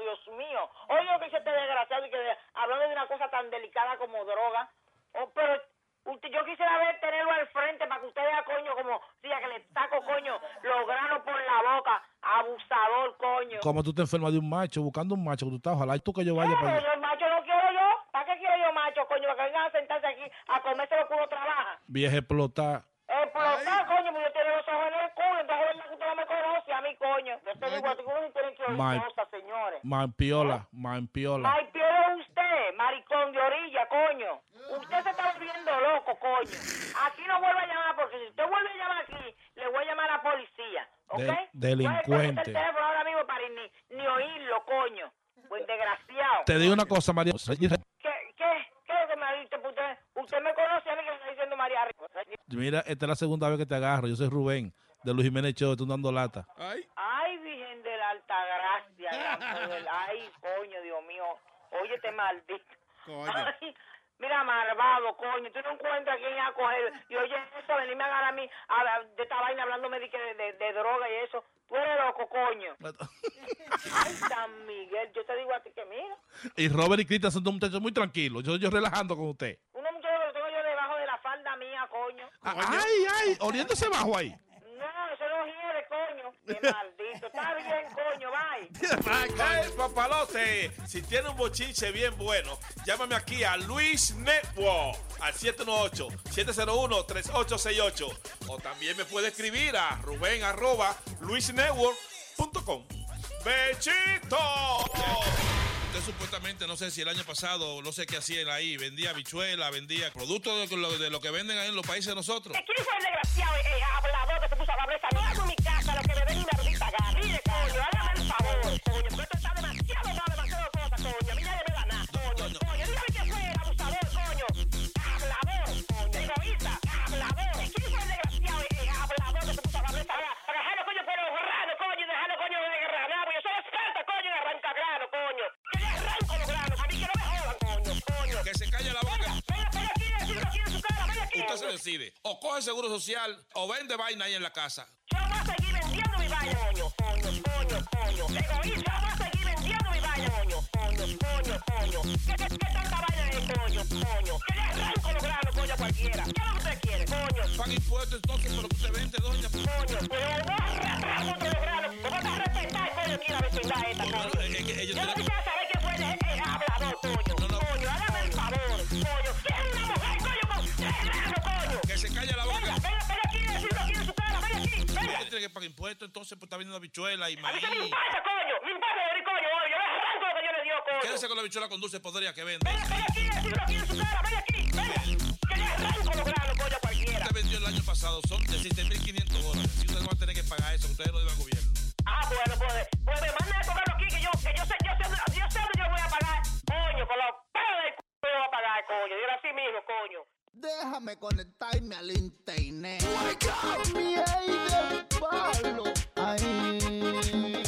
Oye lo que dice este desgraciado y que hablando de una cosa tan delicada como droga. Oh, pero usted, yo quisiera ver tenerlo al frente para que usted vea, coño, como si a que le saco, coño, los granos por la boca. Abusador, coño. Como tú te enfermas de un macho, buscando un macho que tú estás, ojalá y tú que yo vaya para Pero allá. yo macho no quiero yo. ¿Para qué quiero yo macho, coño? Para que vengan a sentarse aquí a comerse lo que uno trabaja. Vieja explotar. Explotar, coño, porque yo tengo los ojos en el culo, entonces verdad que usted no me conoce a mí, coño. Yo te digo a ti que uno sí tiene que oír Mampiola, mampiola. Ay, pierde usted, maricón de orilla, coño. Usted se está volviendo loco, coño. Aquí no vuelve a llamar, porque si usted vuelve a llamar aquí, le voy a llamar a la policía, ¿ok? De- delincuente. el teléfono ahora mismo para ni, ni oírlo, coño. Pues desgraciado. Te digo una cosa, María. ¿Qué, qué, qué es lo que me ha dicho? Pues Usted, usted me conoce a mí que me está diciendo María Rico. Mira, esta es la segunda vez que te agarro. Yo soy Rubén, de Luis Jiménez Show, tú dando lata. Ay, Virgen de la Alta Gracia. gran poder. Ay, coño, Dios mío. Óyete, maldito. Coño. Ay, mira, malvado, encuentras a quién a coger. Y oye, eso, venirme a agarrar a mí a- de esta vaina hablándome de, de, de- de droga y eso. Tú eres loco, coño. Ay, San Miguel. Yo te digo a ti que mira. Y Robert y Cristian son dos muchachos muy tranquilos. Yo, yo relajando con usted. Uno muchacho que lo tengo yo debajo de la falda mía, coño. Ay, ay, oriéndose bajo ahí. No, eso no hiere, coño. Qué maldito. Bye. Hey, papalote, si tiene un bochinche bien bueno, llámame aquí a Luis Network al 718-701-3868. O también me puede escribir a ruben arroba luisnetwork.com. ¡Bechito! Usted supuestamente, no sé si el año pasado, no sé qué hacía él ahí, vendía habichuela, vendía productos de lo, de lo que venden ahí en los países de nosotros. ¿Quién O coge seguro social o vende vaina ahí en la casa. Yo voy a seguir vendiendo mi vaina, coño, coño, coño, coño. Egoísta, yo voy a seguir vendiendo mi vaina, coño, coño, coño, coño. ¿Qué, qué, qué tanta vaina es, coño, coño? Que le arranco los granos, coño, a cualquiera. ¿Qué es lo que usted quiere, coño? Paga impuestos entonces por lo que usted vende, doña. Coño, pero voy a arrancar otro los granos. Me vas a respetar, coño, aquí la vecindad esta, coño. Yo no quisiera saber quién fue el, el hablador, coño. Coño, hágame el favor, coño. ¿Qué es una mujer, que pagar impuestos, entonces pues está vendiendo habichuela y A mí maíz. se me coño. Me importa, venir, coño. Yo le arranco lo que yo le dio, coño. Quédese con la habichuela con dulce podría que vende. Venga, venga aquí, decirlo aquí en su cara, venga aquí, venga. Que le arranco los granos, coño, cualquiera. Usted vendió el año pasado, son 17.500 dólares. Y usted va a tener que pagar eso, ustedes lo deben al gobierno. Ah, bueno, pues, pues me manda a cobrarlo aquí, que yo, que yo sé, yo sé, yo sé dónde yo voy a pagar, coño, con los pelos del c yo voy a pagar, coño, yo así mismo, coño. Déjame conectarme al internet. Miel del palo. Ay.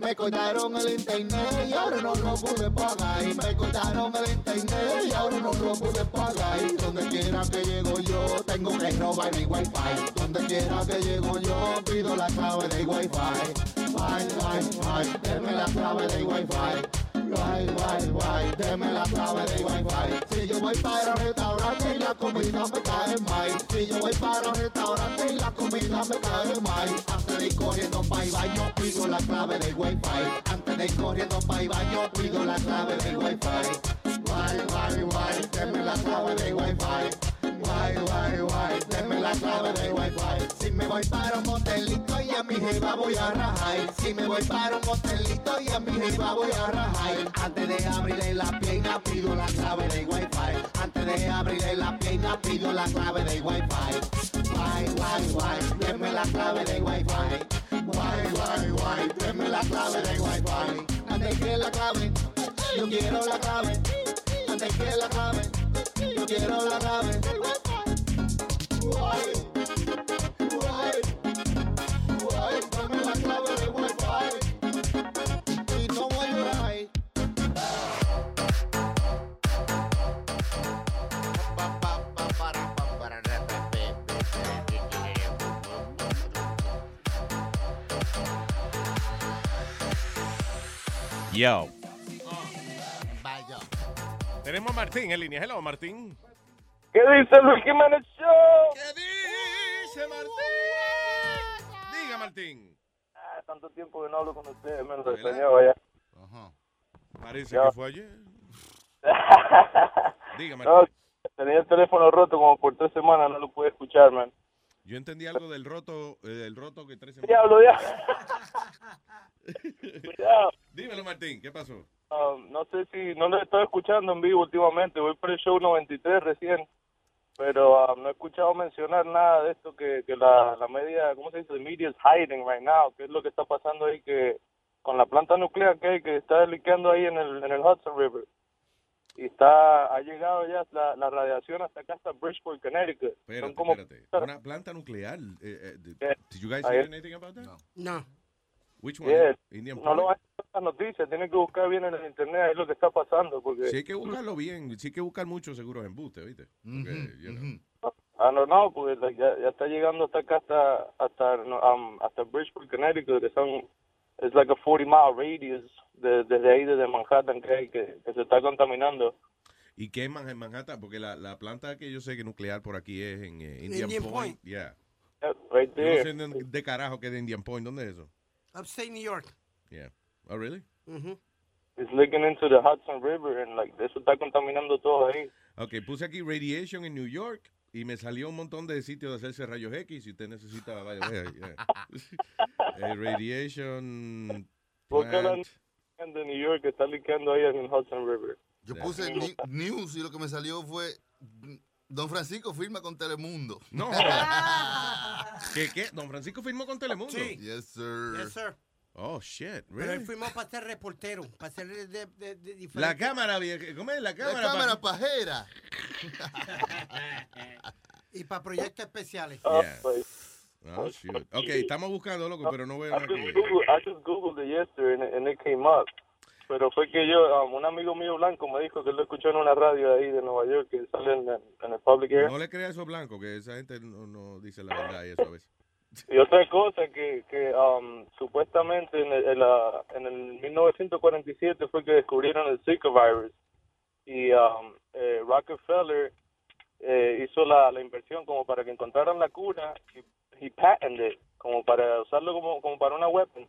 Me cortaron el internet y ahora no lo pude pagar. Me cortaron el internet y ahora no lo pude pagar. Donde quiera que llego yo, tengo que robar mi wifi. Donde quiera que llego yo, pido la clave de wifi. Wi, wi, wi, deme la clave de wifi. Guay, guay, guay, deme la clave de wifi. Si yo voy para el restaurante y la comida me cae mal. Si yo voy para el restaurante y la comida me cae mal. Antes de ir corriendo para el baño, pido la clave de wifi. Antes de ir corriendo para el baño, pido la clave de wifi. Guay, guay, guay, deme la clave de wifi. Guay, guay, guay, deme la clave de wifi. Si me voy para un motelito y a mi jeva voy a rajar. Si me voy para un motelito y a mi jeva voy a rajar. Antes de abrirle la pierna pido la clave de wifi. Antes de abrirle la pierna pido la clave de wifi. Guay, guay, guay, deme la clave de wifi. Guay, guay, guay, deme la clave de wifi. Antes que la clave, yo quiero la clave, antes que la clave, yo quiero la clave. Guay, guay, guay, dame la clave de Yo. Tenemos a Martín en línea. Hello, Martín. ¿Qué dice Luis Jiménez Show? ¿Qué dice Martín? Diga, Martín. Ah, tanto tiempo que no hablo con ustedes, me lo extrañaba ya. Parece Yo- que fue ayer. Diga, Martín. No, tenía el teléfono roto como por tres semanas, no lo pude escuchar, man. Yo entendí algo del roto, eh, del roto que tres semanas. Diablo, diablo. Cuidado. Dímelo, Martín, ¿qué pasó? Um, no sé si, no lo he estado escuchando en vivo últimamente, voy por el show 93 recién, pero um, no he escuchado mencionar nada de esto que, que la, la media, ¿cómo se dice? The media is hiding right now, qué es lo que está pasando ahí que con la planta nuclear que hay, que está liqueando ahí en el, en el Hudson River. Y está, ha llegado ya la, la radiación hasta acá, hasta Bridgeport, Connecticut. Son Espérate, como espérate. Una planta nuclear. eh, eh, did, did you guys hear anything about that? No. Which one? Yeah. Indian No Point? lo a las noticias, tienen que buscar bien en el internet ahí lo que está pasando, porque... Sí hay que buscarlo bien. Sí hay que buscar muchos seguros en buste, ¿viste? Porque, you know. Ah, no, no, porque ya, ya está llegando hasta acá, hasta, hasta, no, um, hasta Bridgeport, Connecticut, que son, es like a 40 mile radius de- desde ahí, desde Manhattan, que, hay, que, que se está contaminando. ¿Y qué es Man- en Manhattan? Porque la, la planta que yo sé que nuclear por aquí es en eh, Indian, Indian Point. Point. Yeah. Right Yo no there. sé de, de carajo que es de Indian Point. ¿Dónde es eso? Upstate New York. Yeah. Oh, really? It's leaking into the Hudson River, and like, eso está contaminando todo ahí. Ok, puse aquí radiation en New York y me salió un montón de sitios de hacerse rayos X si usted necesita, vaya, vaya, yeah. Eh, radiation plant. en de New York, está liqueando ahí en el Hudson River. Yo puse news y lo que me salió fue Don Francisco firma con Telemundo. No. ¿Qué, qué? ¿Don Francisco firmó con Telemundo? Sí. Yes, sir. Yes, sir. Oh, shit, Pero él really? fuimos para ser reportero, para ser de, de, de- de diferente- La cámara, vieja, ¿cómo es? La cámara. cámara pa- pajera. y para proyectos especiales. Yeah. Oh, shoot. Ok, estamos buscando, loco, pero no veo I nada just aquí. Googled, I just Googled it yesterday and it came up. Pero fue que yo, um, un amigo mío blanco me dijo que lo escuchó en una radio ahí de Nueva York que sale en, en el public air. No le crea eso blanco, que esa gente no, no dice la verdad y eso a veces. Y otra cosa que, que um, supuestamente en el, en, la- en el 1947 fue que descubrieron el Zika virus y um, eh, Rockefeller eh, hizo la, la inversión como para que encontraran la cura y, y patented como para usarlo como, como para una weapon.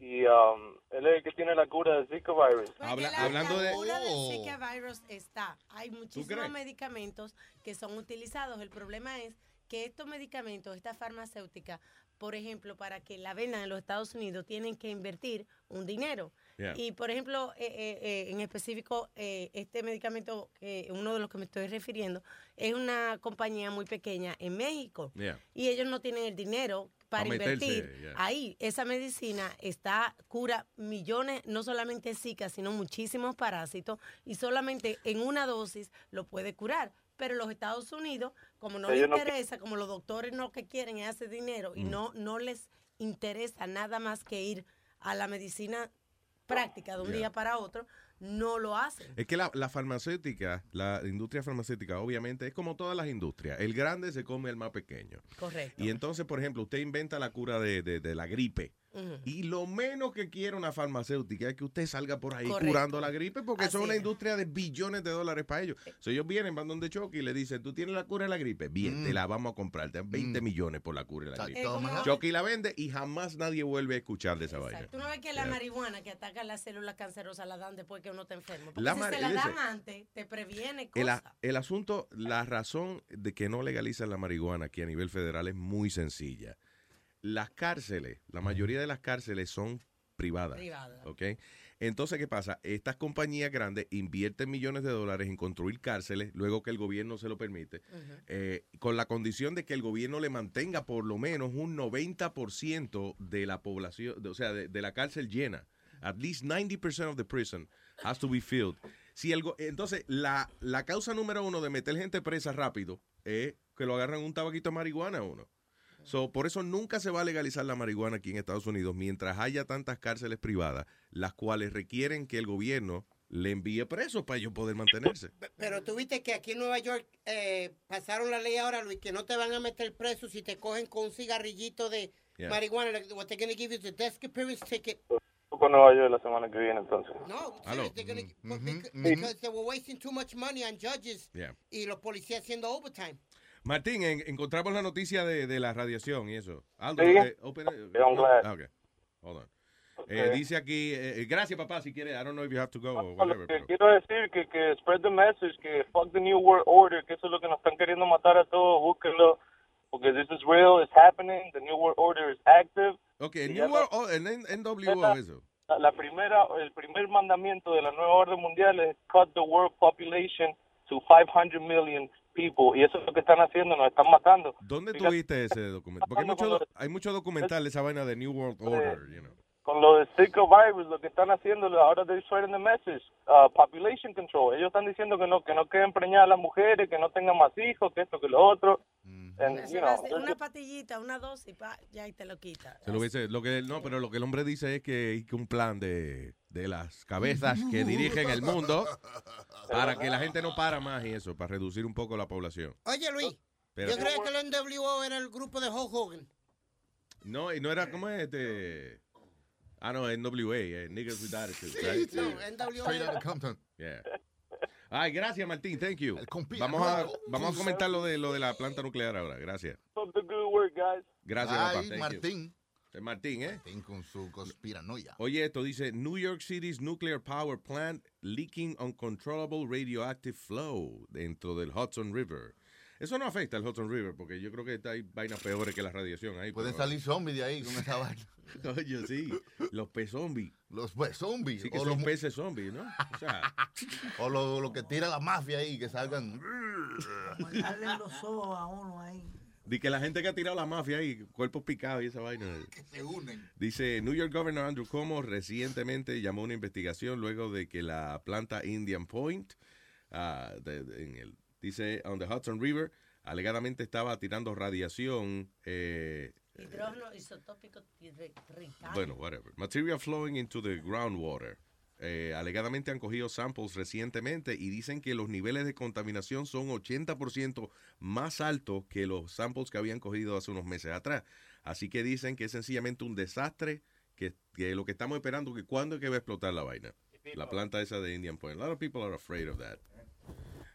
Y um, él es el que tiene la cura del Zika virus. Habla- hablando de... Cura del Zika virus está. Hay muchísimos medicamentos que son utilizados. El problema es que estos medicamentos, esta farmacéutica, por ejemplo, para que la vendan en los Estados Unidos, tienen que invertir un dinero. Yeah. Y, por ejemplo, eh, eh, eh, en específico, eh, este medicamento, que uno de los que me estoy refiriendo, es una compañía muy pequeña en México. Yeah. Y ellos no tienen el dinero para meterse, invertir yeah. ahí. Esa medicina está, cura millones, no solamente Zika, sino muchísimos parásitos, y solamente en una dosis lo puede curar. Pero los Estados Unidos, como no les Ellos no- interesa, como los doctores no lo que quieren es hacer dinero y Mm. no, no les interesa nada más que ir a la medicina práctica de un Yeah. día para otro, no lo hacen. Es que la, la farmacéutica, la industria farmacéutica, obviamente, es como todas las industrias. El grande se come al más pequeño. Correcto. Y entonces, por ejemplo, usted inventa la cura de, de- de la gripe. Y lo menos que quiere una farmacéutica es que usted salga por ahí Correcto. curando la gripe porque son una es. industria de billones de dólares para ellos. So, ellos vienen, van donde Chucky y le dicen, tú tienes la cura de la gripe. Bien, te la vamos a comprar. Te dan 20 millones por la cura de la gripe. Chucky la vende y jamás nadie vuelve a escuchar de esa vaina. Tú no ves que la Yeah. marihuana que ataca las células cancerosas la dan después que uno está enfermo. Porque La si se la dan antes, te previene El, cosas. a- el asunto, la razón de que no legalizan la marihuana aquí a nivel federal es muy sencilla. Las cárceles, la mayoría de las cárceles son privadas. Privadas. ¿ok? Entonces, ¿qué pasa? Estas compañías grandes invierten millones de dólares en construir cárceles, luego que el gobierno se lo permite, eh, con la condición de que el gobierno le mantenga por lo menos un 90% de la población, de- o sea, de, de la cárcel llena. At least 90% of the prison has to be filled. Si el entonces, la, la causa número uno de meter gente presa rápido es que lo agarran un tabaquito de marihuana a uno. So, por eso nunca se va a legalizar la marihuana aquí en Estados Unidos mientras haya tantas cárceles privadas, las cuales requieren que el gobierno le envíe presos para ellos poder mantenerse. Pero tú viste que aquí en Nueva York eh, pasaron la ley ahora, Luis, que no te van a meter preso si te cogen con un cigarrillito de Yeah. marihuana. Like, What they're going to give you is a desk appearance ticket. Para Nueva York la semana que viene, entonces. No, serious, they're gonna, Mhm, because, mhm. because they were wasting too much money on judges Yeah. y los policías haciendo overtime. Martín, en- encontramos la noticia de, de la radiación y eso. Aldo, Sí. eh, open I'm glad. Ah, okay. Hold on. Eh, Okay. dice aquí, eh, eh, gracias papá, si quiere, I don't know if you have to go or No, whatever. pero- quiero decir que, que spread the message, que fuck the New World Order, que eso es lo que nos están queriendo matar a todos, búsquenlo, porque this is real, it's happening, the New World Order is active. Ok, Y New World, no- oh, el NWO, eso. La, la primera, el primer mandamiento de la nueva orden mundial es cut the world population to 500 million people, y eso es lo que están haciendo, nos están matando. ¿Dónde Fíjate, tuviste ese documento? Porque hay mucho, hay mucho documental esa vaina de New World Order, you know. Con lo de Zika virus, lo que están haciendo, ahora they're spreading the message, uh, population control. Ellos están diciendo que no, que no queden preñadas las mujeres, que no tengan más hijos, que esto, que lo otro. And, Es you una, know, una patillita, una dosis, pa, ya y te lo quita. Se lo, dice- lo que, no, pero lo que el hombre dice es que hay que un plan de, de las cabezas que dirigen el mundo para que la gente no para más y eso, para reducir un poco la población. Oye, Luis, Pero- yo creo que el NWO era el grupo de Hulk Hogan. No, y no era como este. Ah, no, NWA, eh, Niggas with Attitude. right? No, Straight Compton. Yeah. Ay, gracias, Martín, thank you. Vamos a, vamos a comentar lo de, lo de la planta nuclear ahora. Gracias. Keep the good work, guys. Gracias, Ay, papá. thank you. Martín. Eh, Martín, ¿eh? Martín con su conspiranoia. Oye, esto dice New York City's nuclear power plant leaking uncontrollable radioactive flow dentro del Hudson River. Eso no afecta al Hudson River porque yo creo que hay vainas peores que la radiación ahí. Pueden pero- salir zombies de ahí con esa vaina. Oye, sí, los pez zombies. Los pues, zombies. Sí, que o son los, peces zombies, ¿no? O sea, o lo, lo que tira la mafia ahí, que salgan. Darle los ojos a uno ahí. de que la gente que ha tirado la mafia ahí, cuerpos picados y esa vaina. que se unen. Dice, New York Governor Andrew Cuomo recientemente llamó a una investigación luego de que la planta Indian Point, ah, de- de- en el, dice, on the Hudson River, alegadamente estaba tirando radiación, eh, Hidrógeno isotópico bueno, whatever, material flowing into the groundwater. Eh, alegadamente han cogido samples recientemente y dicen que los niveles de contaminación son 80% más altos que los samples que habían cogido hace unos meses atrás. Así que dicen que es sencillamente un desastre, que, que lo que estamos esperando, que cuándo es que va a explotar la vaina. La planta esa de Indian Point. A lot of people are afraid of that.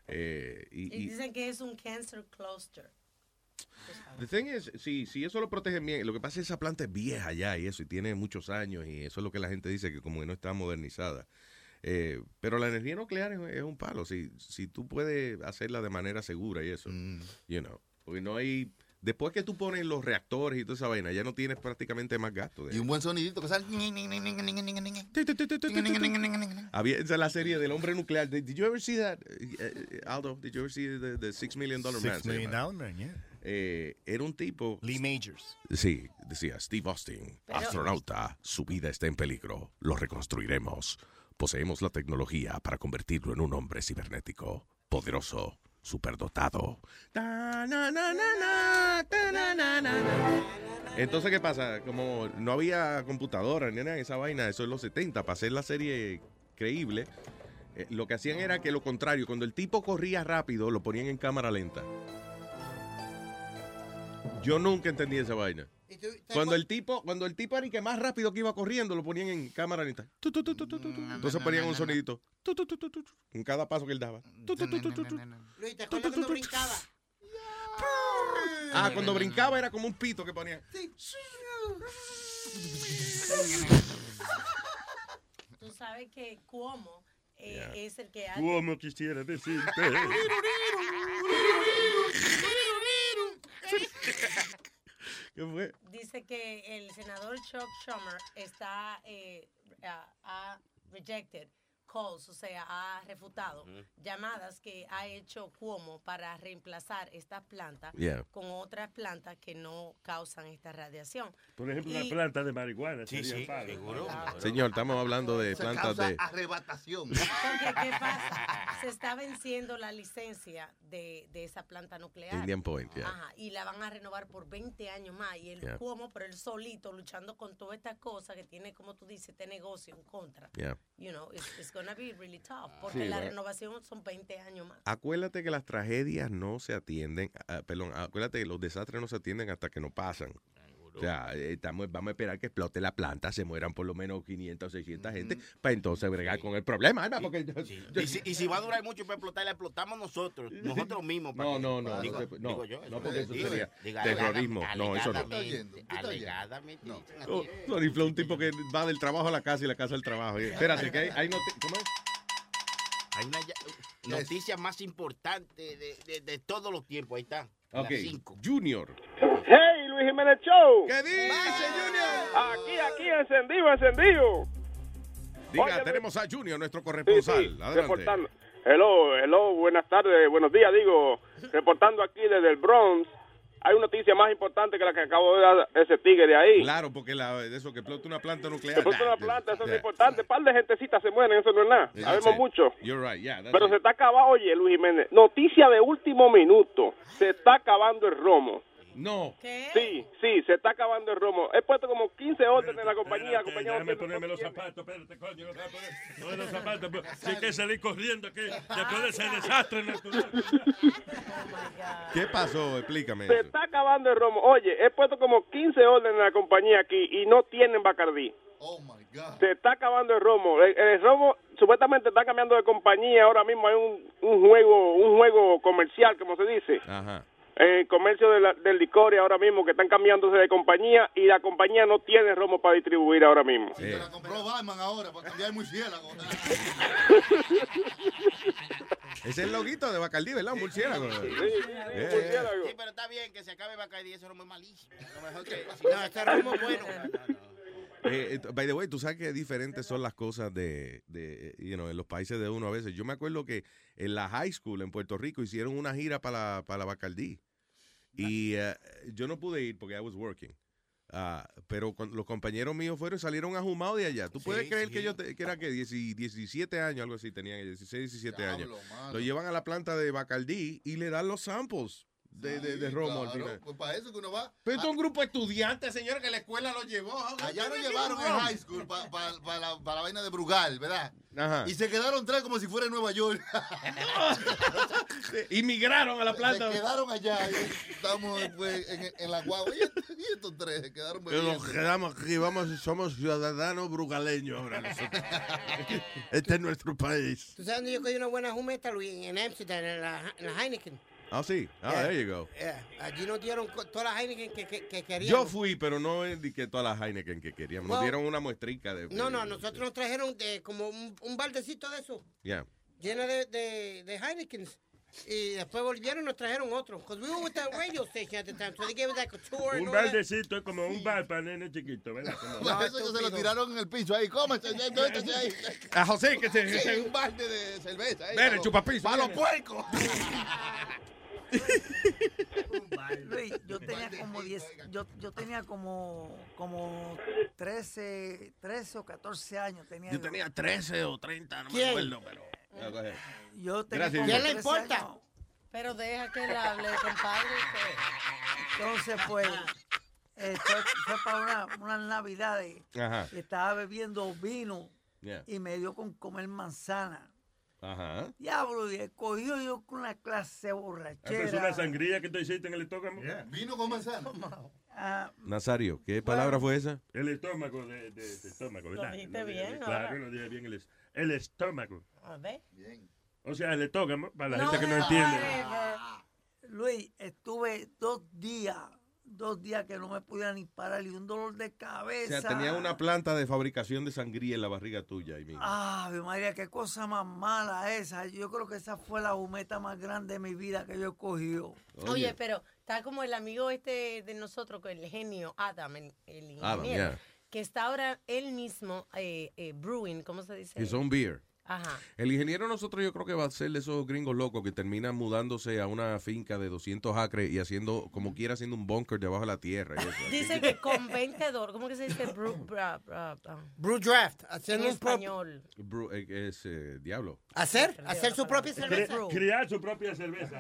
Eh, y, dicen que es un cancer cluster. The thing is, si, si eso lo protegen bien, lo que pasa es que esa planta es vieja ya y eso, y tiene muchos años, y eso es lo que la gente dice, que como que no está modernizada. Eh, pero la energía nuclear es, es un palo, si, si tú puedes hacerla de manera segura y eso, you know, porque no hay... Después que tú pones los reactores y toda esa vaina, ya no tienes prácticamente más gasto. de- Y un buen sonidito que sale. Había esa es la serie del hombre nuclear. Did you ever see that, eh, eh, Aldo? Did you ever see the, the Six Million Dollar Man? Six Million? Dollar Man, yeah. Eh, era un tipo. Lee Majors. Sí, decía Steve Austin, Pero- astronauta, su vida está en peligro, lo reconstruiremos. Poseemos la tecnología para convertirlo en un hombre cibernético, poderoso, superdotado. Entonces, ¿qué pasa? Como no había computadora ni nada de esa vaina, eso es los 70, para hacer la serie creíble, eh, lo que hacían era que lo contrario, cuando el tipo corría rápido, lo ponían en cámara lenta. Yo nunca entendí esa vaina. Cuando el tipo, cuando el tipo era el que más rápido que iba corriendo, lo ponían en cámara lenta. Tu, tu, tu, tu. Entonces ponían un sonidito. En cada paso que él daba. Ah, cuando brincaba era como un pito que ponía. Tú sabes que Cuomo eh, es el que hace... ¿Cómo quisiera decirte? Dice que el senador Chuck Schumer está ha rejected calls, o sea, ha refutado Ujú. llamadas que ha hecho Cuomo para reemplazar estas plantas Yeah. con otras plantas que no causan esta radiación. Por ejemplo, Y- planta de marihuana. Sí, sería sí, palo. seguro. Señor, estamos hablando de Se plantas causa de arrebatación. Porque, ¿qué pasa? Se está venciendo la licencia de, de esa planta nuclear. Indian Point, yeah. Ajá, y la van a renovar por 20 años más. Y el Yeah. Cuomo, pero él solito, luchando con todas estas cosas que tiene, como tú dices, este negocio en contra. Yeah. You know, it's, it's gonna be really tough. Porque Sí, la right. renovación son 20 años más. Acuérdate que las tragedias no se atienden, ah, perdón, acuérdate que los desastres no se atienden hasta que no pasan. O sea, eh, estamos, vamos a esperar que explote la planta, se mueran por lo menos 500 o 600 gente, para entonces bregar con el problema, porque yo- yo- Y si, y si va a durar mucho para explotar, la explotamos nosotros, nosotros mismos. para No, que- no, no, Digo, no, no, digo yo, no, porque eso sería digo, terrorismo. No, eso no. alegadamente, Flow, un tipo que va del trabajo a la casa y la casa al trabajo. Eh, Espérate, que hay, ¿cómo es? Hay una noticia más importante de, de- de todos los tiempos. Ahí está. Ok. Junior. Hey, Luis Jiménez Show. ¿Qué dice, Junior? Aquí, aquí, encendido, encendido. Diga, Oye, tenemos a Junior, nuestro corresponsal. Sí, sí, Adelante. reportando. Hello, hello, buenas tardes, buenos días, digo, reportando aquí desde el Bronx. Hay una noticia más importante que la que acabo de dar ese tigre de ahí. Claro, porque la, de eso que explota una planta nuclear. Nah, una planta, eso es importante. Un par de gentecitas se mueren, eso no es nada. That's Sabemos it. mucho. You're right, yeah. Pero it. se está acabando, oye, Luis Jiménez, noticia de último minuto. Se está acabando el romo. No. Sí, sí, se está acabando el romo. He puesto como 15 órdenes en la compañía. la compañía no Déjame ponerme los zapatos, espérate, coño. No, voy a los zapatos, pero si hay que salir corriendo que después de ese desastre natural. ¿Qué pasó? Explícame Se eso. está acabando el romo. Oye, he puesto como 15 órdenes en la compañía aquí y no tienen Bacardí. Oh my God. Se está acabando el romo. El, el romo supuestamente está cambiando de compañía. Ahora mismo hay un, un juego un juego comercial, como se dice. Ajá. El comercio de la- del licor y ahora mismo que están cambiándose de compañía y la compañía no tiene romo para distribuir ahora mismo. Eh, La compró Batman ahora para cambiar el murciélago. Ese es el loguito de Bacardí, ¿verdad? Un murciélago. Sí, Yeah, murciélago. Sí, pero está bien que se acabe Bacardi, eso no es malísimo. A lo mejor que, No, este romo es bueno. Eh, eh, by the way, tú sabes que diferentes son las cosas de, de you know, en los países de uno a veces. Yo me acuerdo que en la high school en Puerto Rico hicieron una gira para la, para la Bacardí. Y eh, yo no pude ir porque I was working. Ah, pero cuando los compañeros míos fueron salieron ajumados de allá. ¿Tú puedes Sí, creer sí. que yo te- que era que 10 17 años, algo así, tenían 16, 17 años? Mano. Lo llevan a la planta de Bacardí y le dan los samples de, de, de romo al final. Pues para eso que uno va. Pero esto es un grupo de estudiantes, señor, que la escuela lo llevó. Allá nos llevaron en high school para la, pa la vaina de Brugal, ¿verdad? Ajá. Y se quedaron tres como si fuera en Nueva York. Inmigraron a la planta. Se quedaron allá. y Estamos después en, en la guagua. Y estos, y estos tres se quedaron Que nos quedamos aquí, vamos, somos ciudadanos brugaleños ahora nosotros. Este es nuestro país. ¿Tú sabes dónde yo cogí una buena jumeta, Luis? En Amsterdam, en la, en la Heineken. Ah, sí. Ah, Yeah. there you go. Yeah, Allí nos dieron todas las Heineken que, que, que queríamos. Yo fui, pero no que todas las Heineken que queríamos. Nos Well, dieron una muestrica de. No, no, nosotros nos trajeron de, como un, un baldecito de eso, Yeah. lleno de, de, de Heineken. Y después volvieron y nos trajeron otro. Because we were with the radio station at the time, so they gave us like a tour. Un that. baldecito es como un bar para nene chiquito, ¿verdad? Como- Pues eso que se lo tiraron en el piso ahí. Cómete, ya, entonces, ahí. A José, que se. Sí, un balde de cerveza. ahí, Ven, chupapizo, Para los puercos. Luis, yo tenía como 10, yo, yo tenía como, como 13, 13 o 14 años. Tenía Yo tenía 13 o 30, no me ¿Quién? acuerdo, pero. Ahead. Yo tenía Gracias, Junior. 13 importa? años. Pero deja que él hable, compadre. Entonces, pues, eh, fue, fue para una, unas navidades. Ajá. y Estaba bebiendo vino Yeah. y me dio con comer manzana. Ajá. Diablo, y cogió yo con una clase pero es una borrachera. sangría que tú hiciste en el estómago. Vino con manzana. Ah, Nazario, ¿qué palabra fue esa? El estómago de, de, de estómago, ¿verdad? Lo dijiste bien, Claro, lo dije bien. El, el estómago. A ver. O sea, el estómago, para la No, gente que no no, entiende. Luis, estuve dos días, dos días que no me podía ni parar y un dolor de O cabeza. sea, tenía una planta de fabricación de sangría en la barriga tuya. ahí mismo. Ave María, qué cosa más mala esa. Yo creo que esa fue la jumeta más grande de mi vida que yo he cogido. Oye, pero está como el amigo este de nosotros, el genio Adam, el, el Adam, ingeniero, yeah. que está ahora él mismo eh, eh, brewing, ¿cómo se dice? His own beer. Ajá. El ingeniero nosotros yo creo que va a ser de esos gringos locos que terminan mudándose a una finca de 200 acres y haciendo, como quiera, haciendo un bunker debajo de la tierra. y eso. Dice que con 20 dólares, ¿cómo que se dice? Brew, bra- bra- bra- Brew draft. en Haciendo un propio. español. Bru- eh, es eh, diablo. Hacer, hacer su propia cerveza. Cri- Criar su propia cerveza.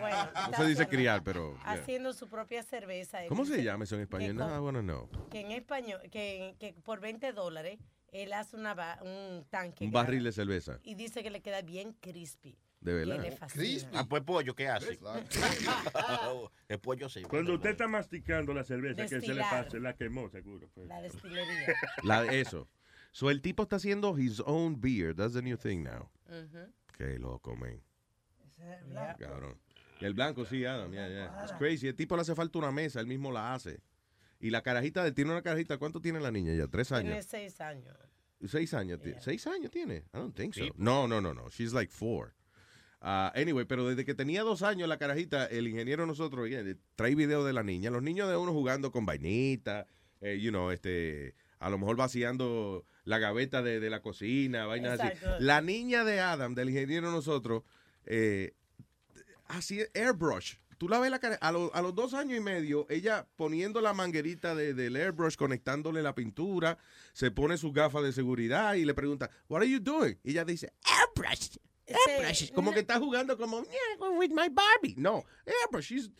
No se dice criar, pero... yeah. Haciendo su propia cerveza. ¿Cómo se llama eso en español? No, I wanna know. Que en español, que, que por 20 dólares, él hace una ba- un tanque. Un barril de cerveza. Y dice que le queda bien crispy. De verdad. le fascina. Ah, pues pollo, ¿qué hace? El pollo sí. Cuando usted está masticando la cerveza, que se le Destilar. pase, la quemó seguro. pues. La destilería. La, eso. So el tipo está haciendo his own beer. That's the new thing now. Ujú. Qué loco, man. Yeah. Cabrón. Y el blanco, sí, Adam, ya, ya. Es crazy. El tipo le hace falta una mesa, él mismo la hace. Y la carajita, tiene una carajita. ¿Cuánto tiene la niña ya? ¿Tres Tiene años? seis años. ¿Seis años? ti- ¿Seis años tiene? I don't think so. No, no, no, no. She's like four. Ah, anyway, pero desde que tenía dos años la carajita, el ingeniero nosotros oye, trae video de la niña. Los niños de uno jugando con vainita, eh, you know, este, a lo mejor vaciando la gaveta de, de la cocina, vainas así. La niña de Adam, del ingeniero nosotros, eh, así airbrush. Tú la ves la cara, a, lo- a los dos años y medio, ella poniendo la manguerita de- del airbrush, conectándole la pintura, se pone sus gafas de seguridad y le pregunta, What are you doing? Y ella dice, airbrush. Airbrush. Como que está jugando como, yeah, with my Barbie. No, airbrush. She's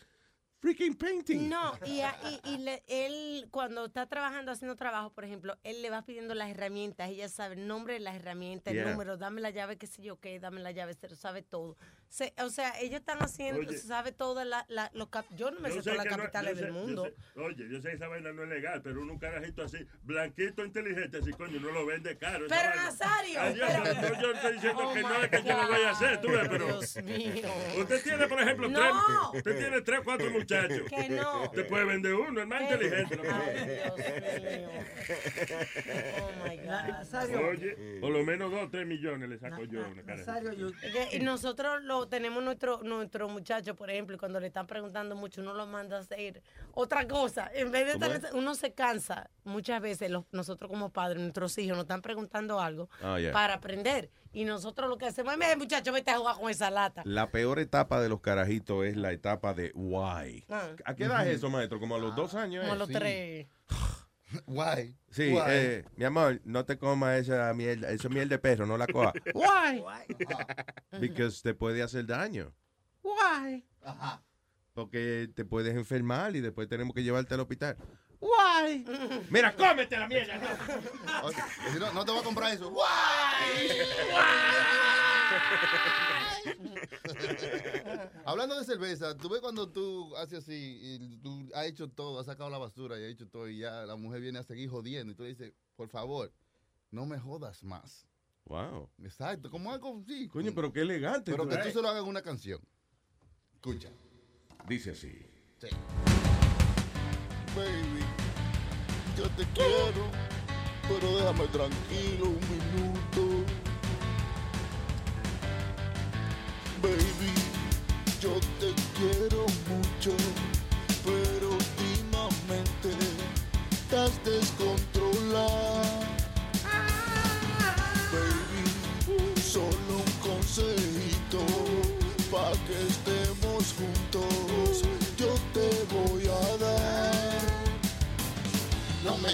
freaking painting. No, y, y, y le- él cuando está trabajando, haciendo trabajo, por ejemplo, él le va pidiendo las herramientas, ella sabe el nombre de las herramientas, Yeah. el número, dame la llave, qué sé yo qué, dame la llave, se lo sabe todo. Se- o sea, ellos están haciendo, Oye. sabe todas la, la- los cap- yo no me sé Yo sé todas las no- capitales del sé- yo mundo. sé- oye, yo sé que esa vaina no es legal, pero un carajito así, blanquito, inteligente, así, coño, no lo vende caro. Pero. Nazario, Ay, Dios, pero- yo estoy diciendo Oh, que no es que yo lo voy a hacer, tú ves, pero... Dios mío. Usted tiene, por ejemplo, No. tres, usted tiene tres, cuatro Que no. Usted puede vender uno, el más inteligente. Oh my God. Oye, por lo menos dos o tres millones le saco yo. Es y nosotros lo tenemos nuestro nuestro muchacho, por ejemplo, y cuando le están preguntando mucho, uno lo manda a hacer otra cosa. En vez de ¿Cómo estar, uno se cansa muchas veces, los- nosotros como padres, nuestros hijos nos están preguntando algo Ah, yeah. para aprender. Y nosotros lo que hacemos es, "Mira, muchacho, vete a jugar con esa lata. La peor etapa de los carajitos es la etapa de why. Ah. ¿A qué edad es eso, maestro? Como a los dos años. Como a eh? los Sí. tres. Why? Sí, Why? eh, mi amor, no te comas esa miel, esa miel de perro, no la cojas. Why? Because te puede hacer daño. Why? Porque te puedes enfermar y después tenemos que llevarte al hospital. Why? Mira, cómete la mierda. Oye, si no, no te voy a comprar eso. Hablando de cerveza, tú ves cuando tú haces así, y tú has hecho todo, has sacado la basura y has hecho todo, y ya la mujer viene a seguir jodiendo, y tú le dices, por favor, no me jodas más. Wow. Exacto, como algo así. Coño, pero qué elegante. Pero tú que tú se lo hagas en una canción. Escucha. Dice así. Sí. Baby, yo te quiero, pero déjame tranquilo un minuto. Baby, yo te quiero mucho, pero últimamente estás descontrolada.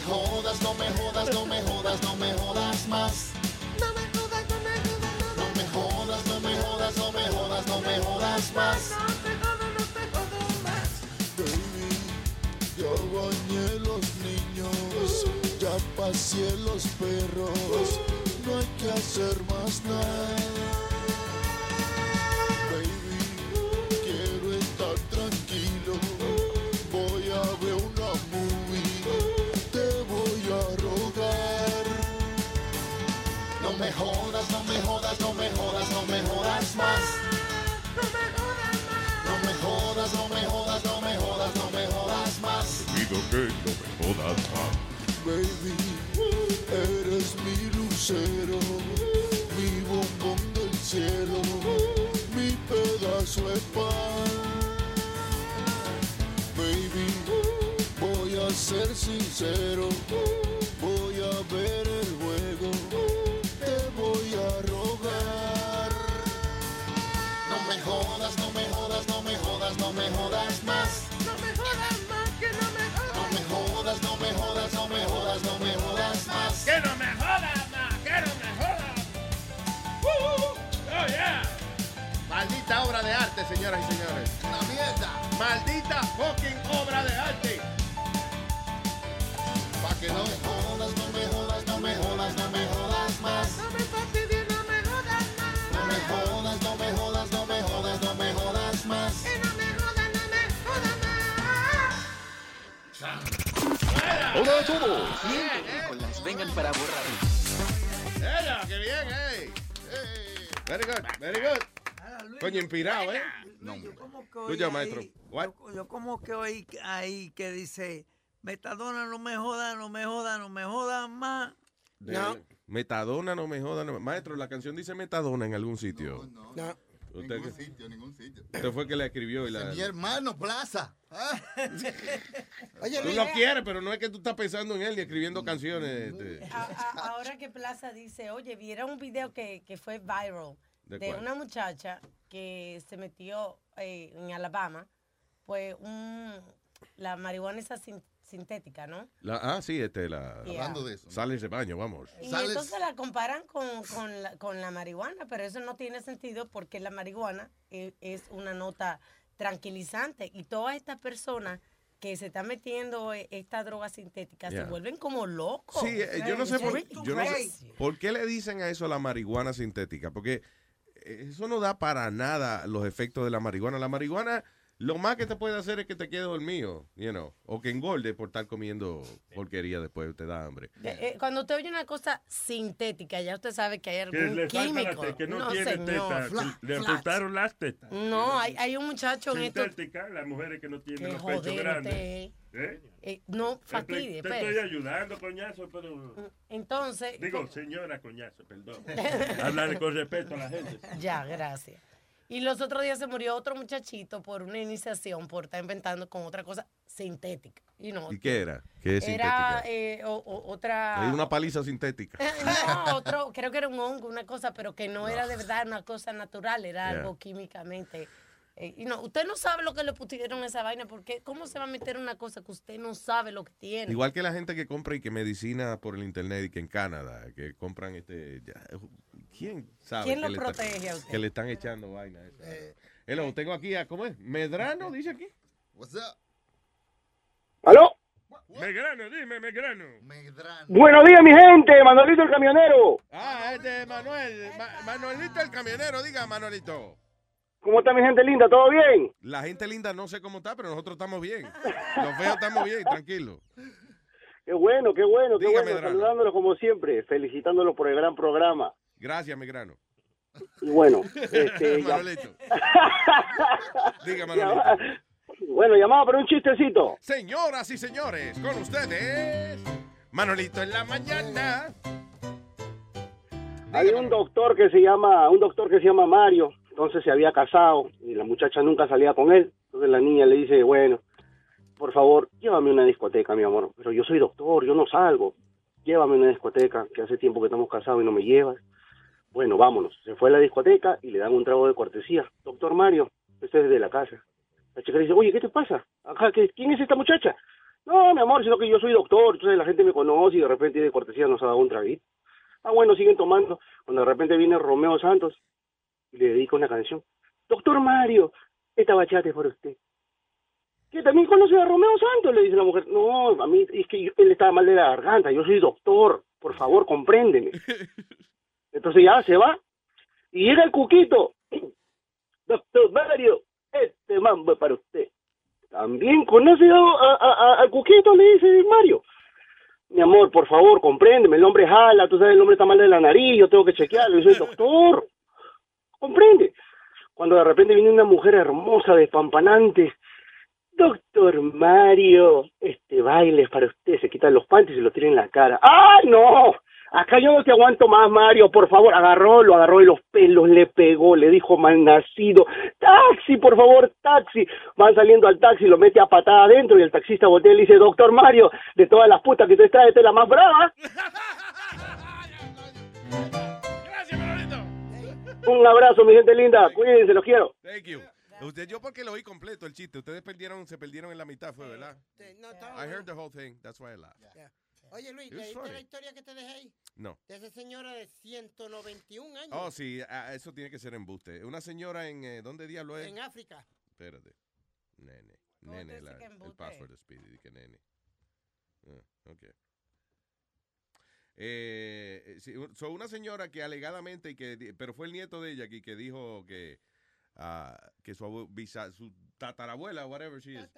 Jodas, no me jodas, no me jodas, no me jodas más. No me jodas, no me jodas, no me jodas, no me jodas, no me jodas, no me jodas más. No te jodas, no te jodas más. Baby, ya bañé los niños, ya paseé los perros, no hay que hacer más nada. Jodas, no me jodas, no me jodas más. No me jodas. No me jodas, no me jodas, no me jodas, no me jodas más. Digo que no me jodas más. Baby, eres mi lucero, mi bombón del cielo, mi pedazo de pan. Baby, voy a ser sincero, voy a ver el juego, no me jodas más. No me jodas más, que no me jodas. No me jodas, no me jodas, no me jodas, no me jodas más. Que no me jodas más, que no me jodas. Uh, oh yeah. Maldita obra de arte, señoras y señores. Una mierda. Maldita fucking obra de arte. Pa' que no, no me jodas, no me jodas, no me jodas, no me jodas más. No me Hola a todos. Películas vengan para borrar. ¡Ella! ¡Qué bien, eh! Very good, very good. Coño, inspirado, ¿eh? No, Yo como que oí maestro. Yo, yo como que oí ahí que dice, Metadona no me joda, no me joda, no me joda más. De- Metadona, no me joda. no- Maestro, la canción dice Metadona en algún sitio. No. Usted, Ningún que- sitio, ningún sitio. usted fue que la escribió y la... Mi hermano Plaza. Ah. Oye, Tú Luis, lo quieres, pero no es que tú estás pensando en él ni escribiendo canciones. este. A- a- ahora que Plaza dice, oye, vieron un video que, que fue viral ¿De una muchacha que se metió eh, en Alabama, pues un, la marihuana esa sin- sintética, ¿no? La- ah, sí, este, la... Yeah. Hablando de eso, ¿no? Sale ese baño, vamos. Y entonces la comparan con, con, la, con la marihuana, pero eso no tiene sentido porque la marihuana e- es, una nota tranquilizante y todas estas personas que se están metiendo eh, esta droga sintética Yeah. se vuelven como locos. Sí, eh, yo no sé por, yo no sé por qué le dicen a eso la marihuana sintética, porque eso no da para nada los efectos de la marihuana. La marihuana, lo más que te puede hacer es que te quede dormido, you know, o que engorde por estar comiendo porquería después te da hambre. Eh, eh, cuando usted oye una cosa sintética, ya usted sabe que hay Que algún la químico. que no, no, tiene señor. teta, que le amputaron las tetas. No, hay, hay un muchacho en esto. Sintética, las mujeres que no tienen Qué los pechos grandes. ¿Eh? Eh, no fastidie, Te estoy espérese. ayudando, coñazo, pero... Entonces. Digo, señora coñazo, perdón. Hablar con respeto a la gente. Ya, gracias. Y los otros días se murió otro muchachito por una iniciación, por estar inventando con otra cosa sintética. ¿Y qué era? ¿Qué es Era sintética? eh, o- o- otra. Hay una paliza sintética. No, otro, creo que era un hongo, una cosa, pero que no era de verdad una cosa natural, era Yeah. algo químicamente. eh, y no, usted no sabe lo que le pusieron a esa vaina, porque ¿cómo se va a meter una cosa que usted no sabe lo que tiene? Igual que la gente que compra y que medicina por el internet y que en Canadá, que compran este... ya, ¿Quién sabe? ¿Quién que lo le está- protege a usted? Que le están echando vaina. esa. Hello, tengo aquí a, ¿cómo es? Medrano, dice aquí. What's up? ¿Aló? Megrano, dime, Megrano. Buenos días, mi gente. Manolito el camionero. Ah, este Manuel, Ma- Manuelito el camionero, diga Manuelito. ¿Cómo está mi gente linda? ¿Todo bien? La gente linda no sé cómo está, pero nosotros estamos bien. Los feos estamos bien, tranquilo. Qué bueno, qué bueno, qué Dígame, bueno. Saludándolos como siempre, felicitándolos por el gran programa. Gracias, Megrano. Y bueno, este. Diga, Manuelito. Llama- bueno, llamaba para un chistecito. Señoras y señores, con ustedes, Manuelito en la mañana. Hay un doctor que se llama, un doctor que se llama Mario, entonces se había casado y la muchacha nunca salía con él. Entonces la niña le dice, bueno, por favor, llévame a una discoteca, mi amor. Pero yo soy doctor, yo no salgo. Llévame a una discoteca, que hace tiempo que estamos casados y no me llevas. Bueno, vámonos. Se fue a la discoteca y le dan un trago de cortesía. Doctor Mario, este es de la casa. La chica le dice, oye, ¿qué te pasa? Ajá, ¿qué- ¿quién es esta muchacha? No, mi amor, sino que yo soy doctor, entonces la gente me conoce y de repente de cortesía nos ha dado un traguito. Ah, bueno, siguen tomando. Cuando de repente viene Romeo Santos y le dedica una canción. Doctor Mario, esta bachata es para usted. ¿Que también conoce a Romeo Santos? Le dice la mujer. No, a mí es que él estaba mal de la garganta. Yo soy doctor. Por favor, compréndeme. Entonces ya se va. Y llega el cuquito. Doctor Mario, este mambo es para usted. También conoce a, al cuquito, le dice Mario. Mi amor, por favor, compréndeme. El hombre jala, tú sabes, el hombre está mal de la nariz, yo tengo que chequearlo. Yo soy doctor. Comprende. Cuando de repente viene una mujer hermosa, despampanante. Doctor Mario, este baile es para usted. Se quitan los panties y se lo tira en la cara. ¡Ah, no! Acá yo no te aguanto más, Mario, por favor. Agarró, lo agarró de los pelos, le pegó, le dijo malnacido. ¡Taxi, por favor, taxi! Van saliendo al taxi, lo mete a patada adentro y el taxista voltea y le dice, Doctor Mario, de todas las putas que te trae, esta es la más brava. Un abrazo, mi gente linda. Cuídense, los quiero. Thank you. Usted, yo porque lo oí completo el chiste. Ustedes perdieron, se perdieron en la mitad, fue, ¿verdad? I heard the whole thing. That's why I laughed. Oye, Luis, ¿leíste funny. la historia que te dejé ahí? No. De esa señora de 191 años. Oh, sí, ah, eso tiene que ser embuste. Una señora en, eh, ¿dónde diablo es? En África. Espérate. Nene. ¿Cómo Nene, la- que el password de Speedy, que nene. Ah, ok. Eh, eh, sí, so una señora que alegadamente, y que, pero fue el nieto de ella que, que dijo que, ah, que su, abu- bisa- su tatarabuela, whatever she is,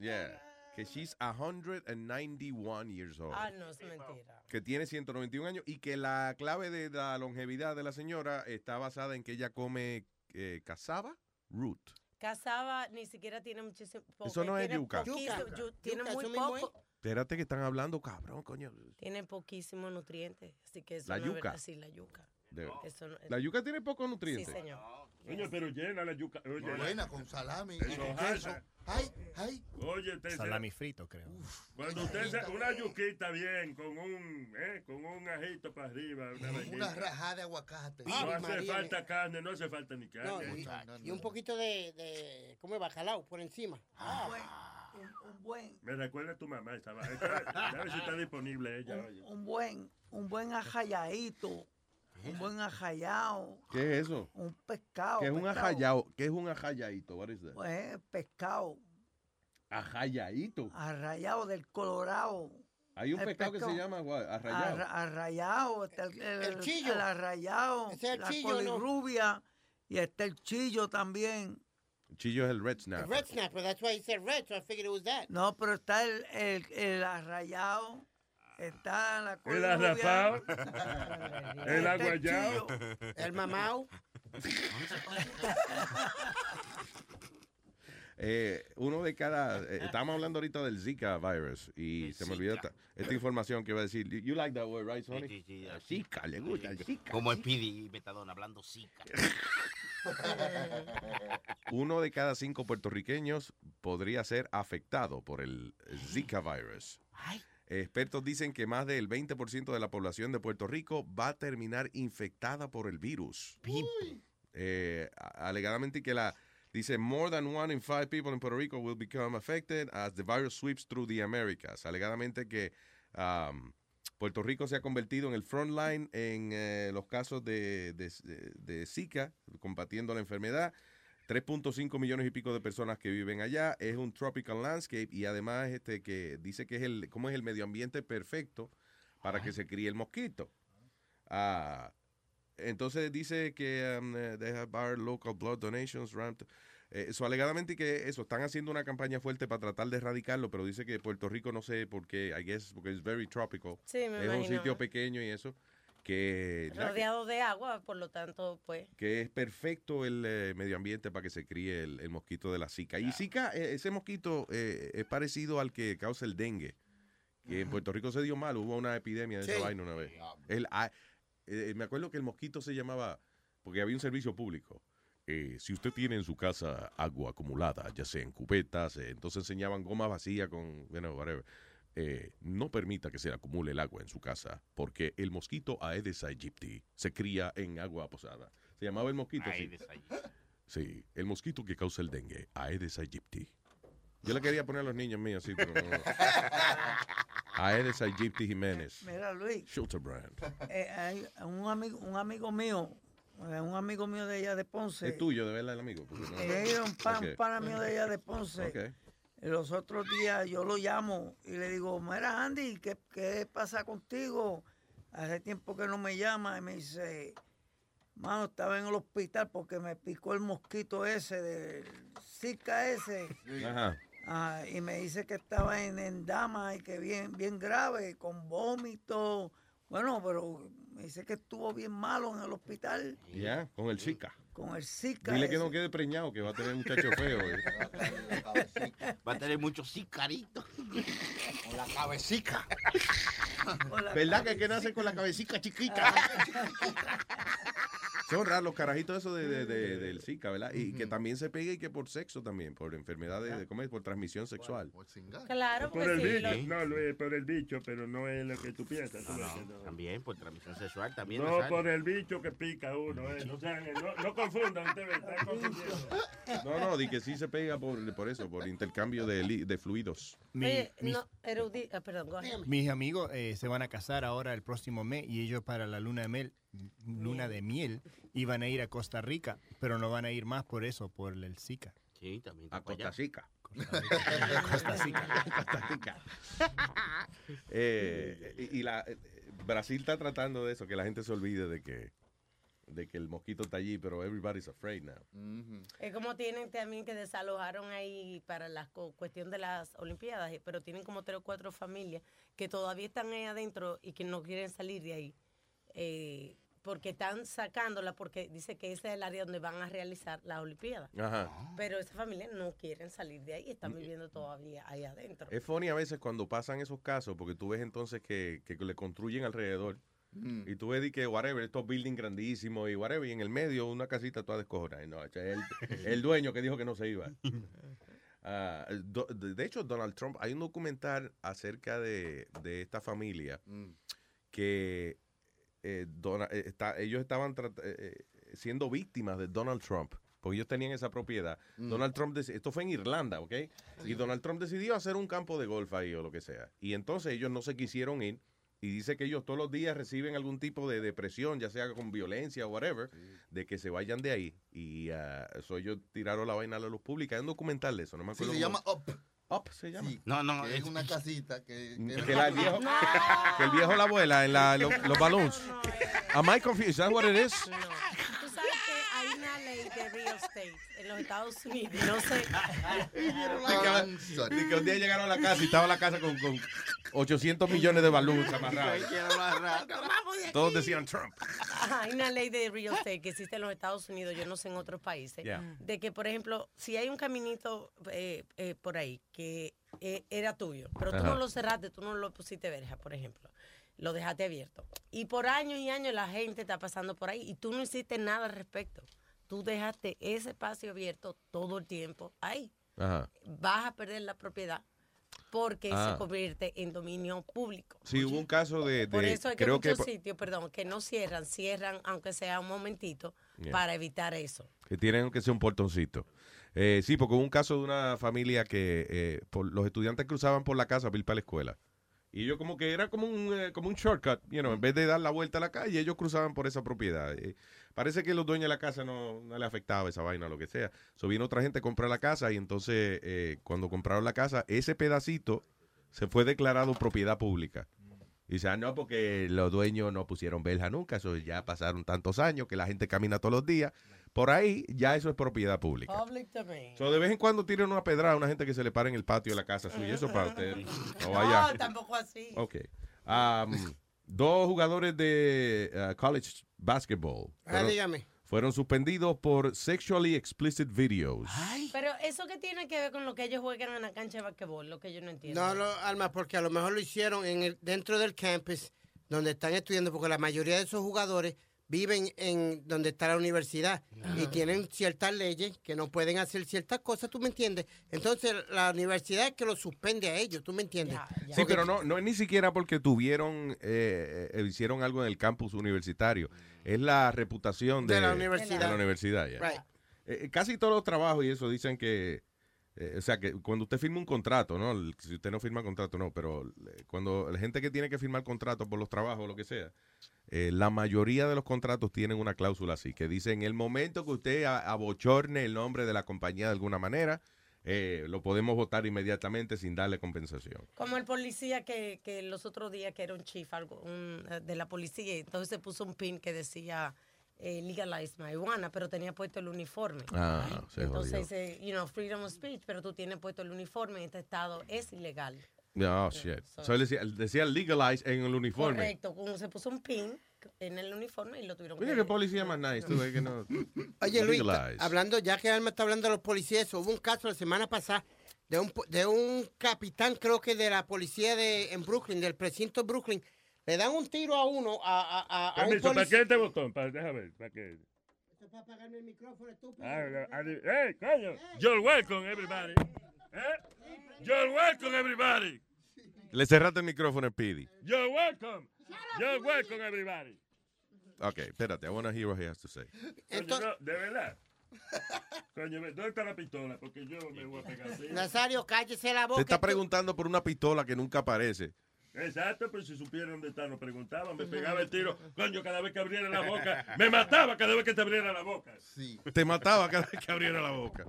yeah, que she's 191 years old. Ah, no, es mentira. que tiene 191 años y que la clave de la longevidad de la señora está basada en que ella come eh, cassava root. Casaba ni siquiera tiene muchísimo. Eso no es tiene yuca. Yuca. yu- tiene Yuca, muy es. poco. Espérate que están hablando, cabrón, coño. Tiene poquísimos nutrientes. Así que eso La no es yuca. verdad. Sí, la yuca. De- Eso no- La yuca tiene pocos nutrientes. Sí, señor. Coño, pero llena la yuca. Oye, Buena, con salami. Eso. Ay, ay. Oye, usted Salami frito, creo. Cuando usted se, una yuquita bien, con un, eh, con un ajito para arriba, una Una rajada de aguacate. No Ave hace María, falta carne, no hace falta ni No, carne. y, y un poquito de, de ¿cómo es? Bacalao por encima. Ah, Un, un buen, Me recuerda a tu mamá esa- A ver si está disponible ella. oye. un buen, un buen ajayadito, un buen ajayado, ¿Qué es eso? un pescado. ¿Qué es un pescado. ajayao? ¿Qué es un ajayaito? What is that? Pues pescado, Ajayaito. arrayado del Colorado. Hay un El pescado, que se pescado. llama what, arrayado. Arra- arrayado, está el, el, El chillo. el arrayado, es el la chillo, ¿no? colirrubia y está el chillo también. Chillo es el red snapper. Red snapper, that's why he said red, so I figured it was that. No, pero está el, el, el arrayado, está la El arrapado, está el aguayao. El mamao. Eh, uno de cada. eh, estábamos hablando ahorita del Zika virus y se me olvidó esta, esta información que iba a decir. You- You like that word, right, Sonny? Sí, sí, sí. Zika, le gusta el Zika. Como Speedy y Metadona hablando zika. Uno de cada cinco puertorriqueños podría ser afectado por el Zika virus. Expertos dicen que más del 20% de la población de Puerto Rico va a terminar infectada por el virus. Eh, alegadamente que la dice more than one in five people in Puerto Rico will become affected as the virus sweeps through the Americas. Alegadamente que um, Puerto Rico se ha convertido en el front line en eh, los casos de, de, de- de Zika, combatiendo la enfermedad. 3.5 millones y pico de personas que viven allá. Es un tropical landscape y además este que dice que es el cómo es el medio ambiente perfecto para que se críe el mosquito. Ah, entonces dice que um, eh, they have our local blood donations ramped. Eh, eso alegadamente que eso están haciendo una campaña fuerte para tratar de erradicarlo, pero dice que Puerto Rico no sé por qué, I guess porque es very tropical. Sí, me es un sitio pequeño y eso que Rodeado de agua, por lo tanto, pues. que es perfecto el eh, medio ambiente para que se críe el, el mosquito de la Zika. Y Zika, eh, ese mosquito eh, es parecido al que causa el dengue. Que en Puerto Rico se dio mal, hubo una epidemia de Sí. esa vaina una vez. El, ah, eh, me acuerdo que el mosquito se llamaba, porque había un servicio público. Eh, si usted tiene en su casa agua acumulada, ya sea en cubetas, entonces enseñaban goma vacía con, bueno, whatever. Eh, no permita que se acumule el agua en su casa, porque el mosquito Aedes aegypti se cría en agua posada. Se llamaba el mosquito, sí. Aedes aegypti. Sí, el mosquito que causa el dengue, Aedes aegypti. Yo le quería poner a los niños míos así, pero no. Aedes aegypti Jiménez. Mira, Luis, Schulterbrand. eh, hay un amigo, un amigo mío, eh, un amigo mío de allá de Ponce. Es tuyo, de verdad, el amigo. no- Eh, un pan, Ok. un pana mío de allá de Ponce. Ok. Los otros días yo lo llamo y le digo, mira Andy, ¿qué, qué pasa contigo? Hace tiempo que no me llama y me dice, mano, estaba en el hospital porque me picó el mosquito ese, del Zika ese. Ajá. Ah, y me dice que estaba en, en dama y que bien, bien grave, con vómito. Bueno, pero me dice que estuvo bien malo en el hospital Ya, con el Zika. Con el Zika. Dile que no quede preñado, que va a tener un muchacho feo. eh. Va a tener muchos sicaritos. Con la la ¿Verdad que, que nace con la cabecita chiquita? Son raros los carajitos esos de, de- de- del Zika, ¿verdad? Y que también se pega y que por sexo también, por enfermedades, de, ¿cómo es? Por transmisión sexual. Claro, Por el sí. bicho. lo- No, Luis, por el bicho, pero no es lo que tú piensas. que no. También por transmisión sexual, también. No por el bicho que pica uno, eh. No, no, no confundan ustedes, están confundiendo. No, no, di que sí se pega por, por eso, por intercambio de, fluidos. Mi- Oye, mis, no, erudi- ah, perdón, mis amigos eh, se van a casar ahora el próximo mes y ellos para la luna de miel, luna de miel iban a ir a Costa Rica, pero no van a ir más por eso, por el Zika. Sí, también. A Costa Rica. Costa Rica. Costa Rica. Eh, y y la, eh, Brasil está tratando de eso, que la gente se olvide de que, de que el mosquito está allí, pero everybody's afraid now. Es como tienen también que desalojaron ahí para la cu- cuestión de las Olimpiadas, pero tienen como tres o cuatro familias que todavía están ahí adentro y que no quieren salir de ahí. eh, porque están sacándola porque dice que ese es el área donde van a realizar las Olimpiadas. Ajá. Pero esas familias no quieren salir de ahí, están viviendo todavía ahí adentro. Es funny a veces cuando pasan esos casos, porque tú ves entonces que, que le construyen alrededor. Y tú ves di que, whatever, estos buildings grandísimos y whatever, y en el medio una casita toda descojonada. No, es el, el dueño que dijo que no se iba. Ah, do- de de hecho, Donald Trump, hay un documental acerca de, de esta familia que eh, Dona- eh, está- ellos estaban eh, eh, siendo víctimas de Donald Trump. Porque ellos tenían esa propiedad. Donald Trump, esto fue en Irlanda, ¿ok? Y Donald Trump decidió hacer un campo de golf ahí o lo que sea. Y entonces ellos no se quisieron ir. Y dice que ellos todos los días reciben algún tipo de depresión, ya sea con violencia o whatever, de que se vayan de ahí. Y ah, eso ellos tiraron la vaina a la luz pública. Hay un documental de eso, no me Sí, acuerdo. se llama Up. Up se llama. No, no, que es una casita que... Que, la- el viejo, que el viejo la abuela en la, lo- los balloons. Am I confused? Is that what it is? Tú sabes que hay una ley en los Estados Unidos, no sé. De que un día llegaron a la casa y estaba la casa con, con 800 millones de balloons amarrados. Todos decían Trump. Ajá, hay una ley de real estate que existe en los Estados Unidos, yo no sé en otros países, Yeah. de que, por ejemplo, si hay un caminito eh, eh, por ahí que eh, era tuyo, pero tú Ajá. no lo cerraste, tú no lo pusiste verja, por ejemplo, lo dejaste abierto. Y por años y años la gente está pasando por ahí y tú no hiciste nada al respecto. Tú dejaste ese espacio abierto todo el tiempo ahí. Ajá. Vas a perder la propiedad porque Ah. se convierte en dominio público. Sí, hubo un caso de. de- Por eso hay que creo que, muchos sitios, perdón, que no cierran, cierran aunque sea un momentito Yeah. para evitar eso. que tienen que ser un portoncito. Eh, sí, porque hubo un caso de una familia que eh, por- los estudiantes cruzaban por la casa para ir para la escuela. Y ellos como que era como un, eh, como un shortcut, you know, en vez de dar la vuelta a la calle, ellos cruzaban por esa propiedad. Eh, parece que los dueños de la casa no, no le afectaba esa vaina o lo que sea. So vino otra gente a comprar la casa y entonces eh, cuando compraron la casa, ese pedacito se fue declarado propiedad pública. Y dice, ah, no, porque los dueños no pusieron verja nunca, eso ya pasaron tantos años que la gente camina todos los días. Por ahí ya eso es propiedad pública. Public domain. So, de vez en cuando tiran una pedrada a una gente que se le para en el patio de la casa suya. Eso para usted. No vaya. No, tampoco así. Ok. Um, dos jugadores de uh, college basketball Ah, fueron, dígame. fueron suspendidos por sexually explicit videos. Pero eso que tiene que ver con lo que ellos juegan en la cancha de basquetbol, lo que yo no entiendo. No, no, Alma, porque a lo mejor lo hicieron en el, dentro del campus donde están estudiando, porque la mayoría de esos jugadores viven en donde está la universidad y tienen ciertas leyes que no pueden hacer ciertas cosas, ¿tú me entiendes? Entonces la universidad es que los suspende a ellos, ¿tú me entiendes? Sí, pero no, no es ni siquiera porque tuvieron, eh, eh, hicieron algo en el campus universitario. Es la reputación de, De la universidad. de la universidad, ya. Right. Eh, casi todos los trabajos y eso dicen que, eh, o sea, que cuando usted firma un contrato, ¿no? Si usted no firma contrato, no, pero eh, cuando la gente que tiene que firmar contrato por los trabajos o lo que sea, eh, la mayoría de los contratos tienen una cláusula así, que dice en el momento que usted abochorne el nombre de la compañía de alguna manera, eh, lo podemos votar inmediatamente sin darle compensación. Como el policía que, que los otros días, que era un chief algo, de la policía, entonces se puso un pin que decía eh, legalize marihuana, pero tenía puesto el uniforme. Ah, se entonces dice, you know, freedom of speech, pero tú tienes puesto el uniforme en este estado, es ilegal. Oh, shit. So él decía, decía legalize en el uniforme. Correcto, como se puso un pin en el uniforme y lo tuvieron Mira que... qué policía más nice, tú ves que no. Oye, Luis, hablando, ya que Alma está hablando de los policías, hubo un caso la semana pasada de un, po- de un capitán, creo que de la policía de en Brooklyn, del precinto Brooklyn. Le dan un tiro a uno, a, a, a- a un Permiso, ¿para qué este botón? Para, déjame ver, ¿para qué? para apagarme el micrófono, estúpido. Ah, ah, Hey, coño. You're welcome, everybody. ¿Eh? You're welcome, everybody. Le cerraste el micrófono a Speedy. You're welcome. You're welcome, everybody. Ok, espérate. I want to hear what he has to say. Coño, no, de verdad. Coño, ¿dónde está la pistola? Porque yo me voy a pegar. así. Nazario, cállese la Te boca. está tú- preguntando por una pistola que nunca aparece. Exacto, pero si supiera dónde está, nos preguntaban, me pegaba el tiro. Coño, cada vez que abriera la boca, me mataba cada vez que te abriera la boca. Te mataba cada vez que abriera la boca.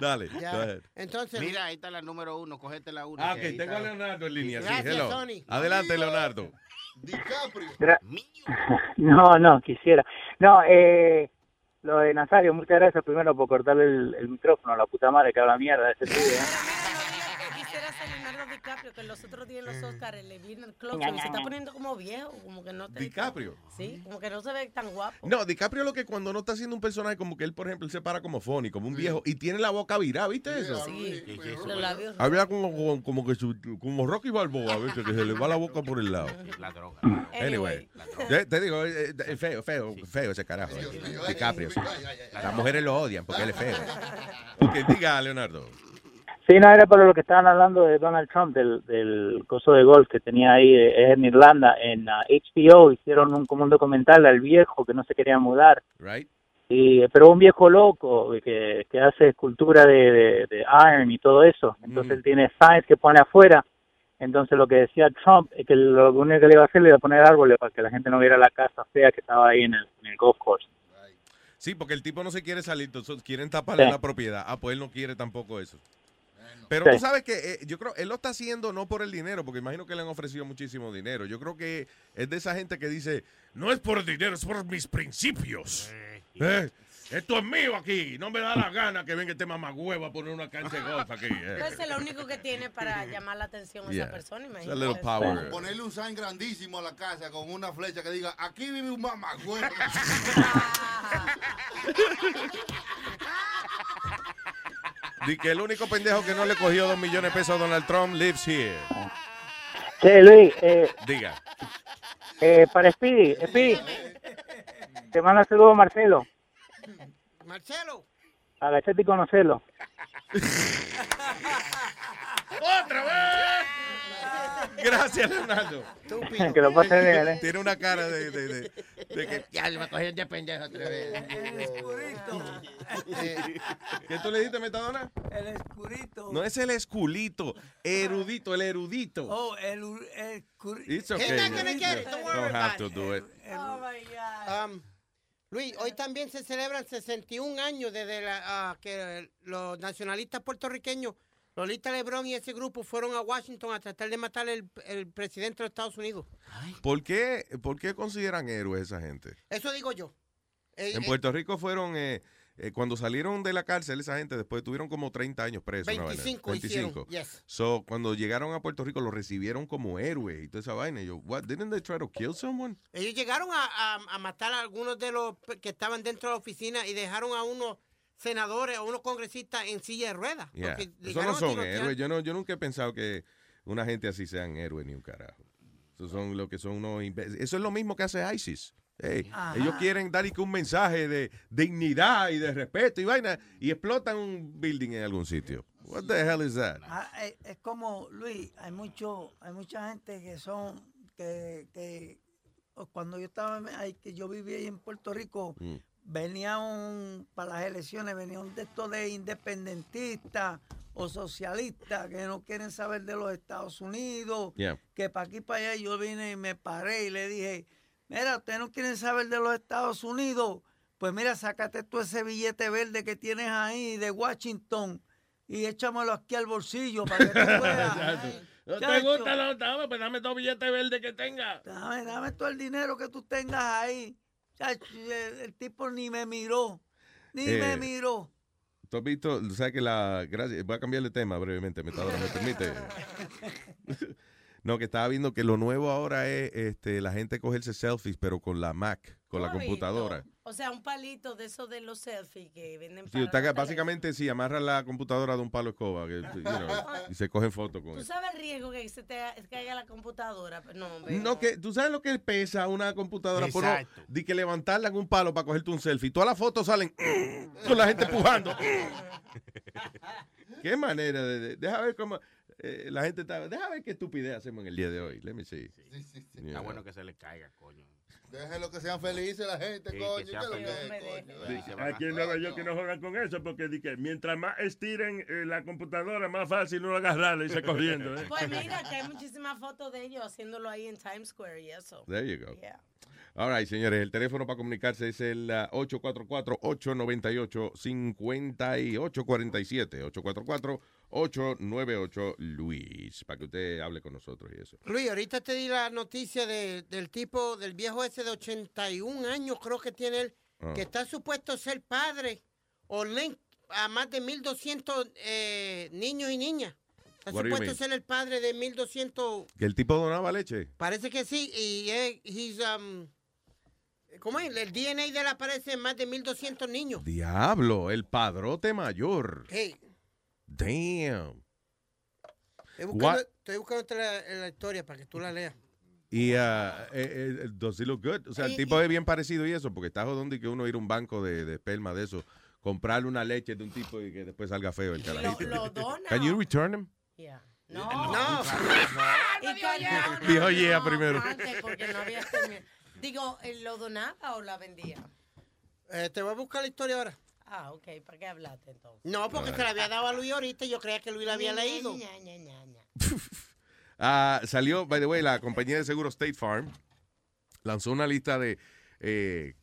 Dale, Ya. go ahead. Entonces, Mira, ahí está la número uno, cogete la uno. Ah, que ok, ahí tengo a. Leonardo en línea. sí, Gracias, hello. Sony. Adelante, Leonardo. Gra- No, no, quisiera. No, eh, lo de Nazario, muchas gracias primero por cortarle el, el micrófono a la puta madre que habla mierda de ese tío. ¿eh? DiCaprio, que los otros días en los Oscars le vino el close, se está poniendo como viejo, como que no te... DiCaprio. Sí, como que no se ve tan guapo. No, DiCaprio lo que cuando no está haciendo un personaje como que él, por ejemplo, él se para como funny, como un viejo, y tiene la boca virada, ¿viste eso? Sí, los labios Habla como, como, como que su- como Rocky Balboa, ¿viste? Que se le va la boca por el lado. La droga. Anyway, te digo, eh, eh, es feo, feo, feo ese carajo. eh. DiCaprio, sí. Las mujeres lo odian porque él es feo. Ok, diga, Leonardo. Sí, no, era para lo que estaban hablando de Donald Trump, del, del coso de golf que tenía ahí en Irlanda. En ah, HBO hicieron un, como un documental al viejo que no se quería mudar. Right? Y, pero un viejo loco que, que hace escultura de, de, de iron y todo eso. Entonces él tiene signs que pone afuera. Entonces lo que decía Trump es que lo único que le iba a hacer le iba a poner árboles para que la gente no viera la casa fea que estaba ahí en el, en el golf course. Sí, porque el tipo no se quiere salir, entonces quieren taparle Sí. la propiedad. Ah, pues él no quiere tampoco eso. Pero Sí. tú sabes que eh, yo creo, él lo está haciendo no por el dinero, porque imagino que le han ofrecido muchísimo dinero. Yo creo que es de esa gente que dice, no es por el dinero, es por mis principios. Eh, Esto es mío aquí, no me da la gana que venga este mamagüevo a poner una cancha de golf aquí. eh. Entonces es lo único que tiene para llamar la atención a Yeah. esa persona, imagínate. little power. Ponerle un sign grandísimo a la casa con una flecha que diga, aquí vive un mamagüevo. Di que el único pendejo que no le cogió dos millones de pesos a Donald Trump lives here. Che, Luis, eh, Diga. eh, para Speedy, Speedy, te manda saludos Marcelo. Marcelo. Agachate y conocelo. ¡Otra vez! Gracias, Leonardo. que lo pasen bien, ¿eh? Tiene una cara de, de, de- de que... Ya le va a coger de pendejo otra vez. El escurito. ¿Qué tú le dijiste, Metadona? El escurito. No es el esculito, erudito, el erudito. Oh, el, escurito. It's okay. He's not gonna get it. Don't worry Don't have about to do it. Oh my God. Um, Luis, hoy también se celebran 61 años desde la, ah, que los nacionalistas puertorriqueños, Lolita Lebrón y ese grupo fueron a Washington a tratar de matar el, el presidente de Estados Unidos. ¿Por qué, ¿Por qué consideran héroes esa gente? Eso digo yo. Eh, En eh, Puerto Rico fueron, eh, cuando salieron de la cárcel, esa gente después tuvieron como 30 años presos. una vaina. 25 hicieron, yes. So, cuando llegaron a Puerto Rico, los recibieron como héroes y toda esa vaina. Y yo, what, didn't they try to kill someone? Ellos llegaron a, a- a matar a algunos de los que estaban dentro de la oficina y dejaron a unos senadores, a unos congresistas en silla de ruedas. Yeah. porque Eso no son héroes. Yo, no, yo nunca he pensado que una gente así sean héroes ni un carajo. Eso son lo que son unos. Eso es lo mismo que hace ISIS. Hey, ellos quieren dar un mensaje de dignidad y de respeto y vaina y explotan un building en algún sitio. What the hell is that? Ah, es, es como, Luis, hay mucho, hay mucha gente que son, que, que o cuando yo estaba ahí, que yo vivía ahí en Puerto Rico, Mm. Venía un, para las elecciones, venía un estos de independentistas o socialistas que no quieren saber de los Estados Unidos, Yeah. que para aquí para allá yo vine y me paré y le dije, mira, ustedes no quieren saber de los Estados Unidos, pues mira, sácate tú ese billete verde que tienes ahí de Washington y échamelo aquí al bolsillo para que tú veas. ¿No te gusta la dame? Pues dame dos billetes verdes que tenga. Dame, dame todo el dinero que tú tengas ahí. El, el tipo ni me miró, ni Eh, me miró. ¿Tú has visto? ¿Sabes que la. Gracias. Voy a cambiar de tema brevemente, ¿me permite? no, que estaba viendo que lo nuevo ahora es este, la gente cogerse selfies, pero con la Mac, con la computadora. O sea, un palito de esos de los selfies que venden Sí, para usted, básicamente, sí, amarra la computadora de un palo escoba que, you know, y se cogen fotos con ¿Tú eso. sabes el riesgo que se te caiga la computadora? No, hombre. No, que tú sabes lo que pesa una computadora por de que levantarla en un palo para cogerte un selfie. Todas las fotos salen con la gente empujando. Qué manera de, de- deja ver cómo eh, la gente está. Deja ver qué estupidez hacemos en el día de hoy. Let me see. Está Yeah. bueno que se le caiga, coño. Déjenlo que sean felices la gente, Sí, coño. que ¿Qué sean es lo felices. que es, coño? Aquí en Nueva York que no juegan con eso porque di que mientras más estiren eh, la computadora, más fácil uno agarrarla y se corriendo. ¿eh? Pues mira, que hay muchísimas fotos de ellos haciéndolo ahí en Times Square y eso. There you go. Yeah. All right, señores, el teléfono para comunicarse es el ah, 844-898-5847. 844-898-LUIS, para que usted hable con nosotros y eso. Luis, ahorita te di la noticia de- del tipo, del viejo ese de 81 años, creo que tiene él, Ah. que está supuesto ser padre o link a más de 1.200 eh, niños y niñas. Está supuesto ser el padre de 1.200, ¿Que el tipo donaba leche? parece que sí, y es, he's, um, ¿cómo es? El DNA de él aparece en más de 1.200 niños. Diablo, el padrote mayor. Hey, Damn. estoy buscando, estoy buscando la, la historia para que tú la leas. Y ah, eh, eh, does it look good? O sea, el Y- tipo es bien parecido y eso, porque está jodón de que uno ir a un banco de, de esperma de eso, comprarle una leche de un tipo y que después salga feo el carajito. lo dona. Can you return him? Yeah. No. No. Y no, Dijo no, yeah no, primero. antes, porque no había. Digo, ¿él ¿lo donaba o la vendía? Eh, te voy a buscar la historia ahora. Ah, ok. ¿Para qué hablaste entonces? No, porque se la había dado a Luis ahorita y yo creía que Luis la había leído. ña, ña, ña, ña. Ah, salió, by the way, la compañía de seguro State Farm lanzó una lista de eh,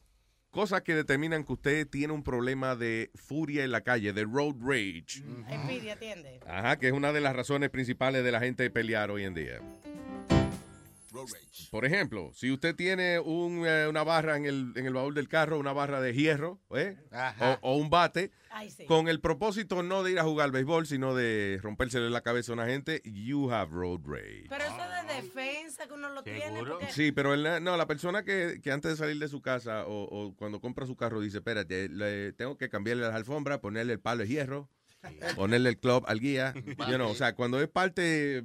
cosas que determinan que usted tiene un problema de furia en la calle, de road rage. Speedy, atiende. Ajá, que es una de las razones principales de la gente pelear hoy en día. Por ejemplo, si usted tiene un, eh, una barra en el, en el baúl del carro, una barra de hierro, ¿eh? O, o un bate, Ay, sí. con el propósito no de ir a jugar béisbol, sino de rompérsele la cabeza a una gente, you have road rage. Pero eso de defensa que uno lo tiene. Porque... Sí, pero el- no, la persona que, que antes de salir de su casa o, o cuando compra su carro dice, espérate, le- tengo que cambiarle las alfombras, ponerle el palo de hierro, ponerle el club al guía. You know, o sea, cuando es parte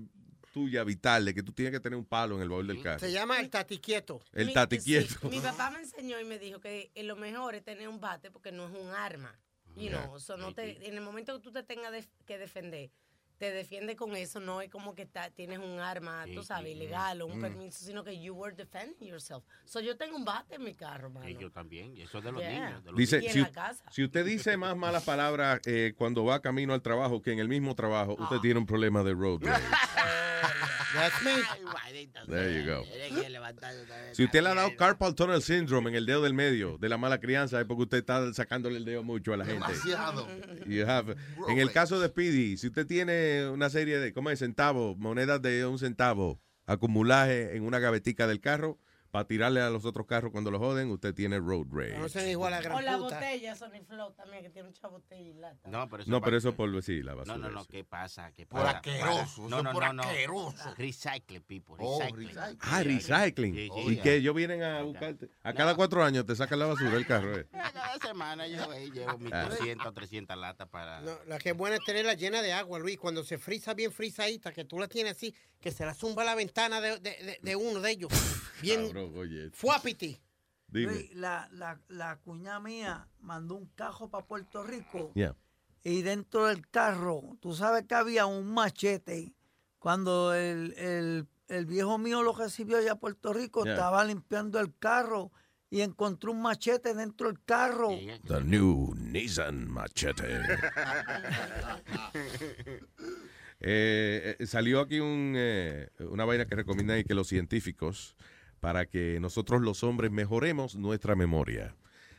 tuya vital de que tú tienes que tener un palo en el baúl del carro. Se llama el tatiquieto. El Mi- tati sí, quieto. mi papá me enseñó y me dijo que eh, lo mejor es tener un bate porque no es un arma. You Yeah. know, so no te, en el momento que tú te tengas que defender, te defiende con eso, no es como que ta- tienes un arma, tú sabes, ilegal o un Mm. permiso, sino que you were defending yourself. So yo tengo un bate en mi carro, mano. Sí, yo también. Y eso es de los Yeah. niños. de los Dice, en si, la casa. si usted dice más malas palabras eh, cuando va camino al trabajo que en el mismo trabajo, usted tiene un problema de road rage. That's me. There you go. Si usted le ha dado carpal tunnel syndrome en el dedo del medio de la mala crianza, es porque usted está sacándole el dedo mucho a la gente. Demasiado. You have- en el caso de Speedy, si usted tiene una serie de, ¿cómo es? Centavos, monedas de un centavo, acumulaje en una gavetica del carro, para tirarle a los otros carros cuando lo joden, usted tiene road rage. No sean igual a O gran la puta. botella Sony Flow también, que tiene mucha botella y lata. No, pero eso, No, pero eso por sí, la No, basura. no, no, eso. ¿qué pasa? ¿Qué Por pasa? asqueroso, No, no, por no, no. asqueroso. Recycle, people. Oh, Recycle. recycle. Ah, recycling. Sí, sí, y que ellos vienen a buscarte. A cada cuatro años te sacan la basura del carro. eh. Cada semana yo ahí llevo mis Ah. 200 o 300 latas para... No, la que es buena es tenerla llena de agua, Luis. Cuando se frisa bien frisadita, que tú la tienes así, que se la zumba la ventana de, de- de- de uno de ellos. Bien Cabrón, oye. fuapiti. Dime. La, la, la cuña mía mandó un cajo para Puerto Rico Yeah. y dentro del carro, tú sabes que había un machete. Cuando el, el- el viejo mío lo recibió allá a Puerto Rico, Yeah. estaba limpiando el carro y encontró un machete dentro del carro. The new Nissan Machete. Eh, eh, salió aquí un, eh, una vaina que recomienda ahí que los científicos, para que nosotros los hombres mejoremos nuestra memoria.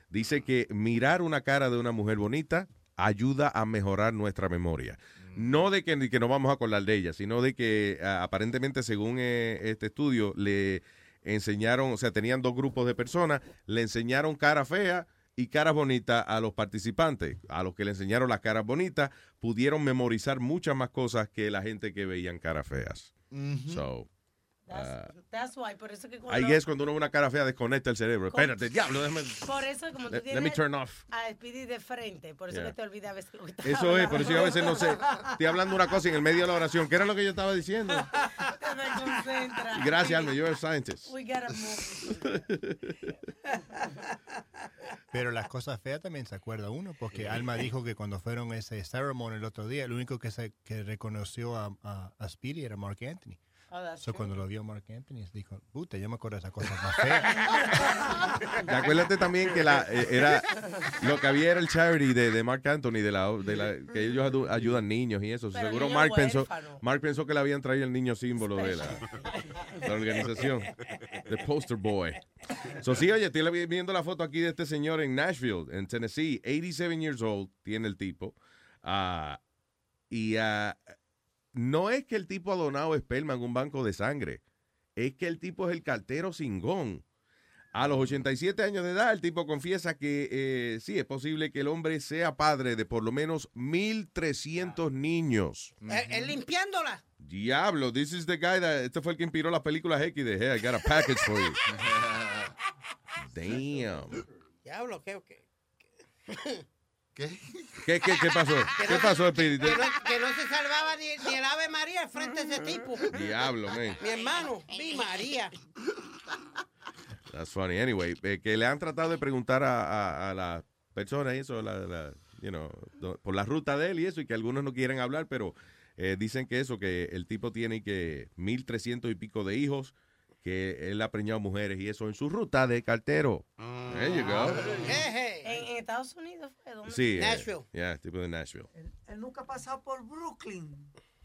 Dice que mirar una cara de una mujer bonita ayuda a mejorar nuestra memoria. No de que, de que no vamos a acordar de ella, sino de que aparentemente, según eh, este estudio, le enseñaron, o sea, tenían dos grupos de personas, le enseñaron cara fea y caras bonitas a los participantes. A los que le enseñaron las caras bonitas, pudieron memorizar muchas más cosas que la gente que veían caras feas. So, Ah, That's why, por eso que I cuando... guess cuando uno ve una cara fea desconecta el cerebro. Con- Espérate, diablo, déjame. Por eso como tú Let- let tienes me turn off. a Speedy de frente, por eso Yeah. que te olvidas a veces lo que Eso es, por eso yo a veces no sé. hablando. Estoy hablando una cosa y en el medio de la oración. ¿Qué era lo que yo estaba diciendo? Te desconcentra. Gracias, Alma, you're a scientist. We gotta move. Pero las cosas feas también se acuerda uno, porque Alma dijo que cuando fueron a ese ceremony el otro día, el único que se que reconoció a, a, a Speedy era Mark Anthony. Oh, So, cuando lo vio Mark Anthony, dijo, puta, yo me acuerdo de esas cosas más feas. Y acuérdate también que la, eh, era lo que había era el charity de, de Mark Anthony, de la, de la, que ellos adu- ayudan niños y eso. Pero Seguro Mark pensó. Mark pensó que le habían traído el niño símbolo de la, la organización, de Poster Boy. So, sí, oye, estoy viendo la foto aquí de este señor en Nashville, en Tennessee, 87 years old, tiene el tipo. Ah, y ah, no es que el tipo ha donado esperma en un banco de sangre, es que el tipo es el cartero cingón. A los 87 años de edad, el tipo confiesa que eh, sí, es posible que el hombre sea padre de por lo menos 1.300 niños. Él, él limpiándola. Diablo, this is the guy that, este fue el que inspiró las películas X de Hey, I got a package for you. Damn. Diablo, ¿qué? qué? ¿Qué? ¿Qué, qué, qué pasó? ¿Qué pasó, Espíritu? Que no, que no se salvaba ni, ni el Ave María al frente de ese tipo. Diablo, man. Mi hermano, mi María. That's funny. Anyway, eh, que le han tratado de preguntar a, a, a las personas y eso, la, la- you know, por la ruta de él y eso, y que algunos no quieren hablar, pero eh, dicen que eso, que el tipo tiene que 1.300 y pico de hijos, que él ha preñado mujeres y eso en su ruta de cartero. There you go. En, en Estados Unidos fue donde Sí. eh, Nashville. yeah, tipo de Nashville. Él nunca ha pasado por Brooklyn.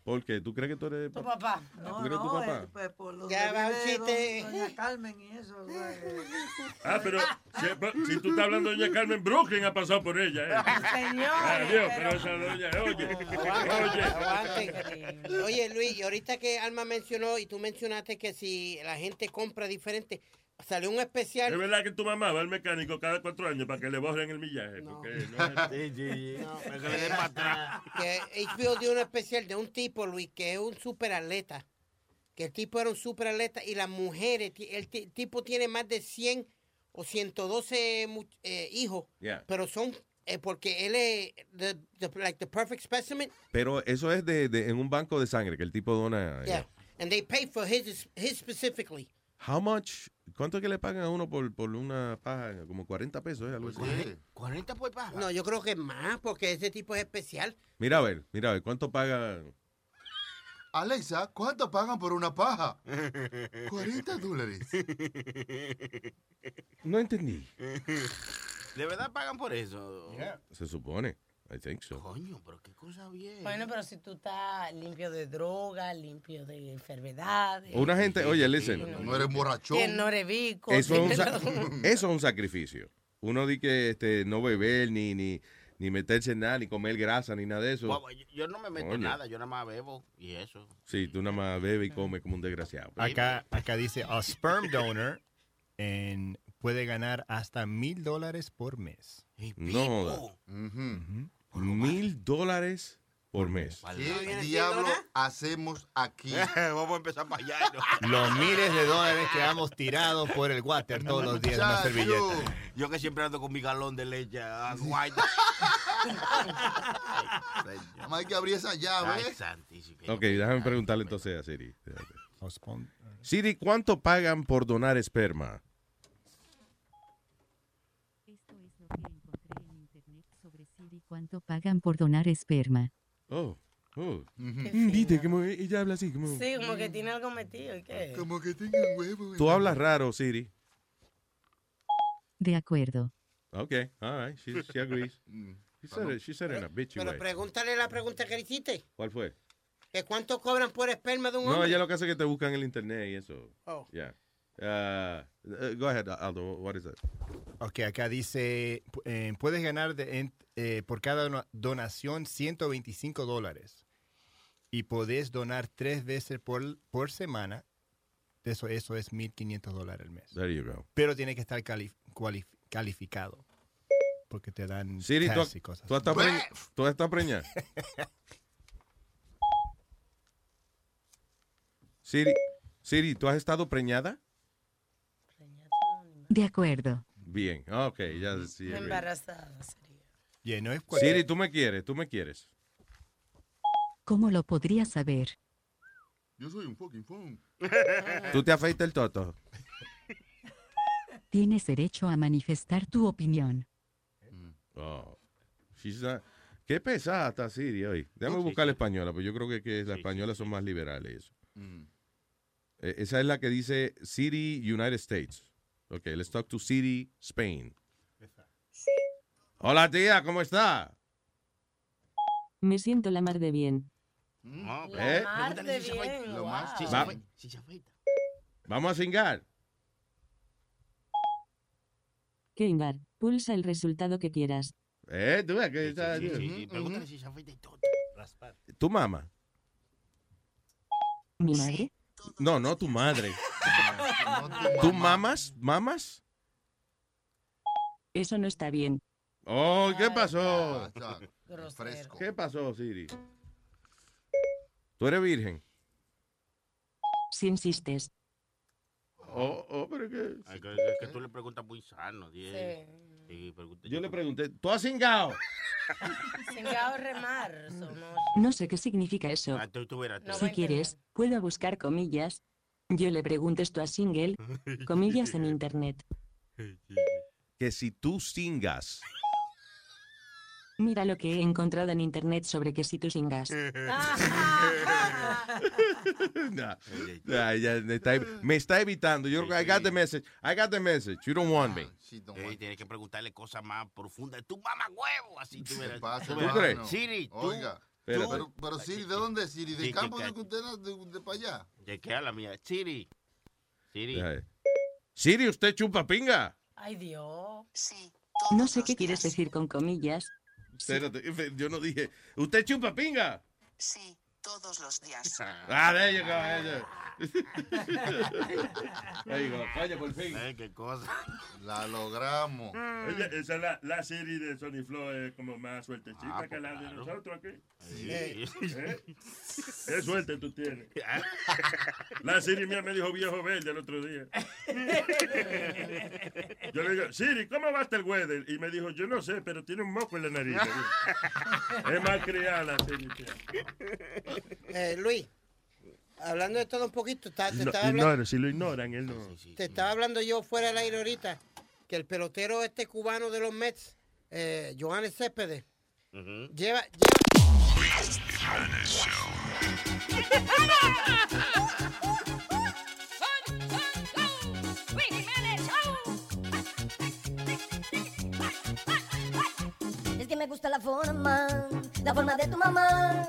¿Por qué? ¿Tú crees que tú eres Tu papá. No, ¿Tú tu no, papá? él, pues, por lo Ya va un chiste. Doña Carmen y eso. Ah, pero si, si tú estás hablando de Doña Carmen, Brooklyn ha pasado por ella. ¿eh? Señor, Adiós, pero- pero esa doña, oye, oye. aguanten. Oye, Luis, y ahorita que Alma mencionó y tú mencionaste que si la gente compra diferente, salió un especial. Es verdad que tu mamá va al mecánico cada cuatro años para que le borren el millaje. Porque no es- Sí, sí, No, para que le den para atrás. que HBO dio un especial de un tipo, Luis, que es un superatleta. Que el tipo era un superatleta y las mujeres, el ti- tipo tiene más de 100 o 112 mu- eh, hijos, Yeah. pero son eh, porque él es the, the- like the perfect specimen. Pero eso es de, de- en un banco de sangre que el tipo dona. eh, Yeah. And they pay for his, his specifically. How much? ¿Cuánto es que le pagan a uno por, por una paja? Como 40 pesos, ¿eh? Algo así. 40 por paja. No, yo creo que más, porque ese tipo es especial. Mira a ver, mira a ver, ¿cuánto paga? Alexa, ¿cuánto pagan por una paja? 40 dólares. No entendí. ¿De verdad pagan por eso? Se supone. I think so. Coño, pero qué cosa bien. Bueno, pero si tú estás limpio de droga, limpio de enfermedades. Una gente, oye, listen. No eres borrachón. Que no eres bico. Eso es, un no- eso es un sacrificio. Uno di que este, no beber, ni, ni, ni meterse en nada, ni comer grasa, ni nada de eso. Yo- Yo no me meto en nada, yo nada más bebo y eso. Sí, tú nada más bebes y comes como un desgraciado. Acá, acá dice, a sperm donor en- puede ganar hasta mil dólares por mes. No joda. Mil dólares por mes. ¿Qué diablo hacemos aquí? Vamos a empezar para allá. Los miles de dólares que hemos tirado por el water todos los días en una servilleta. Yo que siempre ando con mi galón de leche ah, hay que abrir esa llave. Ay, santísimo. Ok, déjame preguntarle entonces a Siri. Siri, ¿cuánto pagan por donar esperma? sobre Siri cuánto pagan por donar esperma. Oh, oh. fino. Viste, como ella habla así, como... Sí, como que tiene algo metido. ¿y qué? Como que tengan huevo. Tú hablas raro, Siri. De acuerdo. Ok, all right, she, she agrees. She said, it, she said it in a bitchy Pero way. pregúntale la pregunta que le hiciste. ¿Cuál fue? ¿Que ¿Cuánto cobran por esperma de un No, hombre? ella lo que hace es que te buscan en el internet y eso. Oh. Yeah. Uh, uh, go ahead, Aldo. What is that? Ok, acá dice, eh, puedes ganar de- en- eh, por cada dona- donación 125 dólares. Y podés donar tres veces por, por semana. Eso, eso es 1.500 dólares al mes. There you go. Pero tiene que estar cali- calificado. Porque te dan Siri, tú, y cosas. tú estás preña. Tú estás preña. Siri, Siri, ¿tú has estado preñada? De acuerdo. Bien, ok, ya sí. es bien. Embarazada sería. Yeah, no es Siri, tú me quieres, tú me quieres. ¿Cómo lo podría saber? Yo soy un fucking phone. Tú te afeitas el toto. Tienes derecho a manifestar tu opinión. Oh, she's not- Qué pesada está Siri hoy. Déjame buscar la española, pues yo creo que, que las españolas son más liberales. Eso. Mm. Eh, esa es la que dice City, United States. Ok, let's talk to City, Spain. Hola tía, ¿cómo está? Me siento la mar de bien. No, ¿Eh? Mar pregúntale de si bien, Lo más- wow. si Va- afeita, si afeita. Vamos a cingar. Kengar, pulsa el resultado que quieras. Eh, tú ves que está- Sí, sí, sí. Pregúntale si se afeita y todo. ¿Tu mamá? ¿Mi madre? No, no tu madre. ¿Tú mamas? ¿Mamas? Eso no está bien. Oh, ¿qué pasó? Fresco. ¿Qué pasó, Siri? ¿Tú eres virgen? Si insistes. Oh, oh, pero que... Ay, que, tú le preguntas muy sano. Sí. Sí, Yo le pregunté, ¿tú has cingado? Cingado remar. no- sé qué significa eso. Ah, tú, tú verás. tú No Si quieres, puedo buscar comillas. Yo le pregunto esto a Single, comillas en internet. Que si tú cingas. Mira lo que he encontrado en internet sobre que si tú singas. Nah, nah, ya me, está, me está evitando. Yo I got the message. I got the message. You don't want me. Ey, tienes que preguntarle cosas más profundas. Tú mamá huevo, así tú verás. Tú ¿Tú verás. crees? Siri, tú. Oiga. Espérate. Pero, pero Siri, ¿de dónde es Siri? ¿De campo que- de usted de, de para allá? ¿De qué a la mía? Siri. Siri. Siri, ¿usted chupa pinga? Ay, Dios. Sí. No sé qué quieres decir con comillas. Espérate, yo no dije, ¿usted chupa pinga? Sí, todos los días. Ah, there you go. there you go. Coño, por fin. Ay, qué cosa. La logramos. Oye, esa es la, la serie de Sony Flow es como más sueltecita Ah, que pues la de claro. nosotros aquí. Sí. ¿Eh? ¿Qué suerte tú tienes? La Siri mía me dijo viejo verde el otro día. Yo le digo, Siri, ¿cómo va hasta el weather? Y me dijo, yo no sé, pero tiene un moco en la nariz. es mal criada la Siri. tía. Eh, Luis, hablando de todo un poquito, está- te, No, estaba hablando, ignora, si lo ignoran, él no. te estaba hablando yo fuera del aire ahorita, que el pelotero este cubano de los Mets, eh, Johannes Céspedes, lleva, Es que me gusta la forma, la forma de tu mamá.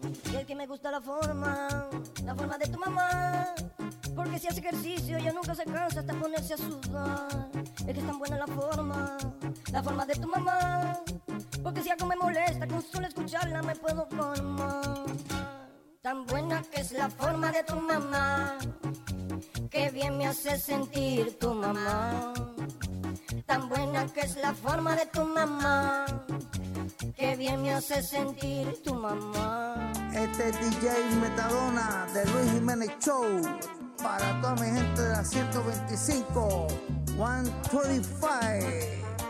El que me gusta la forma, la forma de tu mamá. Porque si hace ejercicio ella nunca se cansa hasta ponerse a sudar. Es que es tan buena la forma, la forma de tu mamá. Porque si algo me molesta, con solo escucharla me puedo colmar. Tan buena que es la forma de tu mamá. Que bien me hace sentir tu mamá. Tan buena que es la forma de tu mamá. Que bien me hace sentir tu mamá. Este es DJ Metadona de Luis Jiménez Show. Para toda mi gente de la 125, 125.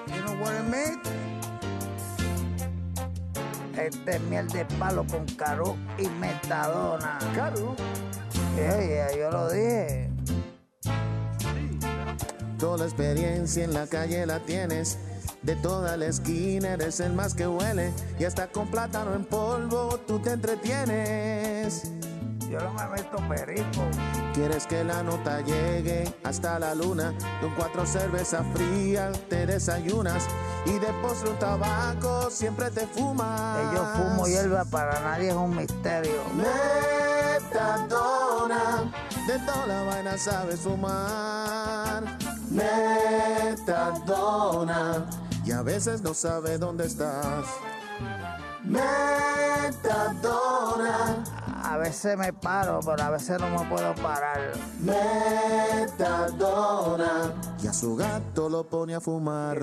You know what I mean? Este es miel de palo con Caro y Metadona. ¿Caro? Yeah, yo lo dije. Toda la experiencia en la calle la tienes. De toda la esquina eres el más que huele. Y hasta con plátano en polvo tú te entretienes. Yo no me meto perico. Quieres que la nota llegue hasta la luna. Con cuatro cervezas frías te desayunas. Y de postre un tabaco siempre te fumas. Que yo fumo hierba para nadie es un misterio. Metadona, de toda la vaina sabes fumar. Metadona. Y a veces no sabe dónde estás. Metadona. A veces me paro, pero a veces no me puedo parar. Metadona. Y a su gato lo pone a fumar.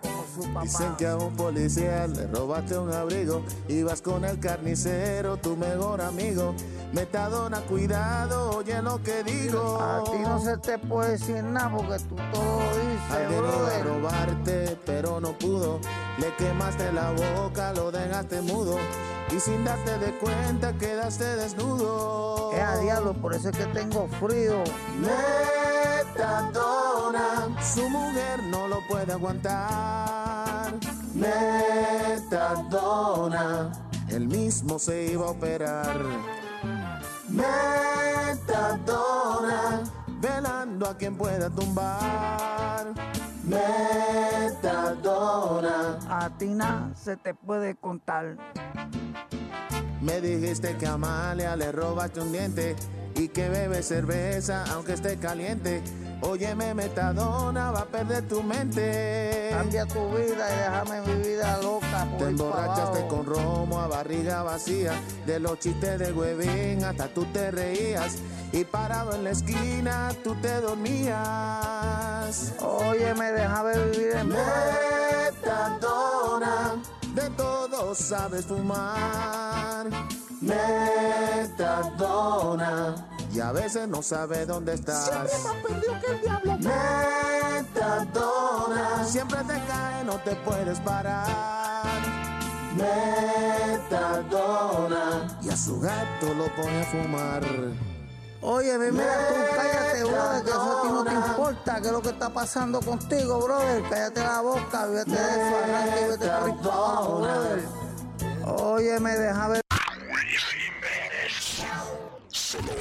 Como su papá. Dicen que a un policía le robaste un abrigo. Ibas con el carnicero, tu mejor amigo. Metadona, cuidado, oye lo que digo. A ti no se te puede decir nada porque tú todo dices, Alguien iba a brother. robarte, pero no pudo. Le quemaste la boca, lo dejaste mudo. Y sin darte de cuenta, quedaste desnudo. Es a diablo, por eso es que tengo frío. Metadona, su mujer no lo puede aguantar. Metadona, él mismo se iba a operar. Metadona, velando a quien pueda tumbar. Metadona, A ti nada se te puede contar. Me dijiste que a Amalia le robaste un diente y que bebe cerveza aunque esté caliente. Óyeme, metadona, va a perder tu mente. Cambia tu vida y déjame mi vida loca. Te emborrachaste con romo a barriga vacía. De los chistes de huevín hasta tú te reías. Y parado en la esquina tú te dormías. Oye, me déjame vivir en paz. Todo sabes fumar. Metadona, y a veces no sabes dónde estás. Siempre más perdido que el diablo. Metadona, siempre te cae, no te puedes parar. Metadona, y a su gato lo pone a fumar. Oye, mira tú, cállate, brother, que eso a ti no te importa, qué es lo que está pasando contigo, brother. Cállate la boca, vete de eso, arranca y vete por abajo, brother. Oye, me deja ver. Solo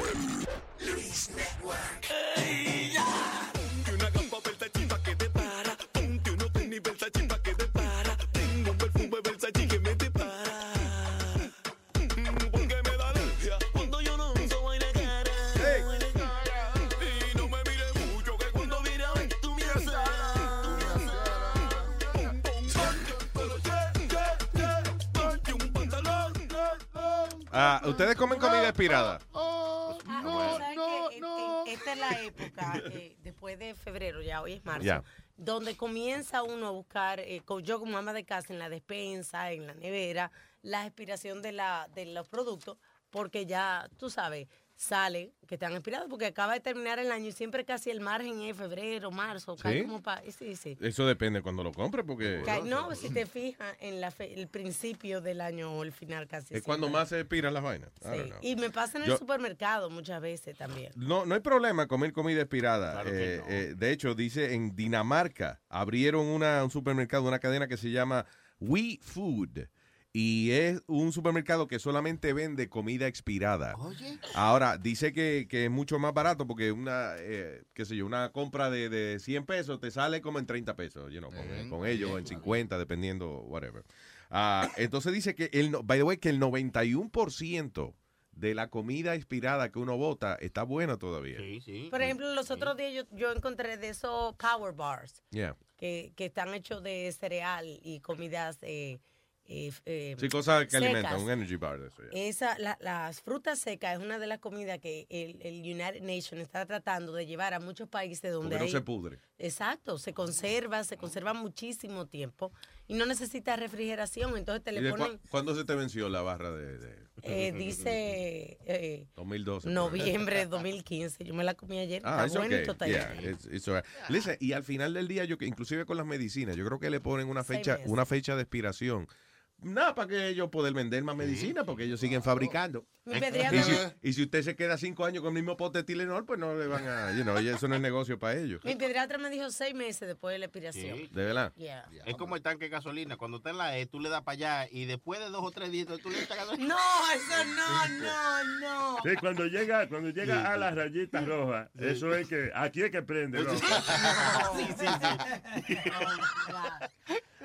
¿Ustedes comen comida expirada? Ah, ¿sabes qué? En- en- Esta es la época, eh, después de febrero, ya hoy es marzo, Ya. donde comienza uno a buscar, eh, yo como ama de casa, en la despensa, en la nevera, la expiración de, la, de los productos, porque ya, tú sabes, sale que están expirados, porque acaba de terminar el año y siempre casi el margen es febrero, marzo, cae ¿Sí? como para... Sí, sí. Eso depende cuando lo compre, porque Cae- no, si te fijas en la fe- el principio del año o el final casi. es cuando más se expiran las vainas. Sí. Y me pasa en el Yo- supermercado muchas veces también. No, no hay problema comer comida expirada. Claro Eh, no. eh, de hecho, dice en Dinamarca abrieron una, un supermercado, una cadena que se llama We Food. Y es un supermercado que solamente vende comida expirada. Ahora, dice que, que es mucho más barato porque una, eh, qué sé yo, una compra de, de 100 pesos te sale como en 30 pesos, you know, con, con ellos, o en 50, dependiendo, whatever. Ah, entonces dice que, el, no- by the way, que el 91% de la comida expirada que uno bota está buena todavía. Sí, sí. Por ejemplo, los otros días yo, yo encontré de esos power bars Yeah. que, que están hechos de cereal y comidas eh, eh, eh, Sí, cosas que secas. alimentan, un energy bar de eso. ya. Esa, la- las frutas secas es una de las comidas que el, el United Nations está tratando de llevar a muchos países donde Porque no hay- se pudre. Exacto, se conserva, se conserva muchísimo tiempo y no necesita refrigeración, entonces te ¿Y le ponen, ¿Cuándo se te venció la barra de, de- eh, dice eh, 2012? por ahí? noviembre de 2015, yo me la comí ayer, Ah, está bueno okay. Yeah, it's- it's all right. Listen, y al final del día, yo que inclusive con las medicinas, yo creo que le ponen una fecha, una fecha de expiración. Nada, para que ellos puedan vender más medicina, porque ellos siguen fabricando. Y si, y si usted se queda cinco años con el mismo pote de Tylenol, pues no le van a, you know, y eso no es negocio para ellos. Mi pediatra me dijo seis meses después de la expiración. Sí. De verdad. Yeah. Es como el tanque de gasolina. Cuando está en la E, tú le das para allá y después de dos o tres días tú le echas gasolina. No, eso no, no, no. Sí, cuando llega, cuando llega Sí, a las rayitas rojas, Sí. eso es que aquí es que prende. ¿no? Sí, sí, sí.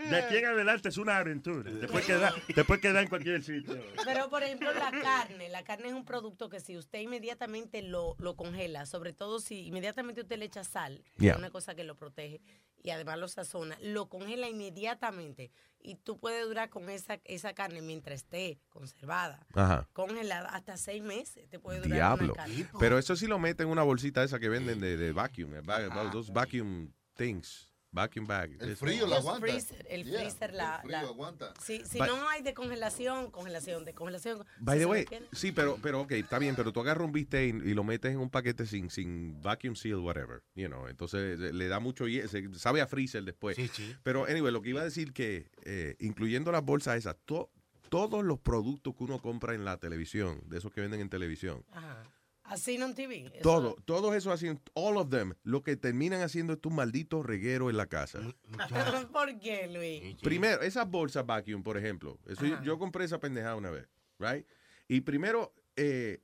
De aquí en adelante es una aventura. Después queda, después queda en cualquier sitio. Pero, por ejemplo, la carne. La carne es un producto que si usted inmediatamente lo, lo congela, sobre todo si inmediatamente usted le echa sal, que Yeah. es una cosa que lo protege, y además lo sazona, lo congela inmediatamente. Y tú puedes durar con esa, esa carne mientras esté conservada, Ajá. congelada, hasta seis meses. Te puede durar Diablo. una carne. Pero eso sí lo meten en una bolsita esa que venden de, de vacuum. va- Those vacuum things. Vacuum bag. El Eso. frío la aguanta. freezer, el Yeah, freezer la, el frío la- aguanta. Si, si By- no hay de congelación, congelación, de congelación. By the way, sí, pero, pero ok, está bien, pero tú agarras un bistec y, y lo metes en un paquete sin, sin vacuum seal, whatever, you know, entonces le da mucho, se- sabe a freezer después. Pero, anyway, lo que iba a decir que, eh, incluyendo las bolsas esas, to- todos los productos que uno compra en la televisión, de esos que venden en televisión, Ajá. Así no en TV. eso- todo, todos esos hacen, all of them, lo que terminan haciendo es tu maldito reguero en la casa. ¿Por qué, Luis? Primero, esas bolsas vacuum, por ejemplo. Eso yo compré esa pendejada una vez, right? Y primero, eh,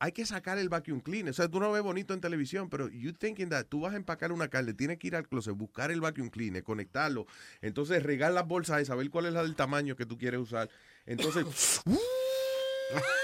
hay que sacar el vacuum cleaner. O sea, tú no ves bonito en televisión, pero you thinking that tú vas a empacar una carne, tienes que ir al closet, buscar el vacuum cleaner, conectarlo, entonces regar las bolsas y saber cuál es la del tamaño que tú quieres usar. Entonces,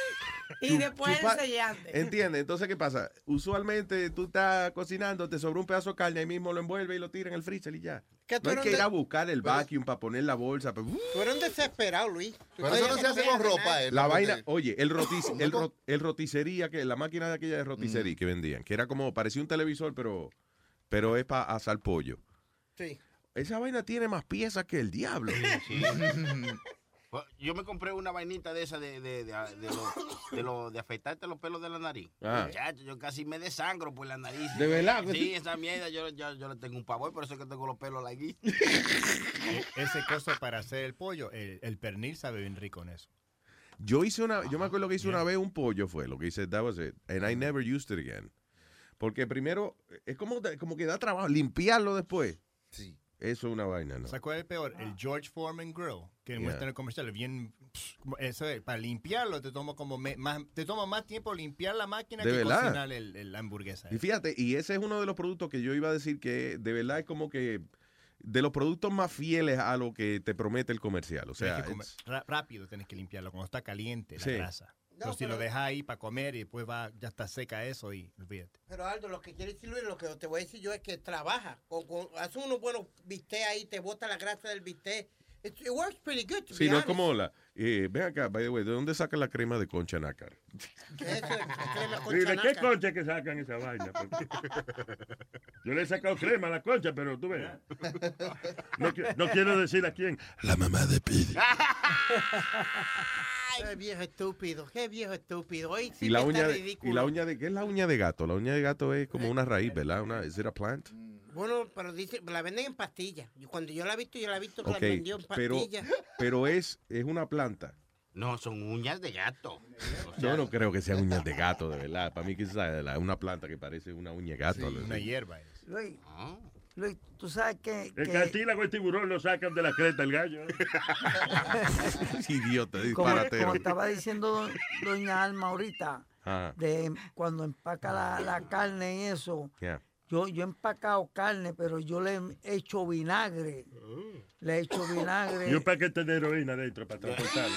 Y después chupa- el sellante. ¿Entiendes? Entonces, ¿qué pasa? Usualmente tú estás cocinando, te sobra un pedazo de carne, ahí mismo lo envuelve y lo tira en el freezer y ya. ¿Qué tú No hay que ir a buscar el vacuum para poner la bolsa. pues, pa- Tú eres un desesperado, Luis. Pero eso no que se hace con ropa, eh. La vaina, oye, el, rotis- el, ro- el roticería, que la máquina de aquella de roticería que vendían, que era como, parecía un televisor, pero, pero es para asar pollo. Sí. Esa vaina tiene más piezas que el diablo. Pues, Yo me compré una vainita de esa de, de, de, de, lo, de, lo- de afeitarte los pelos de la nariz. Ah. Muchacho, yo casi me desangro por la nariz. ¿De verdad sí? esa mierda yo, yo, yo le tengo un pavor, por eso es que tengo los pelos aquí. E- Ese coso para hacer el pollo, el, el pernil sabe bien rico en eso. Yo hice una, yo me acuerdo que hice una vez un pollo fue lo que hice, that was it, and I never used it again. Porque primero, es como, como que da trabajo, limpiarlo después. Sí. Eso es una vaina, ¿no? ¿Sabes cuál es el peor? El George Foreman Grill, que Yeah. muestra en el comercial, bien... Eso es, para limpiarlo te toma como me- más, te toma más tiempo limpiar la máquina ¿De que verdad? cocinar el, el- la hamburguesa. Y fíjate, y ese es uno de los productos que yo iba a decir que de verdad es como que de los productos más fieles a lo que te promete el comercial. O sea, Tienes comer- rápido tienes que limpiarlo cuando está caliente la Sí. grasa. Pero si lo dejas ahí para comer y después va, ya está seca eso y olvídate. Pero Aldo, lo que quiere decir Luis, lo que te voy a decir yo es que trabaja. Con, con- hace unos buenos bistecs ahí, te bota la grasa del bistec. It, it works pretty good, to sí, be no es como la. Eh, ven acá, by the way, ¿de dónde sacan la crema de concha nácar? Es, crema ¿Y de qué concha que sacan esa vaina? Porque Yo le he sacado crema a la concha, pero tú ves. No, no quiero decir a quién. La mamá de Pidi. Qué viejo estúpido, qué viejo estúpido. Hoy sí y la uña de, y la uña de ¿qué es la uña de gato? La uña de gato es como una raíz, ¿verdad? Una, ¿Es a plant? Bueno, pero dice, la venden en pastillas. Cuando yo la he visto, yo la he visto que Ok, la vendió en pero, pastillas. pero es, es una planta. No, son uñas de gato. Yo no creo que sean uñas de gato, de verdad. Para mí que es una planta que parece una uña de gato. algo una hierba. Luis, Luis, tú sabes que... El que- cartílago y el tiburón lo sacan de la creta el gallo. Idiota, como, disparatero. como estaba diciendo do- doña Alma ahorita, Ah, de cuando empaca la, la carne y eso, yeah. Yo, yo he empacado carne, pero yo le he hecho vinagre. Le he hecho vinagre. Y un paquete de heroína dentro para transportarlo.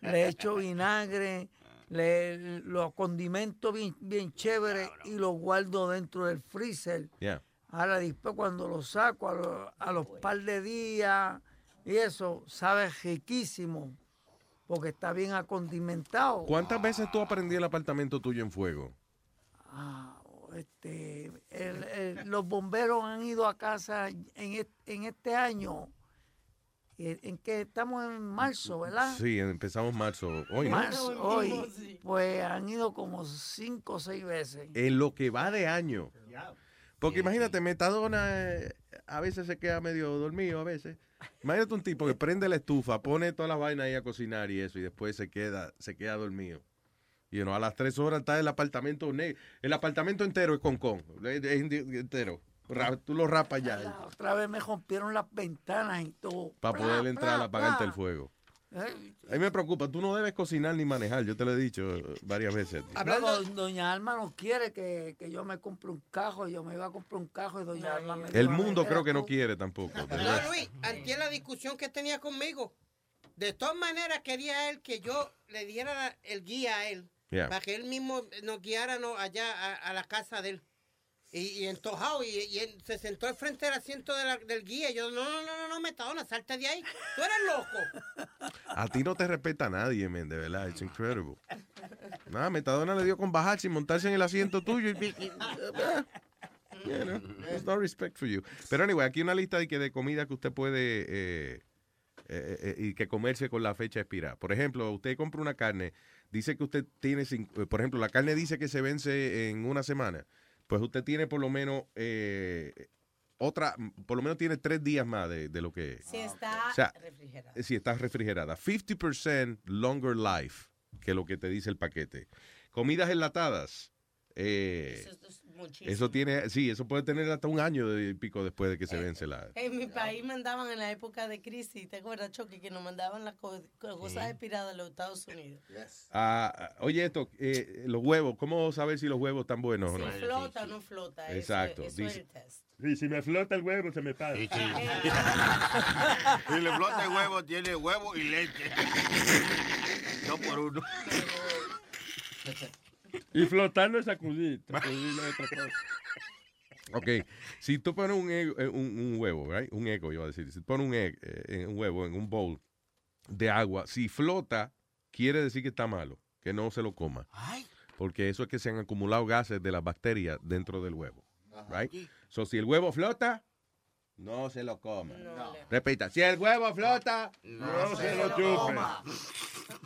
le he hecho vinagre, le, lo condimento bien, bien chévere y lo guardo dentro del freezer. Yeah. Ahora después cuando lo saco a, lo- a los par de días y eso, sabe riquísimo porque está bien acondimentado. ¿Cuántas veces tú aprendí el apartamento tuyo en fuego? Ah, este, el- el- los bomberos han ido a casa en, est- en este año, en, en que estamos en marzo, ¿verdad? Sí, empezamos marzo. Hoy, ¿no? Marzo, hoy, pues han ido como cinco o seis veces. En lo que va de año. Porque imagínate, Metadona eh, a veces se queda medio dormido, a veces. Imagínate un tipo que prende la estufa, pone todas las vainas ahí a cocinar y eso, y después se queda, se queda dormido. Y no, a las tres horas está el apartamento negro. El apartamento entero es con con. Entero. Tú lo rapas ya. La otra vez me rompieron las ventanas y todo. Para Bla, poder entrar bla, a apagarte bla. el fuego. A mí me preocupa, tú no debes cocinar ni manejar, yo te lo he dicho eh, varias veces. Hablando, doña Alma no quiere que, que yo me compre un cajo. Yo me iba a comprar un cajo y doña Alma me El mundo "Espera creo que no tú". quiere tampoco. No, Luis, ante la discusión que tenía conmigo, de todas maneras quería él que yo le diera el guía a él, Yeah. para que él mismo nos guiara no, allá a, a la casa de él. Y, y entojado, y, y él se sentó al frente del asiento de la- del guía. Y yo, no, no, no, no, no, Metadona, salte de ahí. Tú eres loco. A ti no te respeta nadie, men, de verdad, it's incredible. Nada, Metadona le dio con bajarse y montarse en el asiento tuyo y... y- you know, there's no respect for you. Pero anyway, aquí una lista de, que de comida que usted puede eh, eh, eh, y que comerse con la fecha expirada. Por ejemplo, usted compra una carne, dice que usted tiene, eh, por ejemplo, la carne dice que se vence en una semana, pues usted tiene por lo menos eh, otra, por lo menos tiene tres días más de, de lo que... Si está O sea, refrigerada. Si está refrigerada. 50% longer life que lo que te dice el paquete. Comidas enlatadas. eh, Eso es muchísimo. eso tiene, sí, eso puede tener hasta un año de- y pico después de que se vence la. En mi país mandaban en la época de crisis, ¿te acuerdas, Chucky? Que nos mandaban las co- co- cosas expiradas de los Estados Unidos. Ah, ah, oye, esto, eh, los huevos, ¿cómo saber si los huevos están buenos o no? Si flota o no flota. eso- Exacto, Eso, dice- es el test. Y si me flota el huevo, se me pasa. Y le flota el huevo, tiene huevo y leche. No por uno. Y flotando es sacudir. Sacudir no es otra cosa. Ok, si tú pones un, egg- eh, un, un huevo, right? un eco, yo iba a decir, si pones un, egg, eh, un huevo en un bowl de agua, si flota, quiere decir que está malo, que no se lo coma. Porque eso es que se han acumulado gases de las bacterias dentro del huevo. Right? So, si el huevo flota, no se lo coma. Repita, si el huevo flota, no, se lo chupe.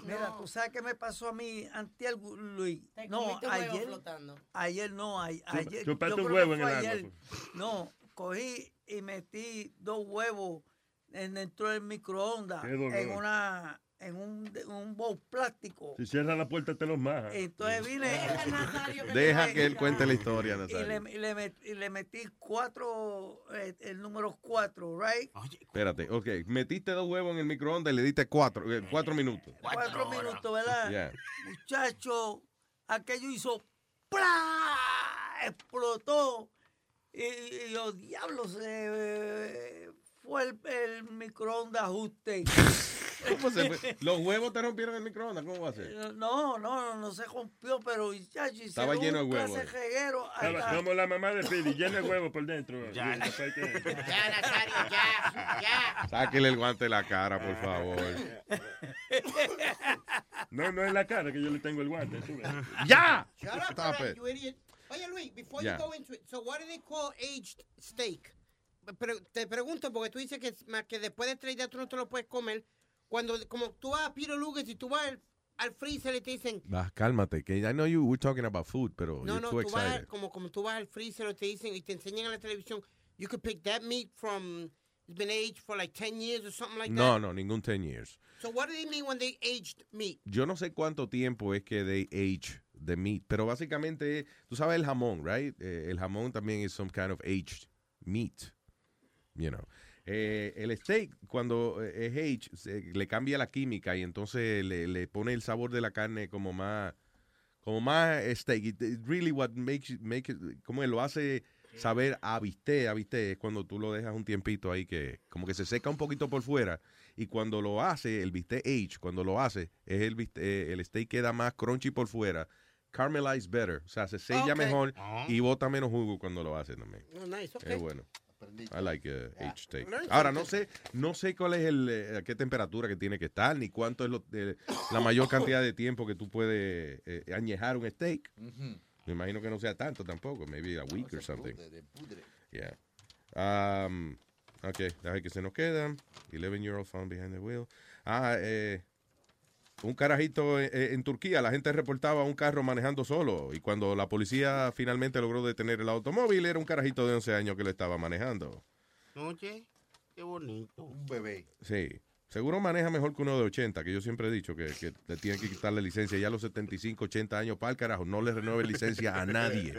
Mira, tú sabes qué me pasó a mí antier, Luis. Te No, huevo ayer. flotando. Ayer no, ayer. chupaste yo un huevo en el ayer. No, cogí y metí dos huevos en dentro del microondas en una en un, en un bowl plástico. Si cierra la puerta, te los maja. Entonces vine. Deja que él cuente la historia, Y Nazario. le, y le met- y le metí cuatro, eh, el número cuatro, right? Espérate, ok, metiste dos huevos en el microondas y le diste cuatro, eh, cuatro minutos. Cuatro minutos, ¿verdad? Yeah. Muchacho, aquello hizo ¡plá! explotó. Y, y yo, diablo, se eh, fue el, el microondas ajuste. ¿Cómo se fue? Los huevos te rompieron el microondas, ¿cómo va a ser? No, no, no se rompió, pero muchacho, Estaba lleno de un huevo clase ahí. reguero Estaba hasta- Como la mamá de Pidi, llena de huevo por dentro. Ya, Ya, Nazario, ya, ya. Sáquele el guante de la cara, por favor. No, no es la cara que yo le tengo el guante. ¡Ya! Shut up, Stop it. you idiot. Oye, Luis, before Yeah. you go into it, so what do they call aged steak? Pero te pregunto, porque tú dices que, que después de tres días tú no te lo puedes comer. Cuando, como tú vas a Peter Luger y tú vas al, al freezer y te dicen, Va, cálmate, que I know you were talking about food, pero no, you're no, too tú vas, excited. como, como tú vas al freezer y te dicen, y te enseñan en la televisión, you could pick that meat from, it's been aged for like 10 years or something like No, that. no, ningún 10 years. So what do they mean when they aged meat? Yo no sé cuánto tiempo es que they age the meat, pero básicamente, tú sabes el jamón, right? Eh, el jamón también es some kind of aged meat, you know. Eh, el steak, cuando eh, es aged, se- le cambia la química y entonces le, le pone el sabor de la carne como más, como más steak. It, it really what makes, it- make it, como lo hace saber a bistec, a bistec, es cuando tú lo dejas un tiempito ahí que como que se seca un poquito por fuera y cuando lo hace, el bistec age, cuando lo hace, es el, bistec- eh, el steak queda más crunchy por fuera, caramelized better, o sea, se sella mejor Ah. y bota menos jugo cuando lo hace también. Oh, nice, okay. Es bueno. I like uh, aged steak. Learn Ahora, no sé, no sé cuál es el, eh, a qué temperatura que tiene que estar, ni cuánto es lo- eh, la mayor cantidad de tiempo que tú puedes eh, añejar un steak. Me imagino que no sea tanto tampoco, maybe a week or something. Yeah. Um, ok, deja que se nos quedan. 11 year old found behind the wheel. Ah, eh, un carajito eh, en Turquía, la gente reportaba un carro manejando solo y cuando la policía finalmente logró detener el automóvil, era un carajito de 11 años que lo estaba manejando. Oye, qué bonito. Un bebé. Sí. Seguro maneja mejor que uno de 80, que yo siempre he dicho que, que le tienen que quitar la licencia ya a los 75, 80 años para el carajo. No le renueve licencia a nadie.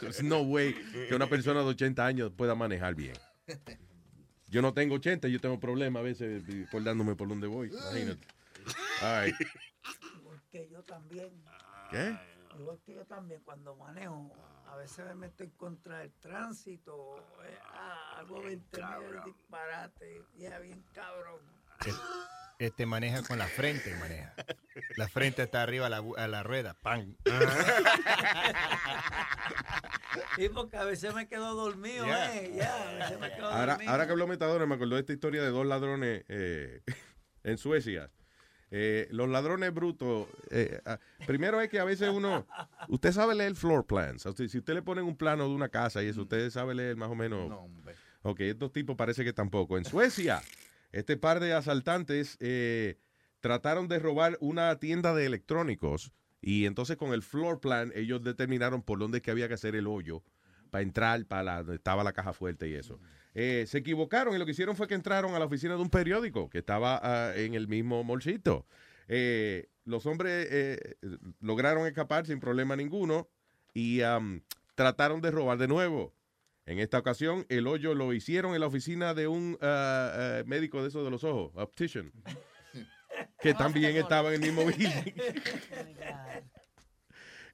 There's no way que una persona de 80 años pueda manejar bien. Yo no tengo 80, yo tengo problemas a veces acordándome por dónde voy. Imagínate. All right. Que yo también. ¿Qué? Igual que yo también, cuando manejo, a veces me meto en contra del tránsito. eh, ah, algo 20 mil disparate. Ya bien cabrón. Este maneja con la frente, maneja. La frente está arriba a la, a la rueda. ¡Pam! Y porque a veces me quedo dormido, Yeah. eh. Ya, a veces me quedo Ahora, dormido. ahora que habló Metadona, me acordó de esta historia de dos ladrones eh, en Suecia. Eh, los ladrones brutos, eh, ah, primero es que a veces uno, usted sabe leer floor plans. O sea, si usted le ponen un plano de una casa y eso, usted sabe leer más o menos. Ok, estos tipos parece que tampoco. En Suecia, este par de asaltantes eh, trataron de robar una tienda de electrónicos y entonces con el floor plan ellos determinaron por dónde es que había que hacer el hoyo para entrar para la, donde estaba la caja fuerte y eso. Eh, se equivocaron y lo que hicieron fue que entraron a la oficina de un periódico que estaba ah, en el mismo molcito. Eh, los hombres eh, lograron escapar sin problema ninguno y trataron de robar de nuevo. En esta ocasión, el hoyo lo hicieron en la oficina de un ah, médico de esos de los ojos, optician, que también estaba en el mismo building.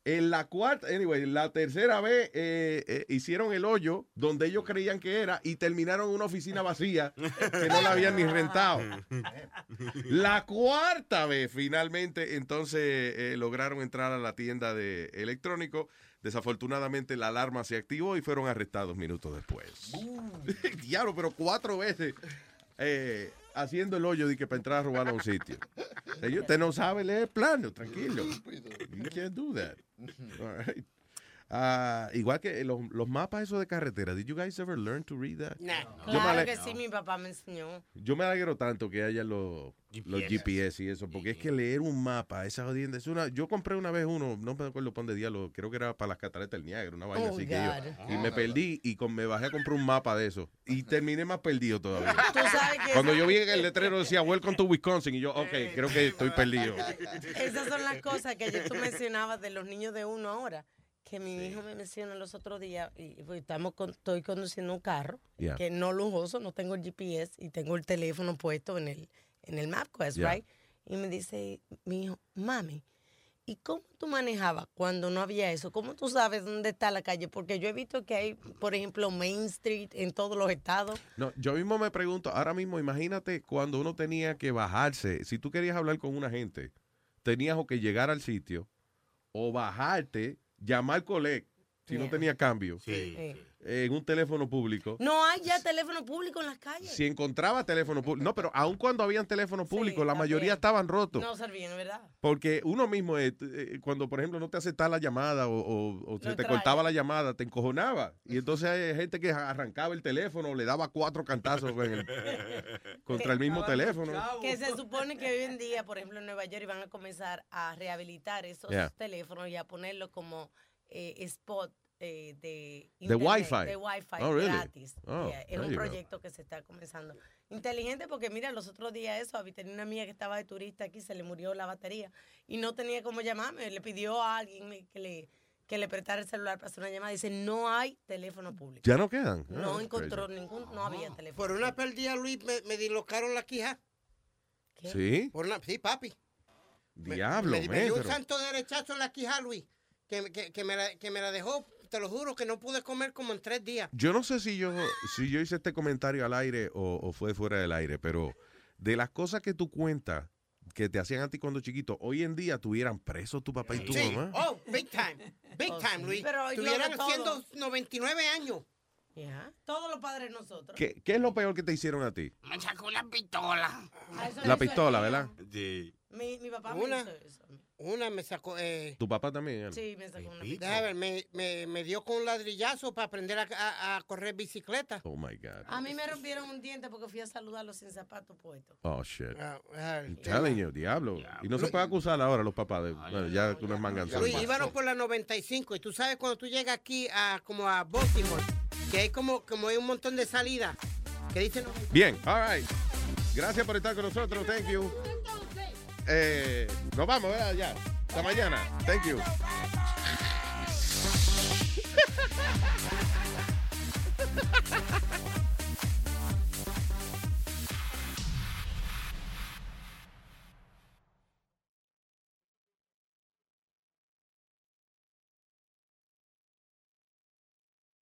En la cuarta, anyway, la tercera vez eh, eh, hicieron el hoyo donde ellos creían que era y terminaron en una oficina vacía que no la habían ni rentado. La cuarta vez, finalmente, entonces eh, lograron entrar a la tienda de electrónico. Desafortunadamente, la alarma se activó y fueron arrestados minutos después. Diablo, pero cuatro veces eh, haciendo el hoyo de que para entrar a robar a un sitio. Señor, usted no sabe leer plano, tranquilo. You can't do that. All right. Ah, igual que los, los mapas esos de carretera. Did you guys ever learn to read that? Nah. Me Claro que sí, mi papá me enseñó. Yo me alegro tanto que haya los los GPS y eso, porque es que leer un mapa, esa jodienda, es una, yo compré una vez uno, no me acuerdo por dónde diablo, creo que era para las cataratas del Niágara, una vaina Oh, así que yo, y me perdí y con, me bajé a comprar un mapa de eso y terminé más perdido todavía. Tú sabes que Cuando yo vi que el letrero decía Welcome to Wisconsin y yo, ok, creo que estoy perdido. Esas son las cosas que ayer tú mencionabas de los niños de uno ahora. Que mi hijo me menciona los otros días, y pues, estamos con- estoy conduciendo un carro, Yeah. que no lujoso, no tengo el GPS y tengo el teléfono puesto en el, en el MapQuest, Yeah. right? Y me dice mi hijo, mami, ¿y cómo tú manejabas cuando no había eso? ¿Cómo tú sabes dónde está la calle? Porque yo he visto que hay, por ejemplo, Main Street en todos los estados. No, yo mismo me pregunto, ahora mismo imagínate cuando uno tenía que bajarse, si tú querías hablar con una gente, tenías o que llegar al sitio o bajarte, llamar collect, si no tenía cambio, Sí. En un teléfono público. No hay ya teléfono público en las calles. Si encontraba teléfono público, no, pero aun cuando habían teléfono público, la mayoría estaban rotos. No servían, ¿verdad? Porque uno mismo, eh, eh, cuando por ejemplo no te aceptaba la llamada o, o- o se te cortaba la llamada, te encojonaba. Y entonces hay gente que arrancaba el teléfono, le daba cuatro cantazos en el- contra el mismo teléfono. Que se supone que hoy en día, por ejemplo, en Nueva York, iban a comenzar a rehabilitar esos Yeah. teléfonos y a ponerlos como eh, spot eh, de De internet, Wi-Fi. De Wi-Fi Oh, really? gratis. Oh, Yeah, es un go. proyecto que se está comenzando. Inteligente porque, mira, los otros días eso, había tenía una amiga que estaba de turista aquí, se le murió la batería y no tenía cómo llamarme. Le pidió a alguien que le, que le prestara el celular para hacer una llamada. Dice, no hay teléfono público. Ya no quedan. No Ah, encontró crazy. ningún, no había teléfono. Por una pérdida, Luis, me, me dislocaron la quija. ¿Sí? Por una, sí, papi. Diablo, me, me man, dio un santo derechazo en la quija, Luis. Que, que, que me la, que me la dejó, te lo juro, que no pude comer como en tres días. Yo no sé si yo, si yo hice este comentario al aire o, o fue fuera del aire, pero de las cosas que tú cuentas que te hacían a ti cuando chiquito, hoy en día tuvieran presos tu papá y tu Sí, mamá. oh, big time, big Oh, time. Luis. Pero todo. haciendo 99 años. Ya, Todos los padres nosotros. ¿Qué, qué es lo peor que te hicieron a ti? Me sacó la pistola. Ah, eso La pistola, el mío. ¿verdad? Sí. Mi, mi papá Una. me hizo eso. Una me sacó, eh, ¿Tu papá también? Sí, me sacó una déjame ver, me, me, me dio con un ladrillazo para aprender a, a- a correr bicicleta. Oh my God. A mí me rompieron un diente porque fui a saludarlo sin zapatos puestos. Oh shit. I'm telling you, diablo. Y no se puede acusar ahora los papás de. Bueno, ya tú no es manganzón. Luis, íbamos por la 95 y tú sabes cuando tú llegas aquí a como a Baltimore, que hay como, como hay un montón de salidas que dicen Bien, all right. Gracias por estar con nosotros. Thank you. Eh, nos vamos. Ya. Hasta mañana. Thank you.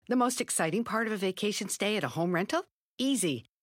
The most exciting part of a vacation stay at a home rental? Easy.